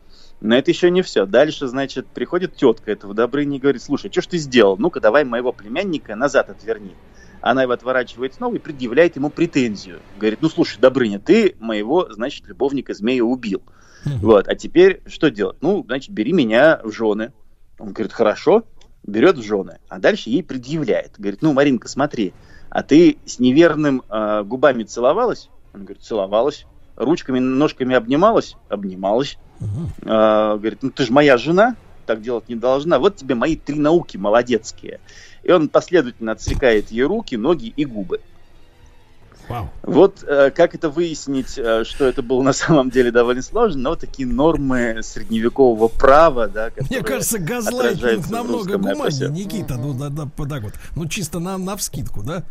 Speaker 10: Но это еще не все. Дальше, значит, приходит тетка этого Добрыни и говорит, слушай, что ж ты сделал? Ну-ка, давай моего племянника назад отверни. Она его отворачивает снова и предъявляет ему претензию. Говорит, ну слушай, Добрыня, ты моего, значит, любовника змея убил. Вот, а теперь что делать? Ну, значит, бери меня в жены. Он говорит, хорошо. Берет в жены, а дальше ей предъявляет. Говорит, ну, Маринка, смотри, а ты с неверным э, губами целовалась? Он говорит, целовалась. Ручками, ножками обнималась? Обнималась. Угу. Э, говорит, ну ты же моя жена, так делать не должна. Вот тебе мои три науки молодецкие. И он последовательно отсекает ей руки, ноги и губы. Вау. Вот э, как это выяснить, э, что это было на самом деле довольно сложно, но такие нормы средневекового права, да,
Speaker 2: Мне кажется, газлайтинг намного гуманнее, Никита, ну да, да, так вот, ну чисто на, на вскидку, да?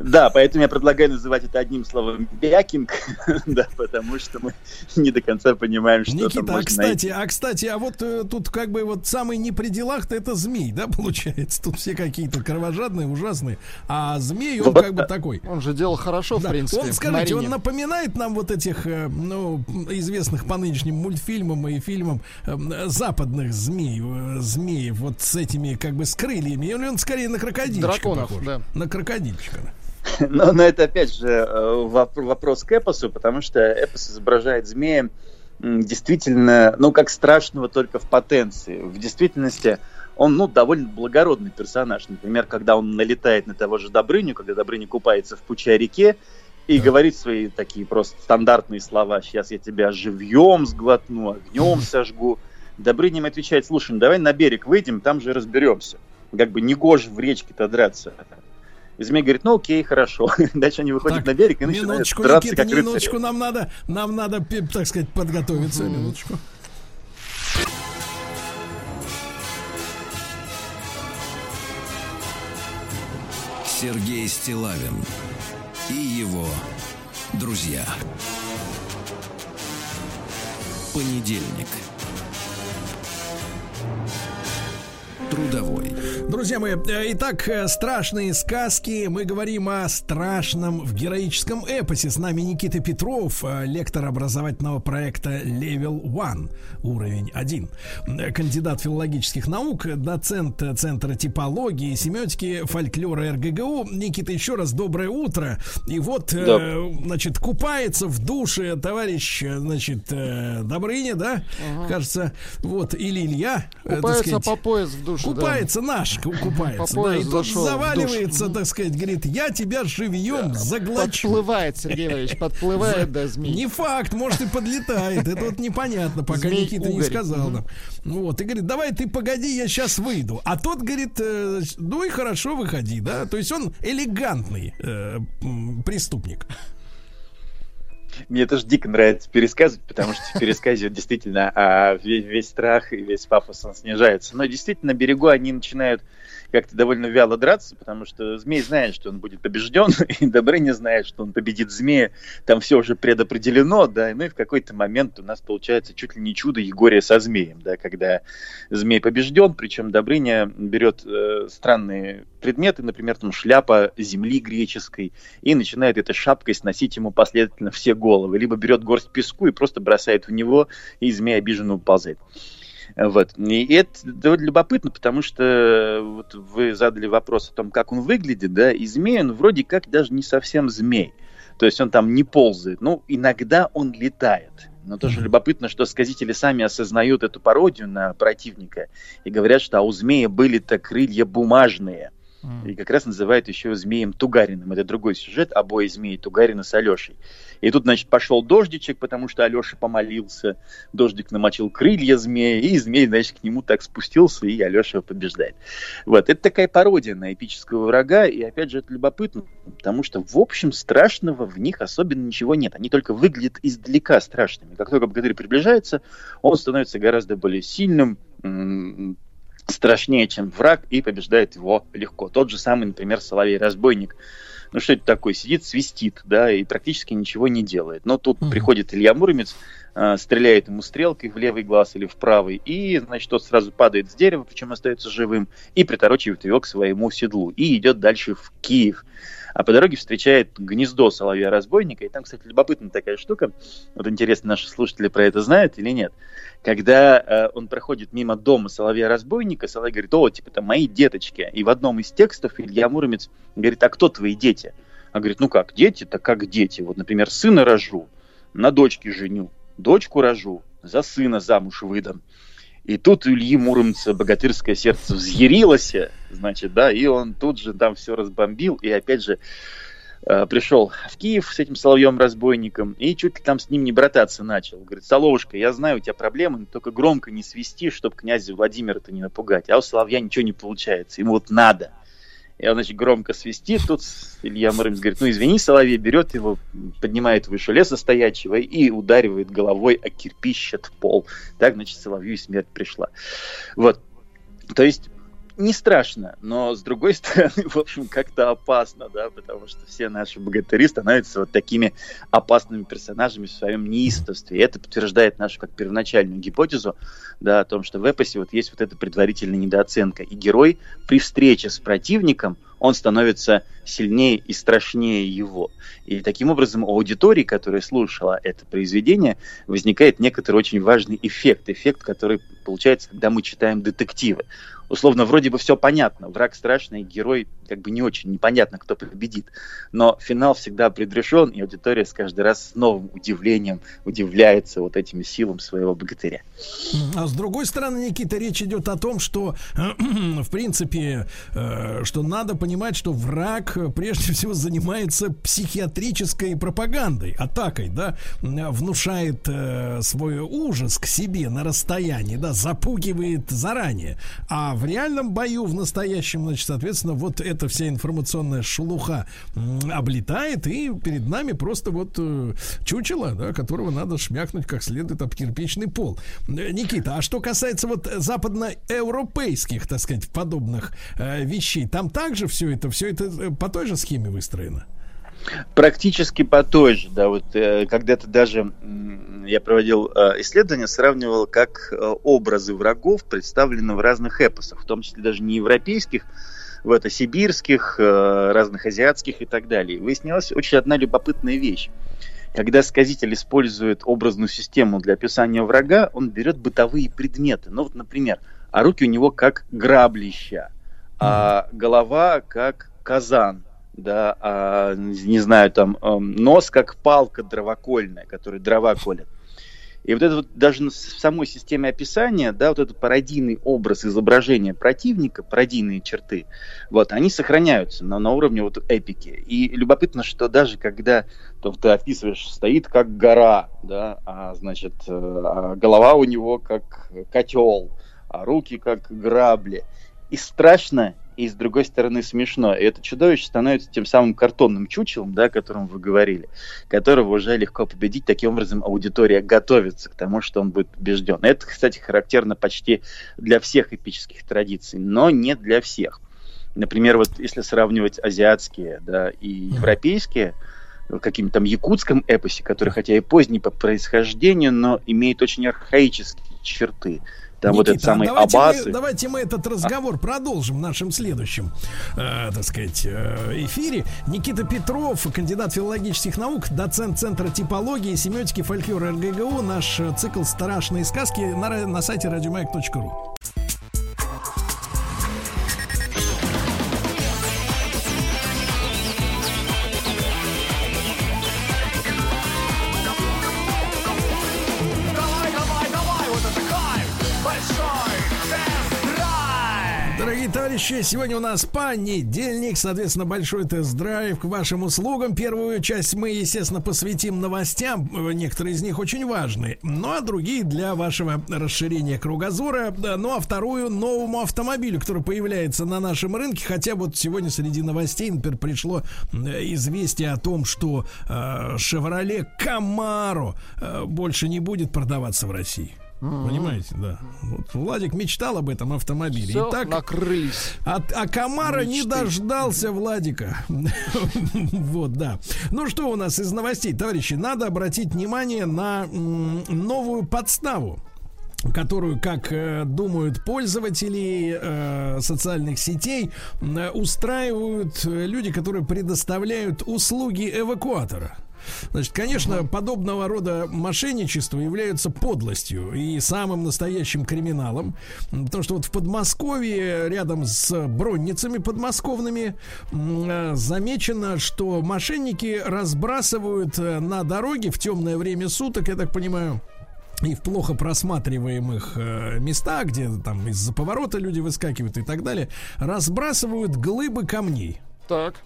Speaker 10: Да, поэтому я предлагаю называть это одним словом бякинг, да, потому что мы не до конца понимаем, что
Speaker 2: Никита,
Speaker 10: там
Speaker 2: а кстати, найти. а кстати, а вот э, тут как бы вот самый не при делах-то это змей, да, получается? Тут все какие-то кровожадные, ужасные, а змей он вот, как бы такой.
Speaker 3: Он же делал хорошо, да. в принципе.
Speaker 2: Он, скажите, он напоминает нам вот этих, э, ну, известных по нынешним мультфильмам и фильмам э, западных змей, э, змеев вот с этими как бы с крыльями, или он скорее на крокодильчика Драконов, похож? Да. На крокодильчика.
Speaker 10: Но, но это опять же э, вопрос к эпосу, потому что эпос изображает змея действительно, ну, как страшного только в потенции. В действительности он, ну, довольно благородный персонаж. Например, когда он налетает на того же Добрыню, когда Добрыня купается в Пуча реке, и да. говорит свои такие просто стандартные слова. Сейчас я тебя живьем сглотну, огнем сожгу. Добрыня им отвечает, слушай, ну давай на берег выйдем, там же разберемся. Как бы не гоже в речке-то драться. И змей говорит, ну окей, хорошо. Дальше они выходят так, на берег и начинают драться Никита, как
Speaker 2: минуточку, нам надо, нам надо, так сказать, подготовиться. Минуточку.
Speaker 1: Сергей Стилавин и его друзья. Понедельник. Трудовой.
Speaker 2: Друзья мои, э, итак, э, страшные сказки. Мы говорим о страшном в героическом эпосе. С нами Никита Петров, э, лектор образовательного проекта Level One, уровень 1. Кандидат филологических наук, доцент Центра типологии, семиотики, фольклора РГГУ. Никита, еще раз доброе утро. И вот, да. значит, купается в душе товарищ, значит, Добрыня, да? Ага. Кажется, вот, или Илья.
Speaker 3: Купается по пояс в душе
Speaker 2: купается
Speaker 3: да.
Speaker 2: наш, купается. да, и тут заваливается, так сказать, говорит, я тебя живьем заглочу.
Speaker 3: Подплывает, Сергей Иванович, подплывает, да, змей.
Speaker 2: Не факт, может и подлетает. Это вот непонятно, пока змей Никита угорь. не сказал нам. Ну вот, и говорит, давай ты погоди, я сейчас выйду. А тот говорит, э, ну и хорошо, выходи, да. То есть он элегантный э, преступник.
Speaker 10: Мне тоже дико нравится пересказывать, потому что в пересказе действительно а, весь, весь страх и весь пафос он снижается. Но действительно берегу они начинают как-то довольно вяло драться, потому что змей знает, что он будет побежден, и Добрыня знает, что он победит змея. Там все уже предопределено, да, ну и в какой-то момент у нас получается чуть ли не чудо Егория со змеем, да, когда змей побежден, причем Добрыня берет э, странные предметы, например, там шляпа земли греческой, и начинает этой шапкой сносить ему последовательно все головы, либо берет горсть песку и просто бросает в него, и змей обиженно уползает. Вот. И это довольно любопытно, потому что вот вы задали вопрос о том, как он выглядит, да, и змей он вроде как даже не совсем змей. То есть он там не ползает. Ну, иногда он летает. Но тоже любопытно, что сказители сами осознают эту пародию на противника и говорят, что а у змея были-то крылья бумажные. И как раз называют еще змеем Тугариным. Это другой сюжет, обои змеи Тугарина с Алешей. И тут, значит, пошел дождичек, потому что Алеша помолился. Дождик намочил крылья змея, и змей, значит, к нему так спустился, и Алеша побеждает. Вот, это такая пародия на эпического врага, и опять же, это любопытно, потому что, в общем, страшного в них особенно ничего нет. Они только выглядят издалека страшными. Как только богатырь приближается, он становится гораздо более сильным, страшнее, чем враг, и побеждает его легко. Тот же самый, например, Соловей-разбойник. Ну что это такое? Сидит, свистит, да, и практически ничего не делает. Но тут mm-hmm. приходит Илья Муромец, стреляет ему стрелкой в левый глаз или в правый, и, значит, тот сразу падает с дерева, причем остается живым, и приторочивает его к своему седлу, и идет дальше в Киев. А по дороге встречает гнездо соловья-разбойника, и там, кстати, любопытная такая штука, вот интересно, наши слушатели про это знают или нет, когда э, он проходит мимо дома соловья-разбойника, соловей говорит, о, типа, это мои деточки, и в одном из текстов Илья Муромец говорит, а кто твои дети? А говорит, ну как, дети, так как дети, вот, например, сына рожу, на дочке женю, дочку рожу, за сына замуж выдам. И тут у Ильи Муромца богатырское сердце взъярилось, значит, да, и он тут же там все разбомбил, и опять же э, пришел в Киев с этим Соловьем-разбойником, и чуть ли там с ним не брататься начал. Говорит, Соловушка, я знаю, у тебя проблемы, только громко не свисти, чтобы князя Владимира-то не напугать. А у Соловья ничего не получается, ему вот надо. И он, значит, громко свистит. Тут Илья Муромец говорит, ну, извини, Соловей берет его, поднимает выше леса стоячего и ударивает головой о кирпич от пол. Так, значит, Соловью и смерть пришла. Вот. То есть не страшно, но с другой стороны, в общем, как-то опасно, да, потому что все наши богатыри становятся вот такими опасными персонажами в своем неистовстве. И это подтверждает нашу как первоначальную гипотезу, да, о том, что в эпосе вот есть вот эта предварительная недооценка. И герой при встрече с противником – он становится сильнее и страшнее его. И таким образом у аудитории, которая слушала это произведение, возникает некоторый очень важный эффект. Эффект, который получается, когда мы читаем детективы. Условно, вроде бы все понятно. Враг страшный, герой как бы не очень непонятно, кто победит. Но финал всегда предрешен, и аудитория с каждый раз с новым удивлением удивляется вот этим силам своего богатыря.
Speaker 2: А с другой стороны, Никита, речь идет о том, что, в принципе, э, что надо понимать, что враг прежде всего занимается психиатрической пропагандой, атакой, да, внушает э, свой ужас к себе на расстоянии, да, запугивает заранее. А в реальном бою, в настоящем, значит, соответственно, вот это эта вся информационная шелуха облетает, и перед нами просто вот э, чучело, да, которого надо шмякнуть как следует об кирпичный пол. Э, Никита, а что касается вот западноевропейских, так сказать, подобных э, вещей, там также все это, все это э, по той же схеме выстроено?
Speaker 10: Практически по той же, да, вот э, когда-то даже э, я проводил э, исследования, сравнивал, как э, образы врагов представлены в разных эпосах, в том числе даже не европейских, в это сибирских, э, разных азиатских и так далее. Выяснилась очень одна любопытная вещь. Когда сказитель использует образную систему для описания врага, он берет бытовые предметы. Ну вот, например, а руки у него как граблища, а голова как казан, да, а, не знаю, там эм, нос как палка дровокольная, которой дрова колят. И вот это вот даже в самой системе описания, да, вот этот пародийный образ изображения противника, пародийные черты, вот, они сохраняются на, на уровне вот эпики. И любопытно, что даже когда то ты описываешь, стоит как гора, да, а, значит, э, а голова у него как котел, а руки как грабли. И страшно, и с другой стороны смешно. И это чудовище становится тем самым картонным чучелом, да, о котором вы говорили, которого уже легко победить. Таким образом, аудитория готовится к тому, что он будет побежден. Это, кстати, характерно почти для всех эпических традиций, но не для всех. Например, вот если сравнивать азиатские да, и европейские, каким-то там якутском эпосе, который хотя и поздний по происхождению, но имеет очень архаические черты. Там Никита, вот этот самый
Speaker 2: давайте
Speaker 10: Аббасы.
Speaker 2: Мы, давайте мы этот разговор а? продолжим в нашем следующем, э, так сказать, э, эфире. Никита Петров, кандидат филологических наук, доцент Центра типологии, семиотики, фольклора РГГУ. Наш э, цикл «Страшные сказки» на, на сайте радиомаяк.ру. товарищи, сегодня у нас понедельник, соответственно, большой тест-драйв к вашим услугам. Первую часть мы, естественно, посвятим новостям, некоторые из них очень важные, ну а другие для вашего расширения кругозора. Ну а вторую новому автомобилю, который появляется на нашем рынке, хотя вот сегодня среди новостей, например, пришло известие о том, что э, Chevrolet Camaro э, больше не будет продаваться в России. Mm-hmm. Понимаете, да. Вот Владик мечтал об этом автомобиле.
Speaker 3: Все и так накрылись.
Speaker 2: А, а Камара Мечты. не дождался Владика. вот, да. Ну что у нас из новостей, товарищи? Надо обратить внимание на новую подставу которую, как э, думают пользователи э, социальных сетей, э, устраивают люди, которые предоставляют услуги эвакуатора. Значит, конечно, подобного рода мошенничество является подлостью и самым настоящим криминалом. Потому что вот в Подмосковье, рядом с бронницами подмосковными, э, замечено, что мошенники разбрасывают э, на дороге в темное время суток, я так понимаю, и в плохо просматриваемых э, местах, где там из-за поворота люди выскакивают и так далее, разбрасывают глыбы камней.
Speaker 3: Так.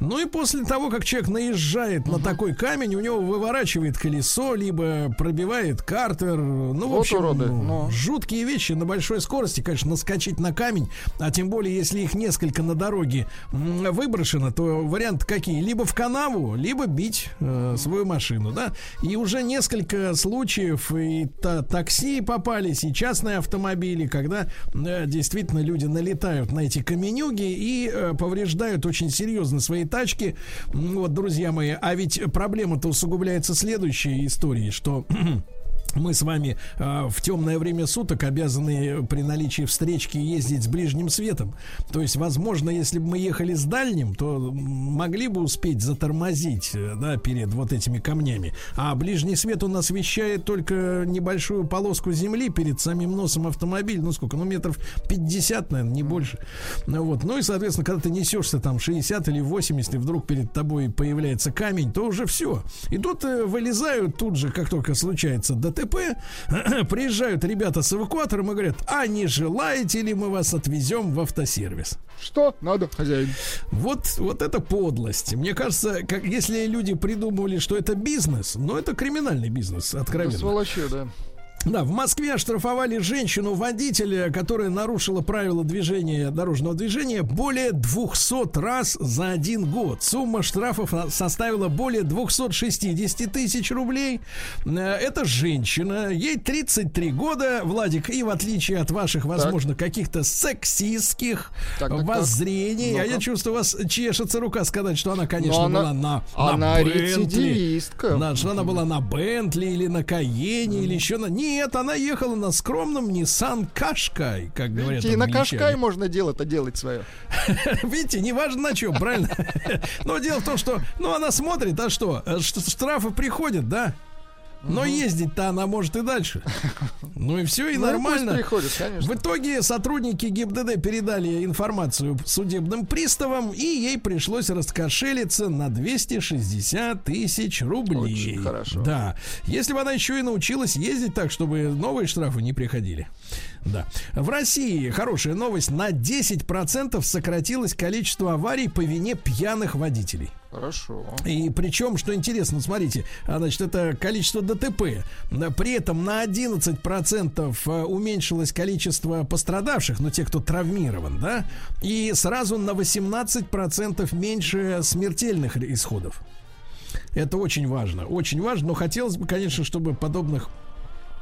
Speaker 2: Ну и после того, как человек наезжает на такой камень, у него выворачивает колесо, либо пробивает картер. Ну, в
Speaker 3: Вот
Speaker 2: общем,
Speaker 3: уроды,
Speaker 2: ну,
Speaker 3: ну.
Speaker 2: жуткие вещи на большой скорости, конечно, наскочить на камень, а тем более, если их несколько на дороге выброшено, то варианты какие? Либо в канаву, либо бить э, свою машину, да? И уже несколько случаев и та- такси попались, и частные автомобили, когда э, действительно люди налетают на эти каменюги и э, повреждают очень серьезно свои тачки. М, Вот, друзья мои, а ведь проблема-то усугубляется следующей историей, что мы с вами э, в темное время суток обязаны при наличии встречки ездить с ближним светом. То есть, возможно, если бы мы ехали с дальним, то могли бы успеть затормозить э, да, перед вот этими камнями. А ближний свет он освещает только небольшую полоску земли перед самим носом автомобиля. Ну сколько? Ну метров 50, наверное, не больше. Ну, вот. ну и, соответственно, когда ты несешься там 60 или 80, и вдруг перед тобой появляется камень, то уже все. И тут э, вылезают тут же, как только случается ДТП, приезжают ребята с эвакуатором и говорят, а не желаете ли мы вас отвезем в автосервис?
Speaker 3: Что надо, хозяин?
Speaker 2: Вот, вот это подлость. Мне кажется, как если люди придумывали, что это бизнес, но это криминальный бизнес,
Speaker 3: Это
Speaker 2: откровенно.
Speaker 3: сволочи, да.
Speaker 2: Да, в Москве оштрафовали женщину-водителя, которая нарушила правила движения, дорожного движения более 200 раз за один год. Сумма штрафов составила более 260 тысяч рублей. Э, Это женщина, ей 33 года, Владик, и в отличие от ваших, возможно, каких-то сексистских
Speaker 3: Так, так, так.
Speaker 2: воззрений, а я чувствую, у вас чешется рука сказать, что она, конечно,
Speaker 3: Но она-
Speaker 2: была на,
Speaker 3: она
Speaker 2: на Бентли. Да, что она была на Бентли или на Каене или еще на... Нет, она ехала на скромном Nissan Кашкай, как говорят
Speaker 3: Видите, и на. Кашкай можно дело-то делать свое.
Speaker 2: Видите, неважно на чем, правильно? Но дело в том, что, ну, она смотрит, а что? Э, Штрафы приходят, да? Но ездить-то она может и дальше. Ну и все, и
Speaker 3: Ну, и
Speaker 2: нормально.
Speaker 3: пусть приходит, конечно.
Speaker 2: В итоге сотрудники ГИБДД передали информацию судебным приставам, и ей пришлось раскошелиться на 260 тысяч рублей.
Speaker 3: Очень хорошо.
Speaker 2: Да. Если бы она еще и научилась ездить так, чтобы новые штрафы не приходили. Да. В России, хорошая новость, на 10% сократилось количество аварий по вине пьяных водителей.
Speaker 3: Хорошо.
Speaker 2: И причем, что интересно, смотрите, а, значит, это количество ДТП. При этом на 11% э, уменьшилось количество пострадавших, ну, те, кто травмирован, да, и сразу на 18% меньше смертельных исходов. Это очень важно, очень важно, но хотелось бы, конечно, чтобы подобных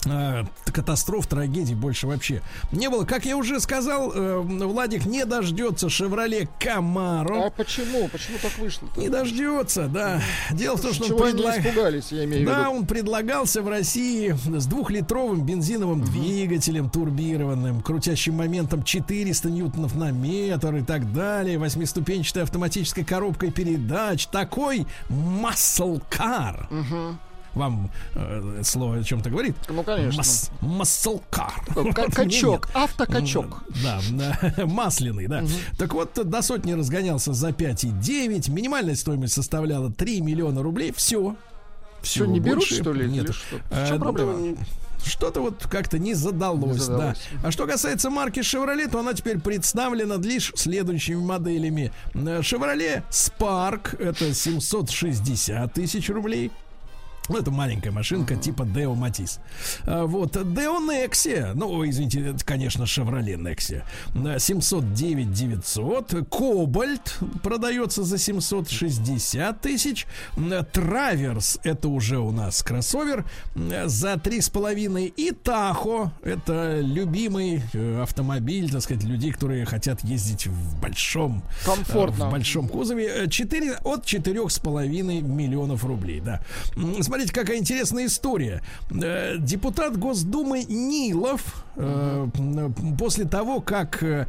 Speaker 2: э, катастроф, трагедий больше вообще не было. Как я уже сказал, э, Владик не дождется Шевроле Камаро.
Speaker 3: А почему? Почему так вышло?
Speaker 2: Не дождется, да. Дело в том, что он
Speaker 3: Чего они
Speaker 2: предлаг-
Speaker 3: испугались, я имею в
Speaker 2: Да,
Speaker 3: виду.
Speaker 2: он предлагался в России с двухлитровым бензиновым двигателем турбированным, крутящим моментом 400 ньютонов на метр и так далее, восьмиступенчатой автоматической коробкой передач. Такой muscle car. Вам э, слово о чем-то говорит?
Speaker 3: Ну, конечно.
Speaker 2: Мас- мне
Speaker 3: Качок, автокачок.
Speaker 2: Да, масляный, да. Так вот, до сотни разгонялся за 5,9. Минимальная стоимость составляла 3 миллиона рублей. Все.
Speaker 3: Что, не берут, что ли,
Speaker 2: Нет.
Speaker 3: что? В
Speaker 2: Э,
Speaker 3: чем
Speaker 2: ну,
Speaker 3: проблема?
Speaker 2: Что-то вот как-то не задалось,
Speaker 3: Не задалось.
Speaker 2: да. А что касается марки Chevrolet, то она теперь представлена лишь следующими моделями. Э, Chevrolet Spark это 760 тысяч рублей. Ну, это маленькая машинка типа Deo Matiz. А, Вот, Deo Nexia, ну, извините, это, конечно, Nexia. Да, 709 900. Кобальт продается за 760 тысяч. Траверс, это уже у нас кроссовер, за 3,5. И Тахо, это любимый э, автомобиль, так сказать, людей, которые хотят ездить в большом... э,
Speaker 3: Комфортно.
Speaker 2: В большом кузове. Э, 4, от 4,5 миллионов рублей, да. М, Смотрите, какая интересная история. Э, Депутат Госдумы Нилов э, после того, как э,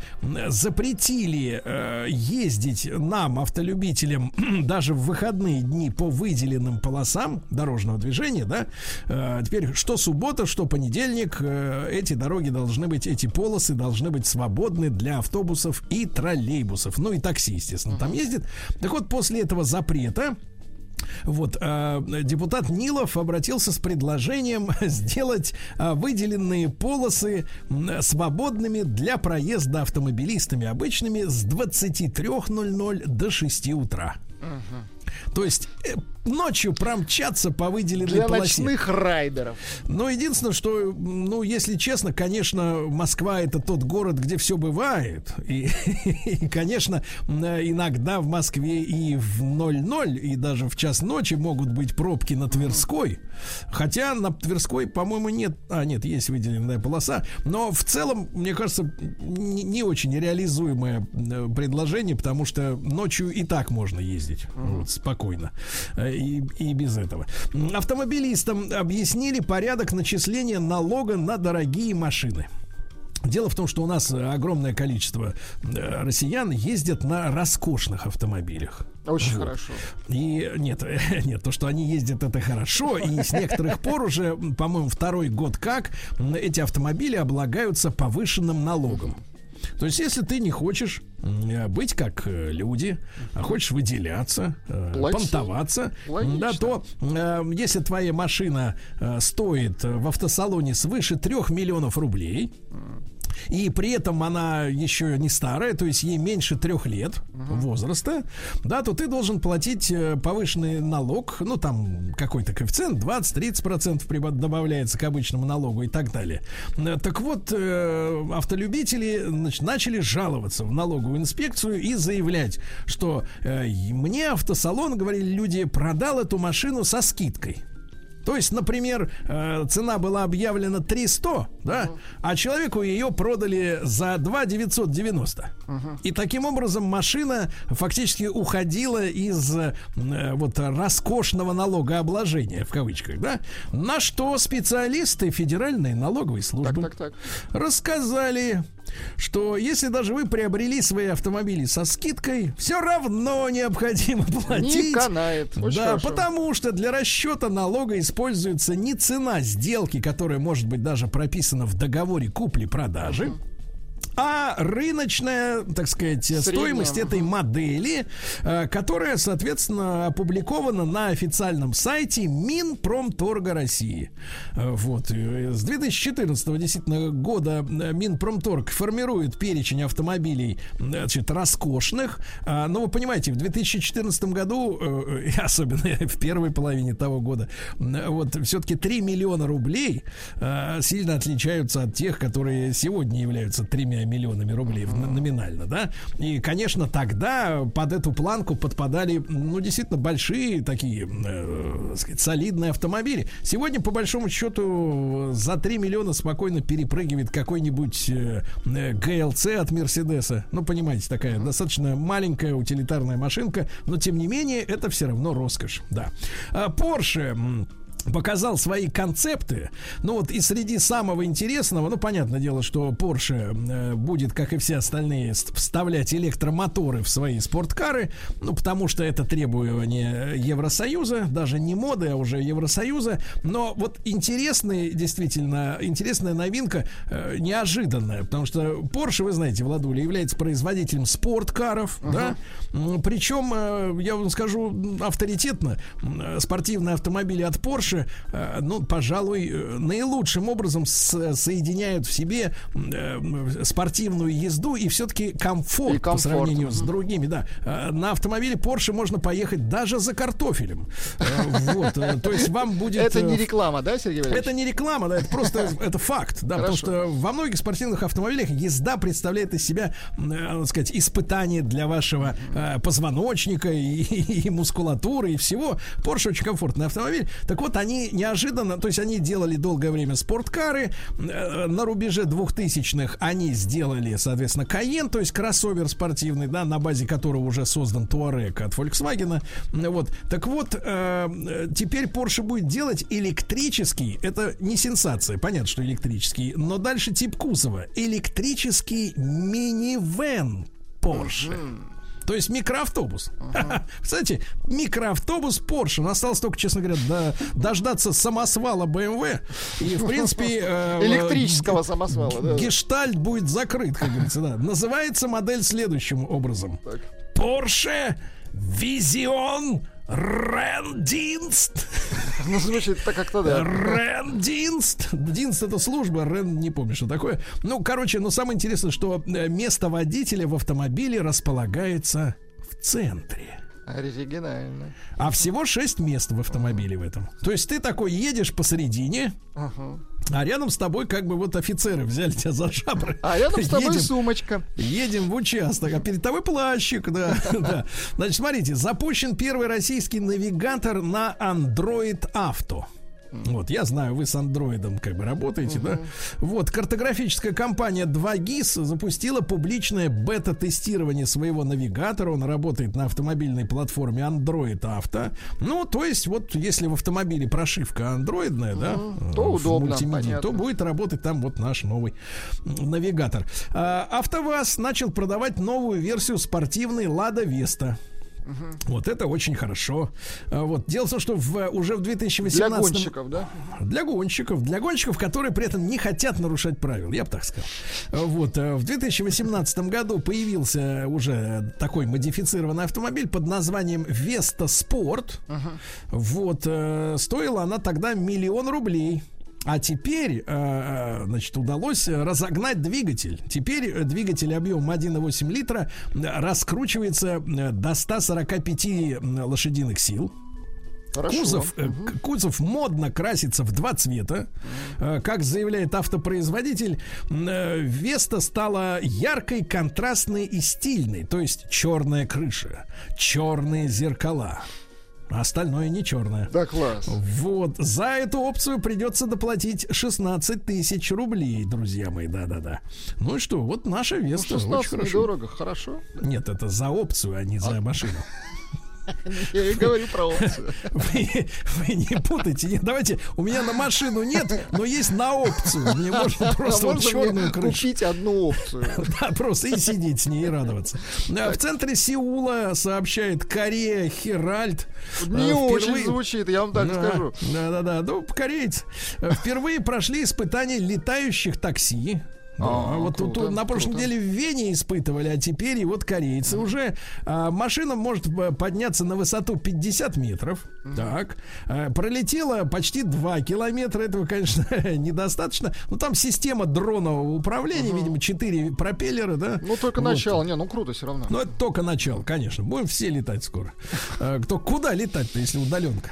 Speaker 2: запретили ездить нам, автолюбителям, даже в выходные дни по выделенным полосам дорожного движения, да, теперь что суббота, что понедельник, эти дороги должны быть, эти полосы должны быть свободны для автобусов и троллейбусов, ну и такси, естественно, там ездит. Так вот, после этого запрета Вот, э, депутат Нилов обратился с предложением сделать э, выделенные полосы свободными для проезда автомобилистами обычными с 23.00 до 6 утра. То есть э, ночью промчаться по выделенной
Speaker 3: Для
Speaker 2: полосе.
Speaker 3: ночных райдеров.
Speaker 2: Но единственное, что, ну, если честно, конечно, Москва это тот город, где все бывает. И, и, конечно, иногда в Москве и в 00, и даже в час ночи могут быть пробки на Тверской. Хотя на Тверской, по-моему, нет... А, нет, есть выделенная полоса. Но в целом, мне кажется, не, не очень реализуемое э, предложение, потому что ночью и так можно ездить вот, спокойно. Э, И, и без этого. Автомобилистам объяснили порядок начисления налога на дорогие машины. Дело в том, что у нас огромное количество э, россиян ездят на роскошных автомобилях.
Speaker 3: Очень
Speaker 2: Вот.
Speaker 3: хорошо.
Speaker 2: И нет, нет, то, что они ездят, это хорошо. И с некоторых пор уже, по-моему, второй год как эти автомобили облагаются повышенным налогом. То есть, если ты не хочешь э, быть как э, люди, а хочешь выделяться, э,
Speaker 3: Плати.
Speaker 2: понтоваться,
Speaker 3: Логично.
Speaker 2: да, то э, если твоя машина э, стоит в автосалоне свыше 3 миллионов рублей, и при этом она еще не старая, то есть ей меньше трех лет возраста, да, то ты должен платить э, повышенный налог, ну там какой-то коэффициент, 20-30% прибав- добавляется к обычному налогу и так далее. Э, Так вот, э, автолюбители значит, начали жаловаться в налоговую инспекцию и заявлять, что мне автосалон, говорили люди, продал эту машину со скидкой. То есть, например, э, цена была объявлена 300, да, а человеку ее продали за 2 990. И таким образом машина фактически уходила из э, вот роскошного налогообложения, в кавычках, да, на что специалисты Федеральной налоговой службы
Speaker 3: Так, так.
Speaker 2: рассказали, что если даже вы приобрели свои автомобили со скидкой, все равно необходимо платить.
Speaker 3: Не канает. Очень
Speaker 2: да,
Speaker 3: хорошо.
Speaker 2: потому что для расчета налога используется не цена сделки, которая может быть даже прописана в договоре купли-продажи. А рыночная, так сказать, стоимость этой модели, э, которая, соответственно, опубликована на официальном сайте Минпромторга России. Э, Вот. э, С 2014 действительно года Минпромторг формирует перечень автомобилей, значит, роскошных. А, Но вы понимаете, в 2014 году, особенно в первой половине того года, вот все-таки 3 миллиона рублей сильно отличаются от тех, которые сегодня являются 3 миллионами рублей номинально, да. И, конечно, тогда под эту планку подпадали, ну, действительно, большие такие, э, сказать, солидные автомобили. Сегодня, по большому счету, за 3 миллиона спокойно перепрыгивает какой-нибудь э, э, ГЛЦ от Мерседеса. Ну, понимаете, такая достаточно маленькая утилитарная машинка, но, тем не менее, это все равно роскошь, да. А Porsche... показал свои концепты. Ну вот и среди самого интересного, ну понятное дело, что Porsche э, будет, как и все остальные, ст- вставлять электромоторы в свои спорткары, ну потому что это требование Евросоюза, даже не моды, а уже Евросоюза. Но вот интересный, действительно, интересная новинка, э, неожиданная, потому что Porsche, вы знаете, Владуля, является производителем спорткаров, да, М, причем, э, я вам скажу авторитетно, э, спортивные автомобили от Porsche, э, ну, пожалуй, э, наилучшим образом соединяют в себе э, спортивную езду и все-таки комфорт,
Speaker 3: И
Speaker 2: по
Speaker 3: комфорт,
Speaker 2: сравнению с другими, да. На автомобиле Porsche можно поехать даже за картофелем. Вот, то есть вам будет...
Speaker 3: Это не реклама, да, Сергей Валерьевич?
Speaker 2: это не реклама, да, это просто это факт, да, потому что во многих спортивных автомобилях езда представляет из себя, так сказать, испытание для вашего позвоночника и, и мускулатуры и всего. Porsche очень комфортный автомобиль. Так вот, они неожиданно, то есть они делали долгое время спорткары, э, на рубеже 2000-х они сделали, соответственно, Cayenne, то есть кроссовер спортивный, да, на базе которого уже создан Touareg от Volkswagen. Вот. Так вот, э, теперь Porsche будет делать электрический, это не сенсация, понятно, что электрический, но дальше тип кузова. Электрический минивэн Porsche. То есть микроавтобус. Кстати, микроавтобус Porsche. Осталось только, честно говоря, до- дождаться самосвала BMW. И, в принципе... э,
Speaker 3: Электрического самосвала, да.
Speaker 2: Гештальт будет закрыт, как говорится, да. Называется модель следующим образом. Porsche Vision Рендинст.
Speaker 3: Ну, звучит так как-то, да.
Speaker 2: Рендинст. Динст это служба, Рен не помню, что такое. Ну, короче, но самое интересное, что э, место водителя в автомобиле располагается в центре.
Speaker 3: Оригинально.
Speaker 2: А всего 6 мест в автомобиле в этом. То есть ты такой едешь посередине,
Speaker 3: Ага.
Speaker 2: А рядом с тобой как бы вот офицеры взяли тебя за шабры.
Speaker 3: А рядом с тобой
Speaker 2: Едем-
Speaker 3: сумочка.
Speaker 2: Едем в участок, а перед тобой плащик, да, да. Значит, смотрите, запущен первый российский навигатор на Android Auto. Вот, я знаю, вы с андроидом как бы работаете, да? Вот, картографическая компания 2GIS запустила публичное бета-тестирование своего навигатора. Он работает на автомобильной платформе Android Auto. Ну, то есть, вот, если в автомобиле прошивка андроидная, да,
Speaker 3: то
Speaker 2: э, в
Speaker 3: удобно, понятно.
Speaker 2: то будет работать там вот наш новый навигатор. А, АвтоВАЗ начал продавать новую версию спортивной Лада Веста. Вот это очень хорошо. А, Вот. Дело в том, что в, уже в 2018
Speaker 3: Для гонщиков, да?
Speaker 2: для гонщиков, для гонщиков, которые при этом не хотят нарушать правила, я бы так сказал. Вот, э, в 2018 году появился уже такой модифицированный автомобиль под названием Vesta Sport. Вот, э, стоила она тогда миллион рублей. А теперь, э, значит, удалось разогнать двигатель. Теперь э, двигатель объемом 1,8 литра э, раскручивается э, до 145 м, лошадиных сил.
Speaker 3: Хорошо.
Speaker 2: Кузов, э, к- кузов модно красится в два цвета. Э, Как заявляет автопроизводитель, э, Веста стала яркой, контрастной и стильной. То есть черная крыша, черные зеркала. А остальное не черное.
Speaker 3: Да, класс.
Speaker 2: Вот, за эту опцию придется доплатить 16 тысяч рублей, друзья мои, да-да-да. Ну и что, вот наша
Speaker 3: Ну,
Speaker 2: Веста, очень
Speaker 3: 16
Speaker 2: хорошо.
Speaker 3: недорого, хорошо.
Speaker 2: Нет, это за опцию, а не за машину.
Speaker 3: Я и говорю про опцию.
Speaker 2: Вы, вы не путайте. Нет, давайте, у меня на машину нет, но есть на опцию. Мне можно просто
Speaker 3: А
Speaker 2: вот
Speaker 3: можно
Speaker 2: черную крышу.
Speaker 3: купить одну опцию?
Speaker 2: Да, просто и сидеть с ней и радоваться. А, В центре Сеула сообщает Корея Херальд.
Speaker 3: Не
Speaker 2: А,
Speaker 3: очень
Speaker 2: впервые-
Speaker 3: звучит, я вам так
Speaker 2: Да,
Speaker 3: скажу.
Speaker 2: Да, да, да. Ну, корейцы э, впервые прошли испытания летающих такси. Да,
Speaker 3: А,
Speaker 2: вот тут
Speaker 3: круто,
Speaker 2: на прошлом
Speaker 3: круто.
Speaker 2: деле в Вене испытывали, а теперь и вот корейцы уже. А, машина может э, подняться на высоту 50 метров. Так. А, пролетела почти 2 километра. Этого, конечно, недостаточно. Но там система дронового управления, видимо, 4 пропеллера, да.
Speaker 3: Ну, только
Speaker 2: Вот.
Speaker 3: начало. Не, ну круто все равно.
Speaker 2: Ну, это только начало, конечно. Будем все летать скоро. Э, Кто куда летать-то, если удаленка?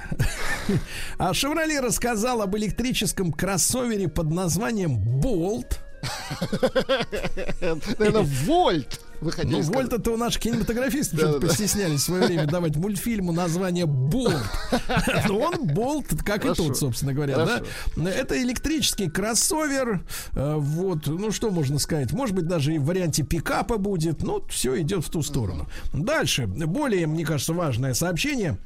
Speaker 2: А Шевроле рассказал об электрическом кроссовере под названием Болт.
Speaker 3: Наверное, вольт. Вы
Speaker 2: Ну,
Speaker 3: сказать.
Speaker 2: Вольт это у наших кинематографистов что-то постеснялись в свое время давать мультфильму название Болт. Но он Болт, как и
Speaker 3: Хорошо.
Speaker 2: тот, собственно говоря, да.
Speaker 3: Хорошо.
Speaker 2: Это электрический кроссовер. э, Вот, ну что можно сказать? Может быть, даже и в варианте пикапа будет. Ну, все идет в ту сторону. Дальше. Более, мне кажется, важное сообщение.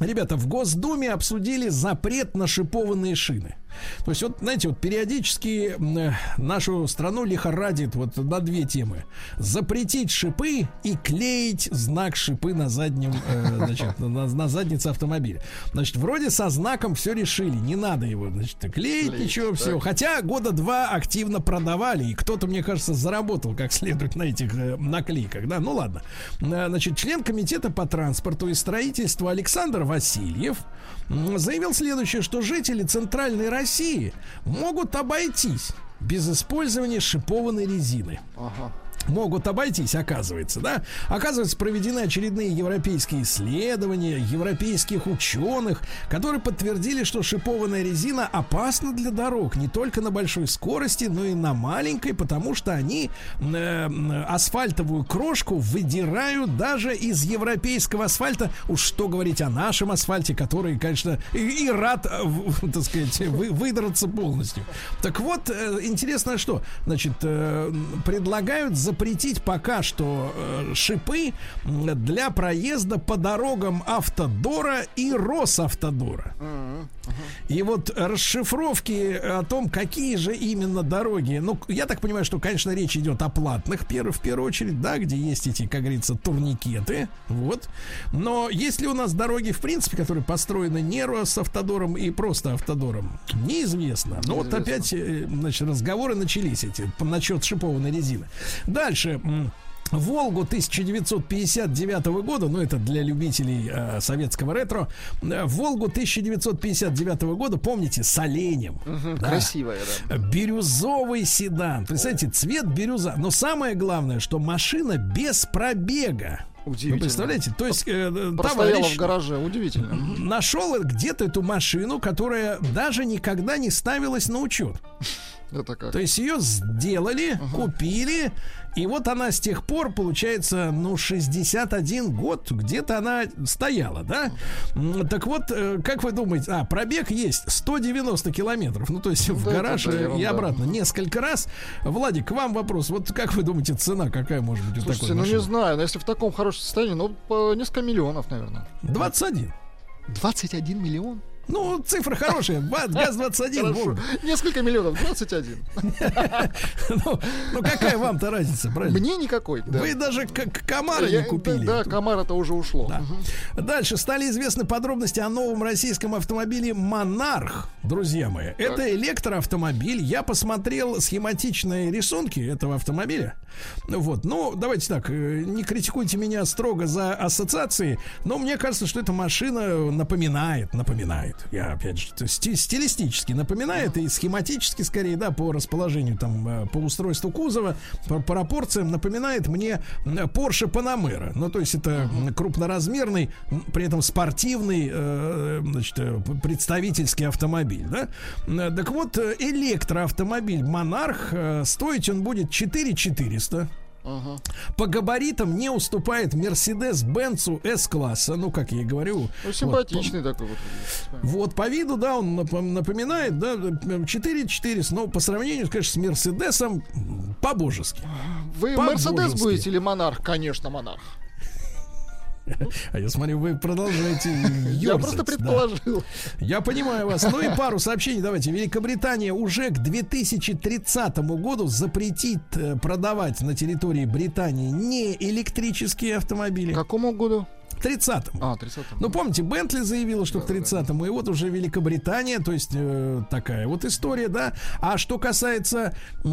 Speaker 2: Ребята, в Госдуме обсудили запрет на шипованные шины. То есть, вот, знаете, вот периодически э, нашу страну лихорадит вот на две темы. Запретить шипы и клеить знак шипы на заднем, э, значит, на, на заднице автомобиля. Значит, вроде со знаком все решили, не надо его, значит, клеить,
Speaker 3: Клеить,
Speaker 2: ничего,
Speaker 3: так.
Speaker 2: все. Хотя года два активно продавали, и кто-то, мне кажется, заработал как следует на этих э, наклейках, да, ну ладно. Значит, член комитета по транспорту и строительству Александр Васильев м, заявил следующее, что жители Центральной России могут обойтись без использования шипованной резины
Speaker 3: Ага.
Speaker 2: Могут обойтись, оказывается, да? Оказывается, проведены очередные европейские исследования европейских ученых, которые подтвердили, что шипованная резина опасна для дорог не только на большой скорости, но и на маленькой, потому что они э, асфальтовую крошку выдирают даже из европейского асфальта. Уж что говорить о нашем асфальте, который, конечно, и, и рад, э, так сказать, вы, выдраться полностью. Так вот, э, интересно, что, значит, э, предлагают запретить пока что э, шипы для проезда по дорогам Автодора и Росавтодора. И вот расшифровки о том, какие же именно дороги, ну, я так понимаю, что, конечно, речь идет о платных, в первую очередь, да, где есть эти, как говорится, турникеты, вот. Но есть ли у нас дороги, в принципе, которые построены не Росавтодором и просто Автодором, неизвестно. Но вот
Speaker 3: Неизвестно.
Speaker 2: опять, э, значит, разговоры начались эти насчет шипованной резины. Дальше. Волгу 1959 года, ну это для любителей э, советского ретро, э, Волгу 1959 года, помните, с оленем.
Speaker 3: Угу, да? Красивая, да.
Speaker 2: Бирюзовый седан. Представляете, цвет бирюза. Но самое главное, что машина без пробега.
Speaker 3: Удивительно. Вы
Speaker 2: представляете? То есть
Speaker 3: э, товарищ в гараже, удивительно.
Speaker 2: Нашел где-то эту машину, которая даже никогда не ставилась на учет.
Speaker 3: Это как?
Speaker 2: То есть ее сделали, угу. купили, и вот она с тех пор, получается, ну, 61 год, где-то она стояла, да? Так вот, э, как вы думаете, а, пробег есть 190 километров, ну, то есть ну, в гараж да, и обратно несколько раз. Владик, к вам вопрос, вот как вы думаете, цена какая может быть у
Speaker 3: Слушайте,
Speaker 2: такой
Speaker 3: ну,
Speaker 2: машины?
Speaker 3: не знаю, но если в таком хорошем состоянии, ну, по несколько миллионов, наверное.
Speaker 2: 21.
Speaker 3: 21 миллион?
Speaker 2: Ну, цифра хорошая. ГАЗ-21.
Speaker 3: Несколько миллионов, 21.
Speaker 2: ну, ну, какая вам-то разница, правильно?
Speaker 3: Мне никакой.
Speaker 2: Вы даже как Камара не купили.
Speaker 3: Да, Камара-то уже ушло. Да.
Speaker 2: Дальше стали известны подробности о новом российском автомобиле «Монарх», друзья мои. Это электроавтомобиль. Я посмотрел схематичные рисунки этого автомобиля. Вот. Ну, давайте так, э, не критикуйте меня строго за ассоциации, но мне кажется, что эта машина напоминает, напоминает напоминает. Я опять же стилистически напоминает и схематически скорее, да, по расположению там, э, по устройству кузова, по пропорциям напоминает мне Porsche Panamera. Ну, то есть это крупноразмерный, при этом спортивный, э, значит, э, представительский автомобиль, да. Так вот, электроавтомобиль Монарх, стоить он будет 4 400 Угу. По габаритам не уступает Мерседес Бенцу С-класса. Ну, как я и говорю.
Speaker 3: Ну, симпатичный
Speaker 2: вот,
Speaker 3: такой вот.
Speaker 2: Вот, по виду, да, он напоминает, да, 4 400, но по сравнению, конечно, с Мерседесом по-божески.
Speaker 3: Вы Мерседес будете или Монарх? Конечно, Монарх.
Speaker 2: А я смотрю, вы продолжаете
Speaker 3: Я просто предположил.
Speaker 2: Я понимаю вас. Ну и пару сообщений давайте. Великобритания уже к 2030 году запретит э, продавать на территории Британии не электрические автомобили.
Speaker 3: К какому году?
Speaker 2: 30-м. А, 30-м. Ну, помните, Бентли заявила, что да, к 30-му, да. и вот уже Великобритания, то есть э, такая вот история, да. А что касается, э,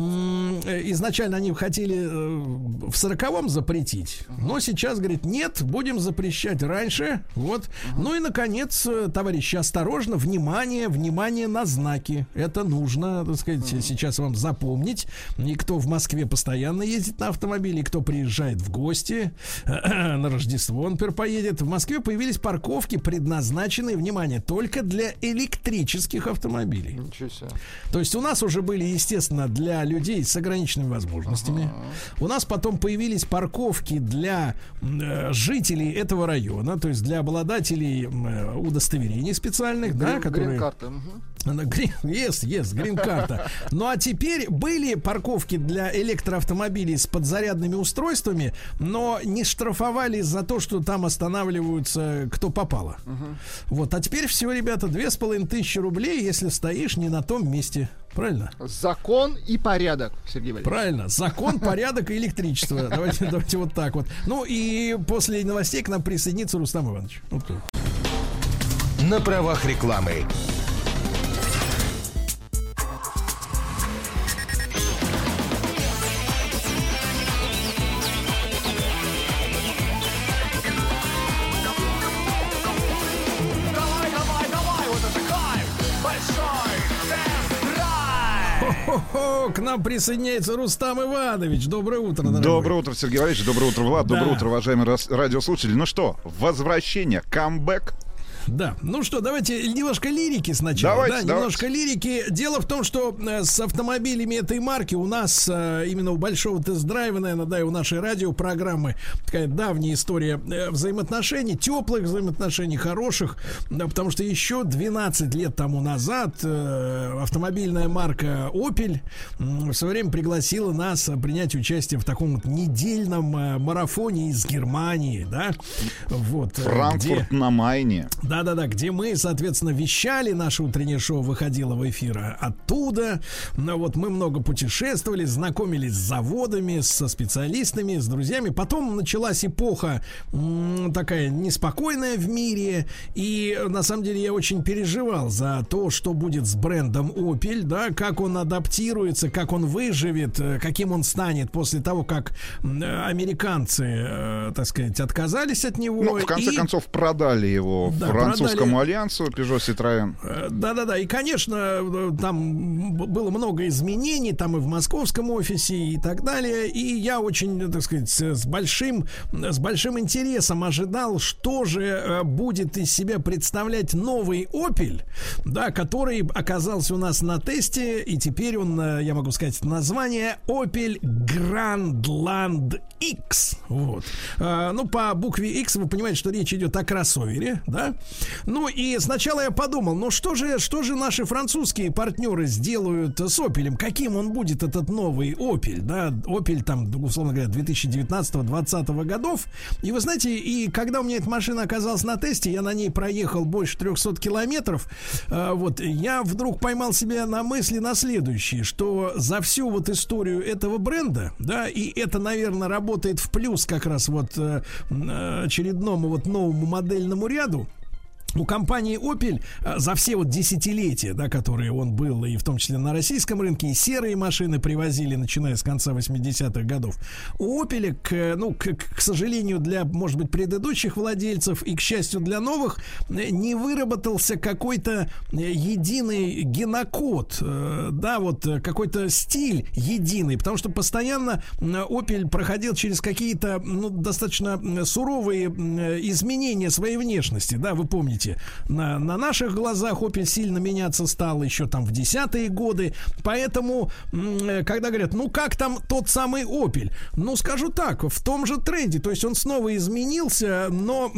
Speaker 2: изначально они хотели э, в 40-м запретить, uh-huh. но сейчас, говорит, нет, будем запрещать раньше, вот. Uh-huh. Ну и, наконец, э, товарищи, осторожно, внимание, внимание на знаки. Это нужно, так сказать, uh-huh. сейчас вам запомнить. И кто в Москве постоянно ездит на автомобиле, и кто приезжает в гости на Рождество, он, например, поедет едет, в Москве появились парковки, предназначенные, внимание, только для электрических автомобилей.
Speaker 3: Ничего себе.
Speaker 2: То есть у нас уже были, естественно, для людей с ограниченными возможностями. Ага. У нас потом появились парковки для э, жителей этого района, то есть для обладателей э, удостоверений специальных, Грин, да, которые...
Speaker 3: Грин-карты. Угу.
Speaker 2: Yes, yes, грин-карта. Ну а теперь были парковки для электроавтомобилей с подзарядными устройствами, но не штрафовали за то, что там останавливаются кто попало. Угу. Вот, а теперь все, ребята, две с половиной тысячи рублей, если стоишь не на том месте. Правильно?
Speaker 3: Закон и порядок, Сергей Валерьевич.
Speaker 2: Правильно. Закон, порядок и электричество. Давайте, давайте вот так вот. Ну и после новостей к нам присоединится Рустам Иванович. Вот.
Speaker 1: На правах рекламы.
Speaker 2: К нам присоединяется Рустам Иванович. Доброе утро, дорогой.
Speaker 11: Доброе утро, Сергей Валерьевич. Доброе утро, Влад. Да. Доброе утро, уважаемые радиослушатели. Ну что, возвращение, камбэк
Speaker 2: да. Ну что, давайте немножко лирики сначала.
Speaker 11: Давайте,
Speaker 2: да,
Speaker 11: давайте.
Speaker 2: немножко лирики. Дело в том, что э, с автомобилями этой марки у нас э, именно у большого тест-драйва, наверное, да, и у нашей радиопрограммы такая давняя история э, взаимоотношений, теплых взаимоотношений, хороших, да, потому что еще 12 лет тому назад автомобильная марка Opel в свое время пригласила нас принять участие в таком вот недельном марафоне из Германии, да, вот.
Speaker 11: Франкфурт где... на Майне.
Speaker 2: Да-да-да, где мы, соответственно, вещали, наше утреннее шоу выходило в эфир оттуда. Ну, вот мы много путешествовали, знакомились с заводами, со специалистами, с друзьями. Потом началась эпоха м, такая неспокойная в мире. И на самом деле я очень переживал за то, что будет с брендом Opel, да, как он адаптируется, как он выживет, э, каким он станет после того, как американцы, э, так сказать, отказались от него.
Speaker 11: Ну, в конце
Speaker 2: и...
Speaker 11: концов, продали его да, французскому продали... альянсу Peugeot Citroën.
Speaker 2: Э, да-да-да, и, конечно, там было много изменений, там и в московском офисе и так далее, и я очень, так сказать, с большим, с большим интересом ожидал, что же будет из себя представлять новый Opel, да, который оказался у нас на тесте, и теперь он, я могу сказать, название Opel Grandland X. Вот. Ну, по букве X вы понимаете, что речь идет о кроссовере, да? Ну, и сначала я подумал, ну что же, что же наши французские партнеры сделают с Opel? Каким он будет, этот новый Opel, да? Opel там, условно говоря, 2019-2020 годов. И вы знаете, и когда у меня эта машина оказалась на тесте, я на ней проехал больше 300 километров, а, вот, я вдруг поймал себя на мысли на следующее, что за всю вот историю этого бренда, да, и это, наверное, работает в плюс как раз вот э, очередному вот новому модельному ряду, у компании Opel э, за все вот десятилетия, да, которые он был, и в том числе на российском рынке, и серые машины привозили, начиная с конца 80-х годов. У Opel, к, ну, к, к сожалению, для, может быть, предыдущих владельцев и, к счастью, для новых, э, не выработался какой-то э, единый генокод, да, вот какой-то стиль единый, потому что постоянно Opel проходил через какие-то, ну, достаточно суровые изменения своей внешности, да, вы помните, помните, на, на наших глазах Opel сильно меняться стал еще там в десятые годы. Поэтому, э, когда говорят, ну как там тот самый Opel? Ну, скажу так, в том же тренде. То есть он снова изменился, но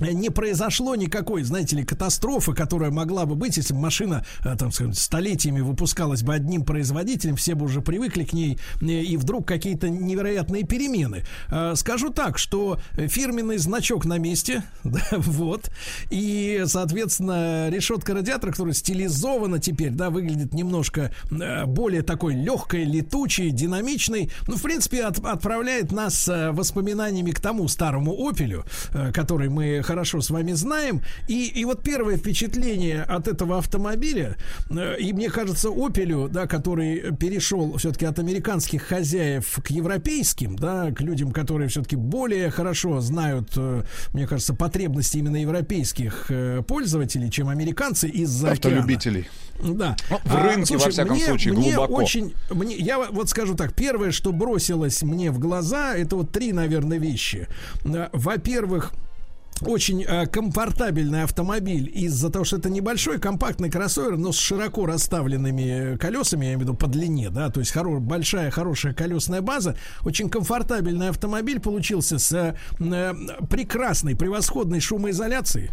Speaker 2: не произошло никакой, знаете ли, катастрофы, которая могла бы быть, если бы машина, э, там, скажем, столетиями выпускалась бы одним производителем, все бы уже привыкли к ней, э, и вдруг какие-то невероятные перемены. Э, скажу так, что фирменный значок на месте, да, вот, и, соответственно, решетка радиатора, которая стилизована теперь, да, выглядит немножко более такой легкой, летучей, динамичной, ну, в принципе, от, отправляет нас воспоминаниями к тому старому Опелю, который мы хорошо с вами знаем. И, и вот первое впечатление от этого автомобиля, э, и мне кажется, Опелю, да, который перешел все-таки от американских хозяев к европейским, да, к людям, которые все-таки более хорошо знают, э, мне кажется, потребности именно европейских э, пользователей, чем американцы из-за
Speaker 11: Автолюбителей.
Speaker 2: Да.
Speaker 11: Ну, в рынке, а, слушай, во всяком
Speaker 2: мне,
Speaker 11: случае,
Speaker 2: мне
Speaker 11: глубоко.
Speaker 2: Очень, мне, я вот скажу так, первое, что бросилось мне в глаза, это вот три, наверное, вещи. Во-первых, очень э, комфортабельный автомобиль из-за того, что это небольшой компактный кроссовер, но с широко расставленными колесами, я имею в виду по длине, да, то есть хоро- большая хорошая колесная база, очень комфортабельный автомобиль получился с э, прекрасной, превосходной шумоизоляцией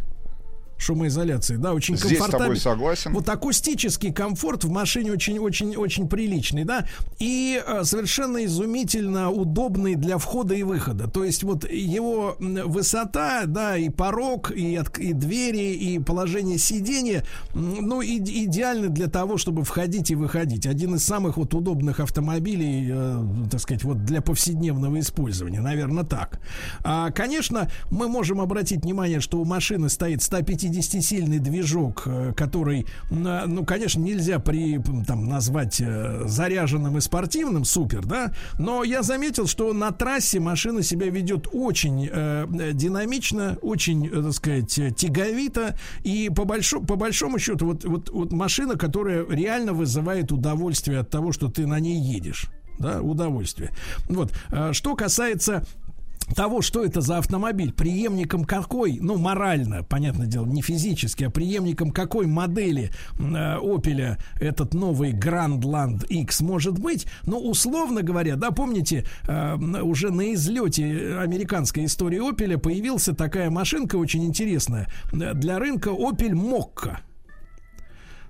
Speaker 2: шумоизоляции, да, очень
Speaker 11: Здесь
Speaker 2: комфортабельный.
Speaker 11: с тобой согласен.
Speaker 2: Вот акустический комфорт в машине очень-очень-очень приличный, да, и э, совершенно изумительно удобный для входа и выхода. То есть вот его высота, да, и порог, и, от, и двери, и положение сидения, ну, и, идеальны для того, чтобы входить и выходить. Один из самых вот удобных автомобилей, э, так сказать, вот для повседневного использования, наверное, так. А, конечно, мы можем обратить внимание, что у машины стоит 150 50-сильный движок, э, который, ну, конечно, нельзя при, там, назвать э, заряженным и спортивным, супер, да, но я заметил, что на трассе машина себя ведет очень э, динамично, очень, э, так сказать, тяговито, и по, большому по большому счету, вот, вот, вот машина, которая реально вызывает удовольствие от того, что ты на ней едешь да, удовольствие. Вот. Что касается того, что это за автомобиль, преемником какой, ну, морально, понятное дело, не физически, а преемником какой модели э, Opel этот новый Grandland X может быть, ну, условно говоря, да, помните, э, уже на излете американской истории Opel появился такая машинка очень интересная для рынка Opel Mokka.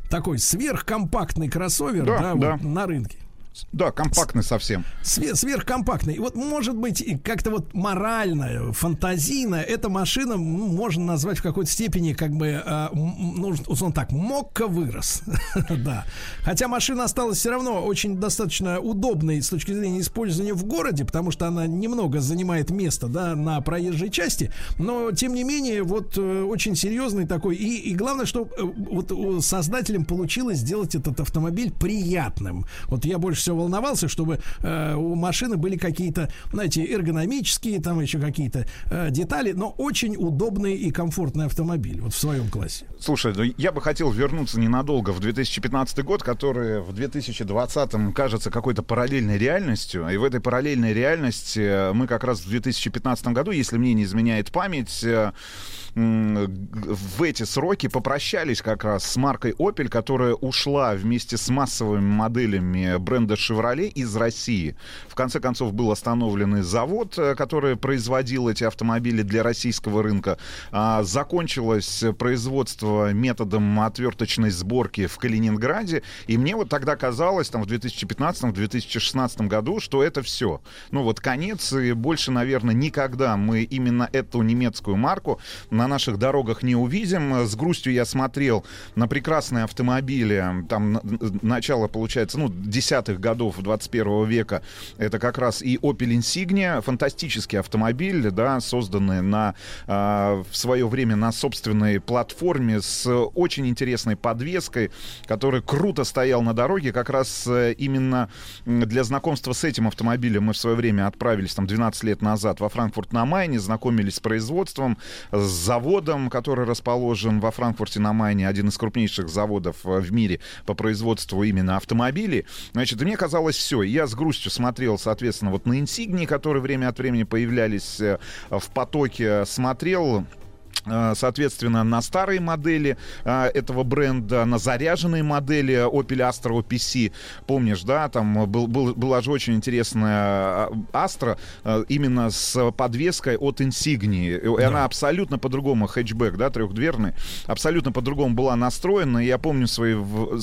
Speaker 2: Такой сверхкомпактный кроссовер, да, да, да. Вот, на рынке.
Speaker 11: Да, компактный совсем.
Speaker 2: Свер, сверхкомпактный. Вот, может быть, как-то вот морально, фантазийно, эта машина можно назвать в какой-то степени, как бы, э, ну, он так, мокко вырос. да. Хотя машина осталась все равно очень достаточно удобной с точки зрения использования в городе, потому что она немного занимает место, да, на проезжей части. Но, тем не менее, вот э, очень серьезный такой. И, и главное, что э, вот создателям получилось сделать этот автомобиль приятным. Вот я больше всего волновался, чтобы э, у машины были какие-то, знаете, эргономические, там еще какие-то э, детали, но очень удобный и комфортный автомобиль вот в своем классе.
Speaker 11: Слушай, ну я бы хотел вернуться ненадолго в 2015 год, который в 2020 кажется какой-то параллельной реальностью. И в этой параллельной реальности мы как раз в 2015 году, если мне не изменяет память, э, в эти сроки попрощались как раз с маркой Opel, которая ушла вместе с массовыми моделями бренда Chevrolet из России. В конце концов был остановлен завод, э, который производил эти автомобили для российского рынка. А, закончилось производство методом отверточной сборки в Калининграде. И мне вот тогда казалось, там в 2015-2016 году, что это все. Ну вот конец, и больше, наверное, никогда мы именно эту немецкую марку на наших дорогах не увидим. С грустью я смотрел на прекрасные автомобили, там начало, получается, ну, десятых годов 21 века. Это как раз и Opel Insignia, фантастический автомобиль, да, созданный на, э, в свое время на собственной платформе с очень интересной подвеской, который круто стоял на дороге. Как раз э, именно для знакомства с этим автомобилем мы в свое время отправились там 12 лет назад во Франкфурт на Майне, знакомились с производством, с заводом, который расположен во Франкфурте на Майне, один из крупнейших заводов э, в мире по производству именно автомобилей. Значит, мне казалось все. Я с грустью смотрел, соответственно, вот на инсигнии, которые время от времени появлялись э, в потоке, смотрел Э, соответственно, на старые модели э, этого бренда, на заряженные модели Opel Astra OPC. Помнишь, да, там был, был, была же очень интересная э, Astra именно с подвеской от Insignia. И да. она абсолютно по-другому, хэтчбэк, да, трехдверный, абсолютно по-другому была настроена. Я помню свои,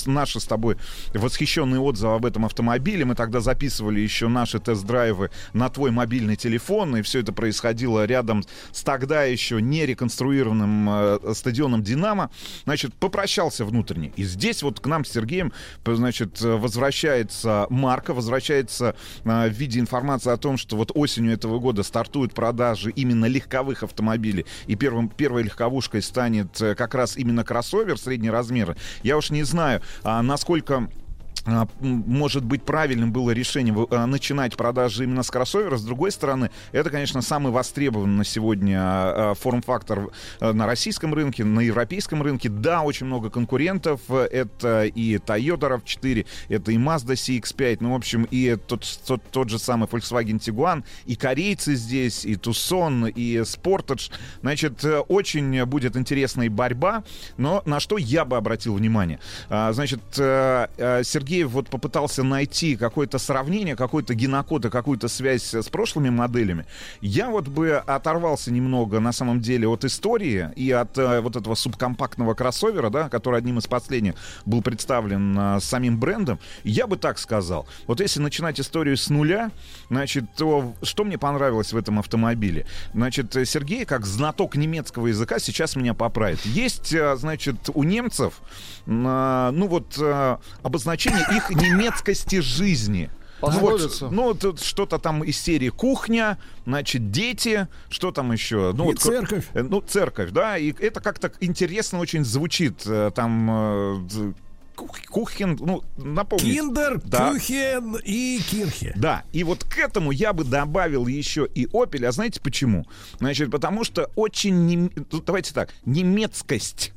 Speaker 11: наши с тобой восхищенные отзывы об этом автомобиле. Мы тогда записывали еще наши тест-драйвы на твой мобильный телефон, и все это происходило рядом с тогда еще не реконструированным реконструированным э, стадионом «Динамо», значит, попрощался внутренне. И здесь вот к нам с Сергеем, значит, возвращается марка, возвращается э, в виде информации о том, что вот осенью этого года стартуют продажи именно легковых автомобилей, и первым, первой легковушкой станет э, как раз именно кроссовер среднего размера. Я уж не знаю, а насколько может быть, правильным было решение а, начинать продажи именно с кроссовера. С другой стороны, это, конечно, самый востребованный на сегодня а, форм-фактор на российском рынке, на европейском рынке. Да, очень много конкурентов. Это и Toyota RAV4, это и Mazda CX-5, ну, в общем, и тот, тот, тот же самый Volkswagen Tiguan, и корейцы здесь, и Tucson, и Sportage. Значит, очень будет интересная борьба, но на что я бы обратил внимание? Значит, Сергей Сергей вот попытался найти какое-то сравнение, какой-то генокод и какую-то связь с прошлыми моделями, я вот бы оторвался немного, на самом деле, от истории и от э, вот этого субкомпактного кроссовера, да, который одним из последних был представлен э, самим брендом. Я бы так сказал. Вот если начинать историю с нуля, значит, то что мне понравилось в этом автомобиле? Значит, Сергей, как знаток немецкого языка, сейчас меня поправит. Есть, э, значит, у немцев, э, ну вот, э, обозначение их немецкости жизни. Ну, вот, ну, тут что-то там из серии кухня, значит, дети, что там еще? Ну,
Speaker 2: и вот, церковь.
Speaker 11: Э, ну, церковь, да, и это как-то интересно очень звучит. Э, там э, Кухен, ну, напомню.
Speaker 2: Киндер, да. Кюхен и Кирхе.
Speaker 11: Да, и вот к этому я бы добавил еще и Опель. А знаете почему? Значит, потому что очень, нем... Ну, давайте так, немецкость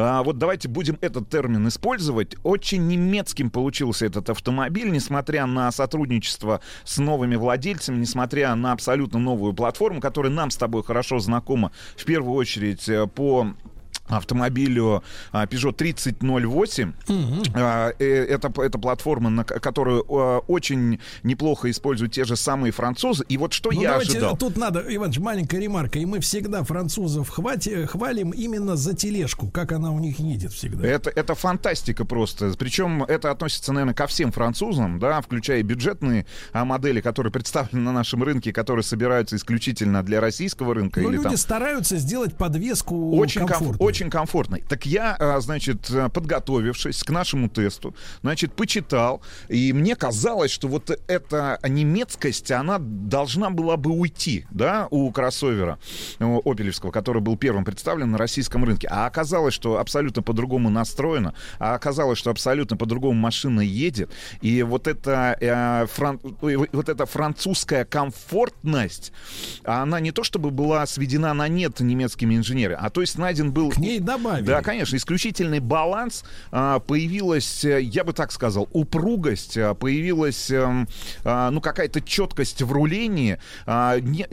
Speaker 11: а, вот давайте будем этот термин использовать. Очень немецким получился этот автомобиль, несмотря на сотрудничество с новыми владельцами, несмотря на абсолютно новую платформу, которая нам с тобой хорошо знакома, в первую очередь э, по автомобилю а, Peugeot 3008. А, э, это, это платформа, на которую а, очень неплохо используют те же самые французы. И вот что
Speaker 2: Ну,
Speaker 11: я
Speaker 2: давайте,
Speaker 11: ожидал.
Speaker 2: тут надо, Иванович, маленькая ремарка. И мы всегда французов хвати, хвалим именно за тележку, как она у них едет всегда.
Speaker 11: Это, это фантастика просто. Причем это относится, наверное, ко всем французам, да, включая бюджетные модели, которые представлены на нашем рынке, которые собираются исключительно для российского рынка.
Speaker 2: Но
Speaker 11: или
Speaker 2: Ну, люди
Speaker 11: там
Speaker 2: стараются сделать подвеску
Speaker 11: очень, комф-
Speaker 2: комфортной.
Speaker 11: Очень комфортной. Так я, а, значит, а, подготовившись к нашему тесту, значит, почитал, и мне казалось, что вот эта немецкость, она должна была бы уйти, да, у кроссовера у опелевского, который был первым представлен на российском рынке. А оказалось, что абсолютно по-другому настроено, а оказалось, что абсолютно по-другому машина едет, и вот эта, э, фран- вот эта французская комфортность, она не то чтобы была сведена на нет немецкими инженерами, а то есть найден был...
Speaker 2: К ней добавили.
Speaker 11: Да, конечно, исключительный баланс. а, Появилась, э, я бы так сказал, упругость, а, появилась, эм, а, ну, какая-то четкость в рулении.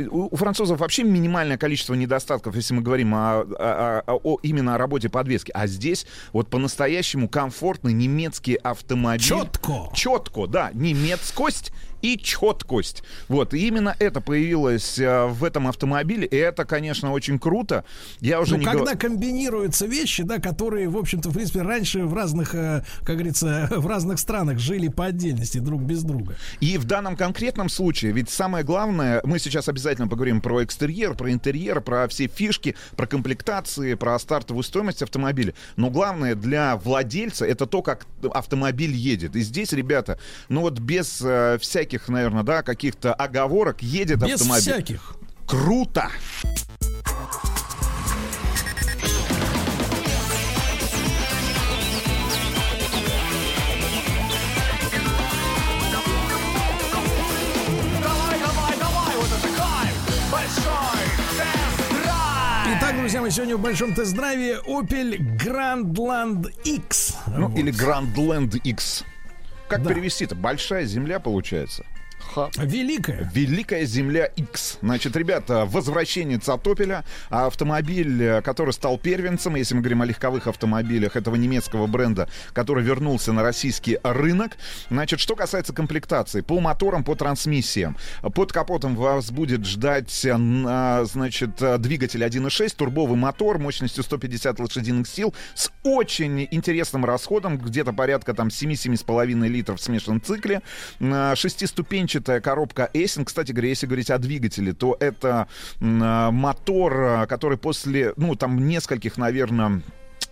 Speaker 11: У французов вообще минимальное количество недостатков, если мы говорим о, о- о- о- именно о работе подвески. А здесь вот по-настоящему комфортный немецкий автомобиль.
Speaker 2: Четко.
Speaker 11: Четко, да. Немецкость и четкость. Вот, и именно это появилось э, в этом автомобиле, и это, конечно, очень круто. Я уже
Speaker 2: Ну,
Speaker 11: не
Speaker 2: когда
Speaker 11: говорю...
Speaker 2: комбинируются вещи, да, которые, в общем-то, в принципе, раньше в разных, э, как говорится, в разных странах жили по отдельности друг без друга.
Speaker 11: И в данном конкретном случае, ведь самое главное, мы сейчас обязательно поговорим про экстерьер, про интерьер, про все фишки, про комплектации, про стартовую стоимость автомобиля. Но главное для владельца это то, как автомобиль едет. И здесь, ребята, ну вот без э, всяких, наверное, да, каких-то оговорок едет
Speaker 2: Без
Speaker 11: автомобиль.
Speaker 2: всяких.
Speaker 11: Круто!
Speaker 2: Друзья, мы сегодня в большом тест-драйве Opel Grandland X.
Speaker 11: Ну,
Speaker 2: Вот.
Speaker 11: или Grandland X. Как
Speaker 2: Да.
Speaker 11: перевести-то? Большая земля получается.
Speaker 2: Великая.
Speaker 11: Великая земля X. Значит, ребята, возвращенец от Opel. А Автомобиль, э, который стал первенцем, если мы говорим о легковых автомобилях этого немецкого бренда, который вернулся на российский рынок. Значит, что касается комплектации. По моторам, по трансмиссиям. Под капотом вас будет ждать, э, значит, э, двигатель 1.6, турбовый мотор мощностью 150 лошадиных сил с очень интересным расходом, где-то порядка там 7-7,5 литров в смешанном цикле. М, Шестиступенчатая коробка Эйсин. Кстати говоря, если говорить о двигателе, то это мотор, а, который после, ну, там нескольких, наверное,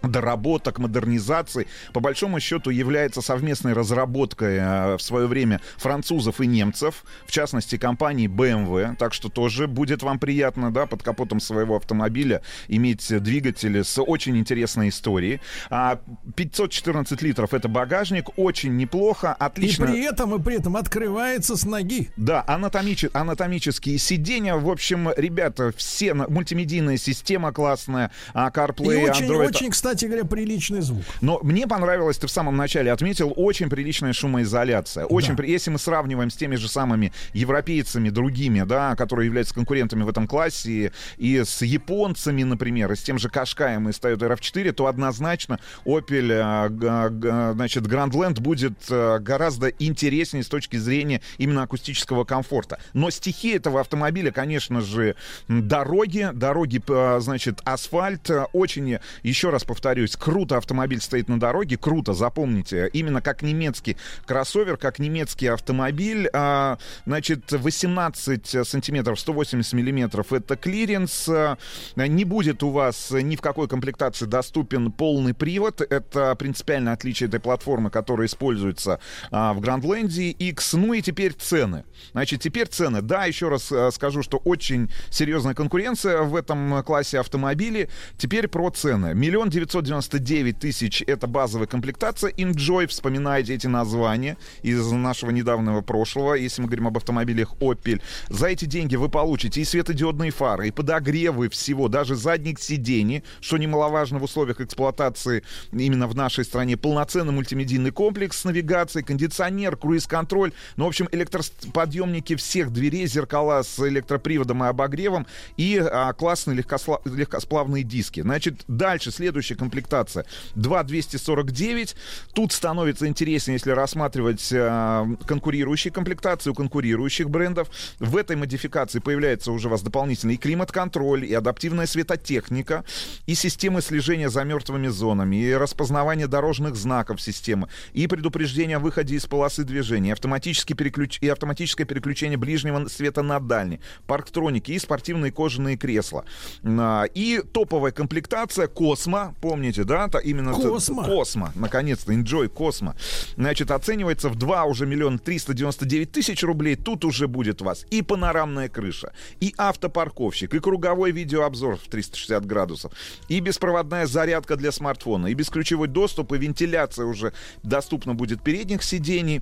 Speaker 11: доработок, модернизаций, по большому счету является совместной разработкой э, в свое время французов и немцев, в частности компании BMW, так что тоже будет вам приятно, да, под капотом своего автомобиля иметь двигатели с очень интересной историей. А 514 литров это багажник, очень неплохо, отлично.
Speaker 2: И при этом, и при этом открывается с ноги.
Speaker 11: Да, анатомиче- анатомические сиденья. В общем, ребята, все на- мультимедийная система классная, а, CarPlay,
Speaker 2: И очень,
Speaker 11: Android.
Speaker 2: очень, кстати говоря, приличный звук.
Speaker 11: Но мне понравилось, ты в самом начале отметил, очень приличная шумоизоляция. Очень,
Speaker 2: Да.
Speaker 11: при- если мы сравниваем с теми же самыми европейцами, другими, да, которые являются конкурентами в этом классе, и, и с японцами, например, и с тем же Кашкаем из Toyota RAV4, то однозначно Opel, э, значит, Grandland будет э, гораздо интереснее с точки зрения именно акустического комфорта. Но стихи этого автомобиля, конечно же, дороги, дороги, п- значит, асфальт. Э, Очень, еще раз повторюсь, круто автомобиль стоит на дороге, круто, запомните. Именно как немецкий кроссовер, как немецкий автомобиль. А, Значит, 18 сантиметров, 180 миллиметров это клиренс. А, Не будет у вас ни в какой комплектации доступен полный привод. Это принципиальное отличие этой платформы, которая используется а, в Грандленде X. Ну и теперь цены. Значит, теперь цены. Да, еще раз а, скажу, что очень серьезная конкуренция в этом классе автомобилей. Теперь про цены. Миллион девятьсот 999 тысяч — это базовая комплектация. Enjoy, вспоминайте эти названия из нашего недавнего прошлого, если мы говорим об автомобилях Opel. За эти деньги вы получите и светодиодные фары, и подогревы всего, даже задних сидений, что немаловажно в условиях эксплуатации именно в нашей стране, полноценный мультимедийный комплекс с навигацией, кондиционер, круиз-контроль, ну, в общем, электроподъемники всех дверей, зеркала с электроприводом и обогревом и а, классные легкосла- легкосплавные диски. Значит, дальше следующая комплектация 2249. Тут становится интереснее, если рассматривать а, конкурирующие комплектации у конкурирующих брендов. В этой модификации появляется уже у вас дополнительный климат-контроль, и адаптивная светотехника, и системы слежения за мертвыми зонами, и распознавание дорожных знаков системы, и предупреждение о выходе из полосы движения, и, автоматический переключ... и автоматическое переключение ближнего света на дальний, парктроники и спортивные кожаные кресла. А, И топовая комплектация Космо, помните, да? та- Именно
Speaker 2: Космо.
Speaker 11: Космо, наконец-то, Enjoy Космо. Значит, оценивается в 2 уже миллион 399 тысяч рублей. Тут уже будет вас и панорамная крыша, и автопарковщик, и круговой видеообзор в 360 градусов, и беспроводная зарядка для смартфона, и бесключевой доступ, и вентиляция уже доступна будет передних сидений.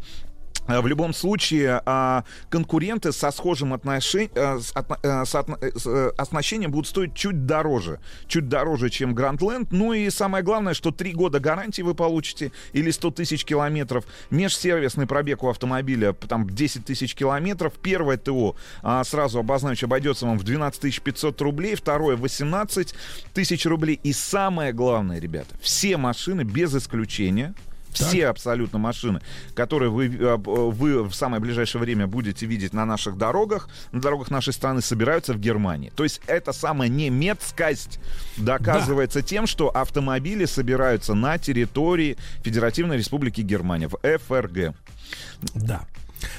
Speaker 11: А, В любом случае, а, конкуренты со схожим э, э, э, э, оснащением будут стоить чуть дороже. Чуть дороже, чем Grandland. Ну и самое главное, что 3 года гарантии вы получите или 100 тысяч километров. Межсервисный пробег у автомобиля там 10 тысяч километров. Первое ТО, а, сразу обозначу, обойдется вам в 12 500 рублей. Второе 18 тысяч рублей. И самое главное, ребята, все машины без исключения все абсолютно машины, которые вы, э, вы в самое ближайшее время будете видеть на наших дорогах, на дорогах нашей страны, собираются в Германии. То есть это самая немецкость доказывается тем, что автомобили собираются на территории Федеративной Республики Германия, в ФРГ.
Speaker 2: Да.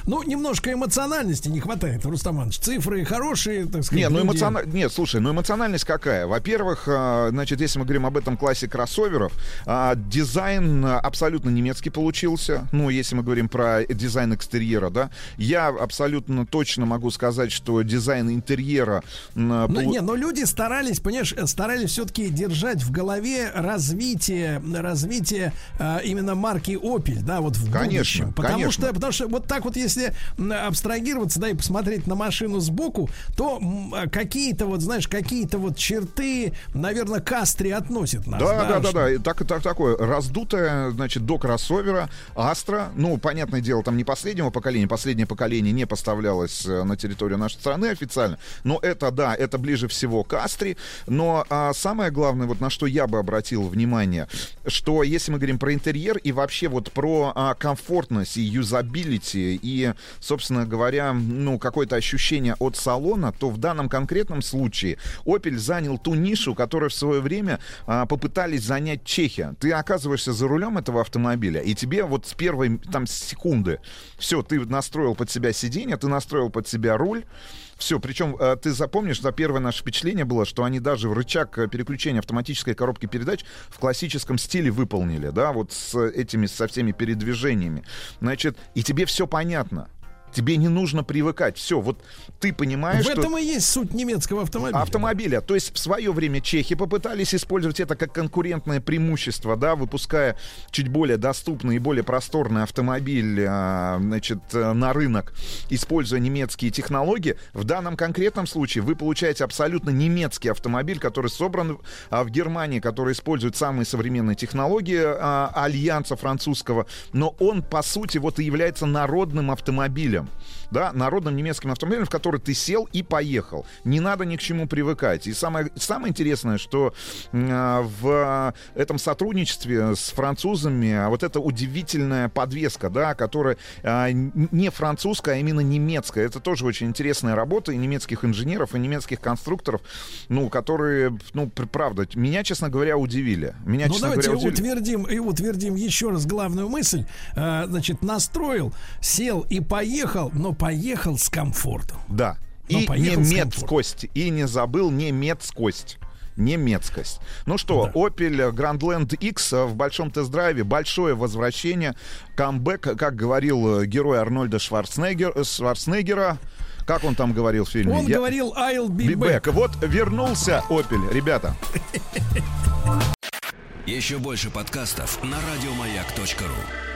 Speaker 2: Ну, немножко эмоциональности не хватает, Рустам Иванович. Цифры хорошие, так сказать.
Speaker 11: Не, ну эмоциона... Нет, слушай, ну эмоциональность какая? Во-первых, а, значит, если мы говорим об этом классе кроссоверов, а, дизайн абсолютно немецкий получился. Ну, если мы говорим про дизайн экстерьера, да, я абсолютно точно могу сказать, что дизайн интерьера... м,
Speaker 2: Ну, не, но люди старались, понимаешь, э, старались все-таки держать в голове развитие, развитие э, именно марки Opel, да, вот в
Speaker 11: Конечно,
Speaker 2: будущем. Потому
Speaker 11: конечно.
Speaker 2: что, потому что вот так вот, если м, абстрагироваться, да, и посмотреть на машину сбоку, то какие-то вот, знаешь, какие-то вот черты, наверное, Кастри относит нас.
Speaker 11: Да, да, да,
Speaker 2: что-
Speaker 11: да. И Так, так, такое раздутое, значит, до кроссовера, Астра. Ну, понятное дело, там не последнего поколения. Последнее поколение не поставлялось э, на территорию нашей страны официально. Но это, да, это ближе всего к Астре. Но а, самое главное, вот на что я бы обратил внимание, что если мы говорим про интерьер и вообще вот про а, комфортность и юзабилити и, собственно говоря, ну, какое-то ощущение от салона, то в данном конкретном случае Opel занял ту нишу, которую в свое время а, попытались занять чехи. Ты оказываешься за рулем этого автомобиля, и тебе вот с первой там секунды все, ты настроил под себя сиденье, ты настроил под себя руль, все, причем э, ты запомнишь, да, первое наше впечатление было, что они даже рычаг э, переключения автоматической коробки передач в классическом стиле выполнили, да, вот с этими, со всеми передвижениями. Значит, и тебе все понятно. Тебе не нужно привыкать. Все, вот ты понимаешь,
Speaker 2: В
Speaker 11: что...
Speaker 2: этом и есть суть немецкого автомобиля.
Speaker 11: Автомобиля. То есть в свое время чехи попытались использовать это как конкурентное преимущество, да, выпуская чуть более доступный и более просторный автомобиль, а, значит, э, на рынок, используя немецкие технологии. В данном конкретном случае вы получаете абсолютно немецкий автомобиль, который собран а, в Германии, который использует самые современные технологии а, альянса французского, но он по сути вот и является народным автомобилем да, народным немецким автомобилем, в который ты сел и поехал. Не надо ни к чему привыкать. И самое, самое интересное, что э, в этом сотрудничестве с французами а вот эта удивительная подвеска, да, которая э, не французская, а именно немецкая. Это тоже очень интересная работа и немецких инженеров, и немецких конструкторов, ну, которые, ну, пр- правда, меня, честно говоря, удивили. Меня,
Speaker 2: ну,
Speaker 11: честно
Speaker 2: давайте
Speaker 11: говоря, удивили.
Speaker 2: утвердим и утвердим еще раз главную мысль. Э, значит, настроил, сел и поехал, но поехал с комфортом.
Speaker 11: Да.
Speaker 2: Но
Speaker 11: И
Speaker 2: поехал с
Speaker 11: немецкость. И не забыл немецкость. Немецкость. Ну что, Opel Grandland X в большом тест-драйве. Большое возвращение. Камбэк, как говорил э, герой Арнольда Шварценеггер, э, Шварценеггера. Как он там говорил в фильме?
Speaker 2: Он
Speaker 11: Я-
Speaker 2: говорил I'll be
Speaker 11: Be
Speaker 2: back.
Speaker 11: back. Вот вернулся Opel, ребята.
Speaker 1: Еще больше подкастов на радиомаяк.ру.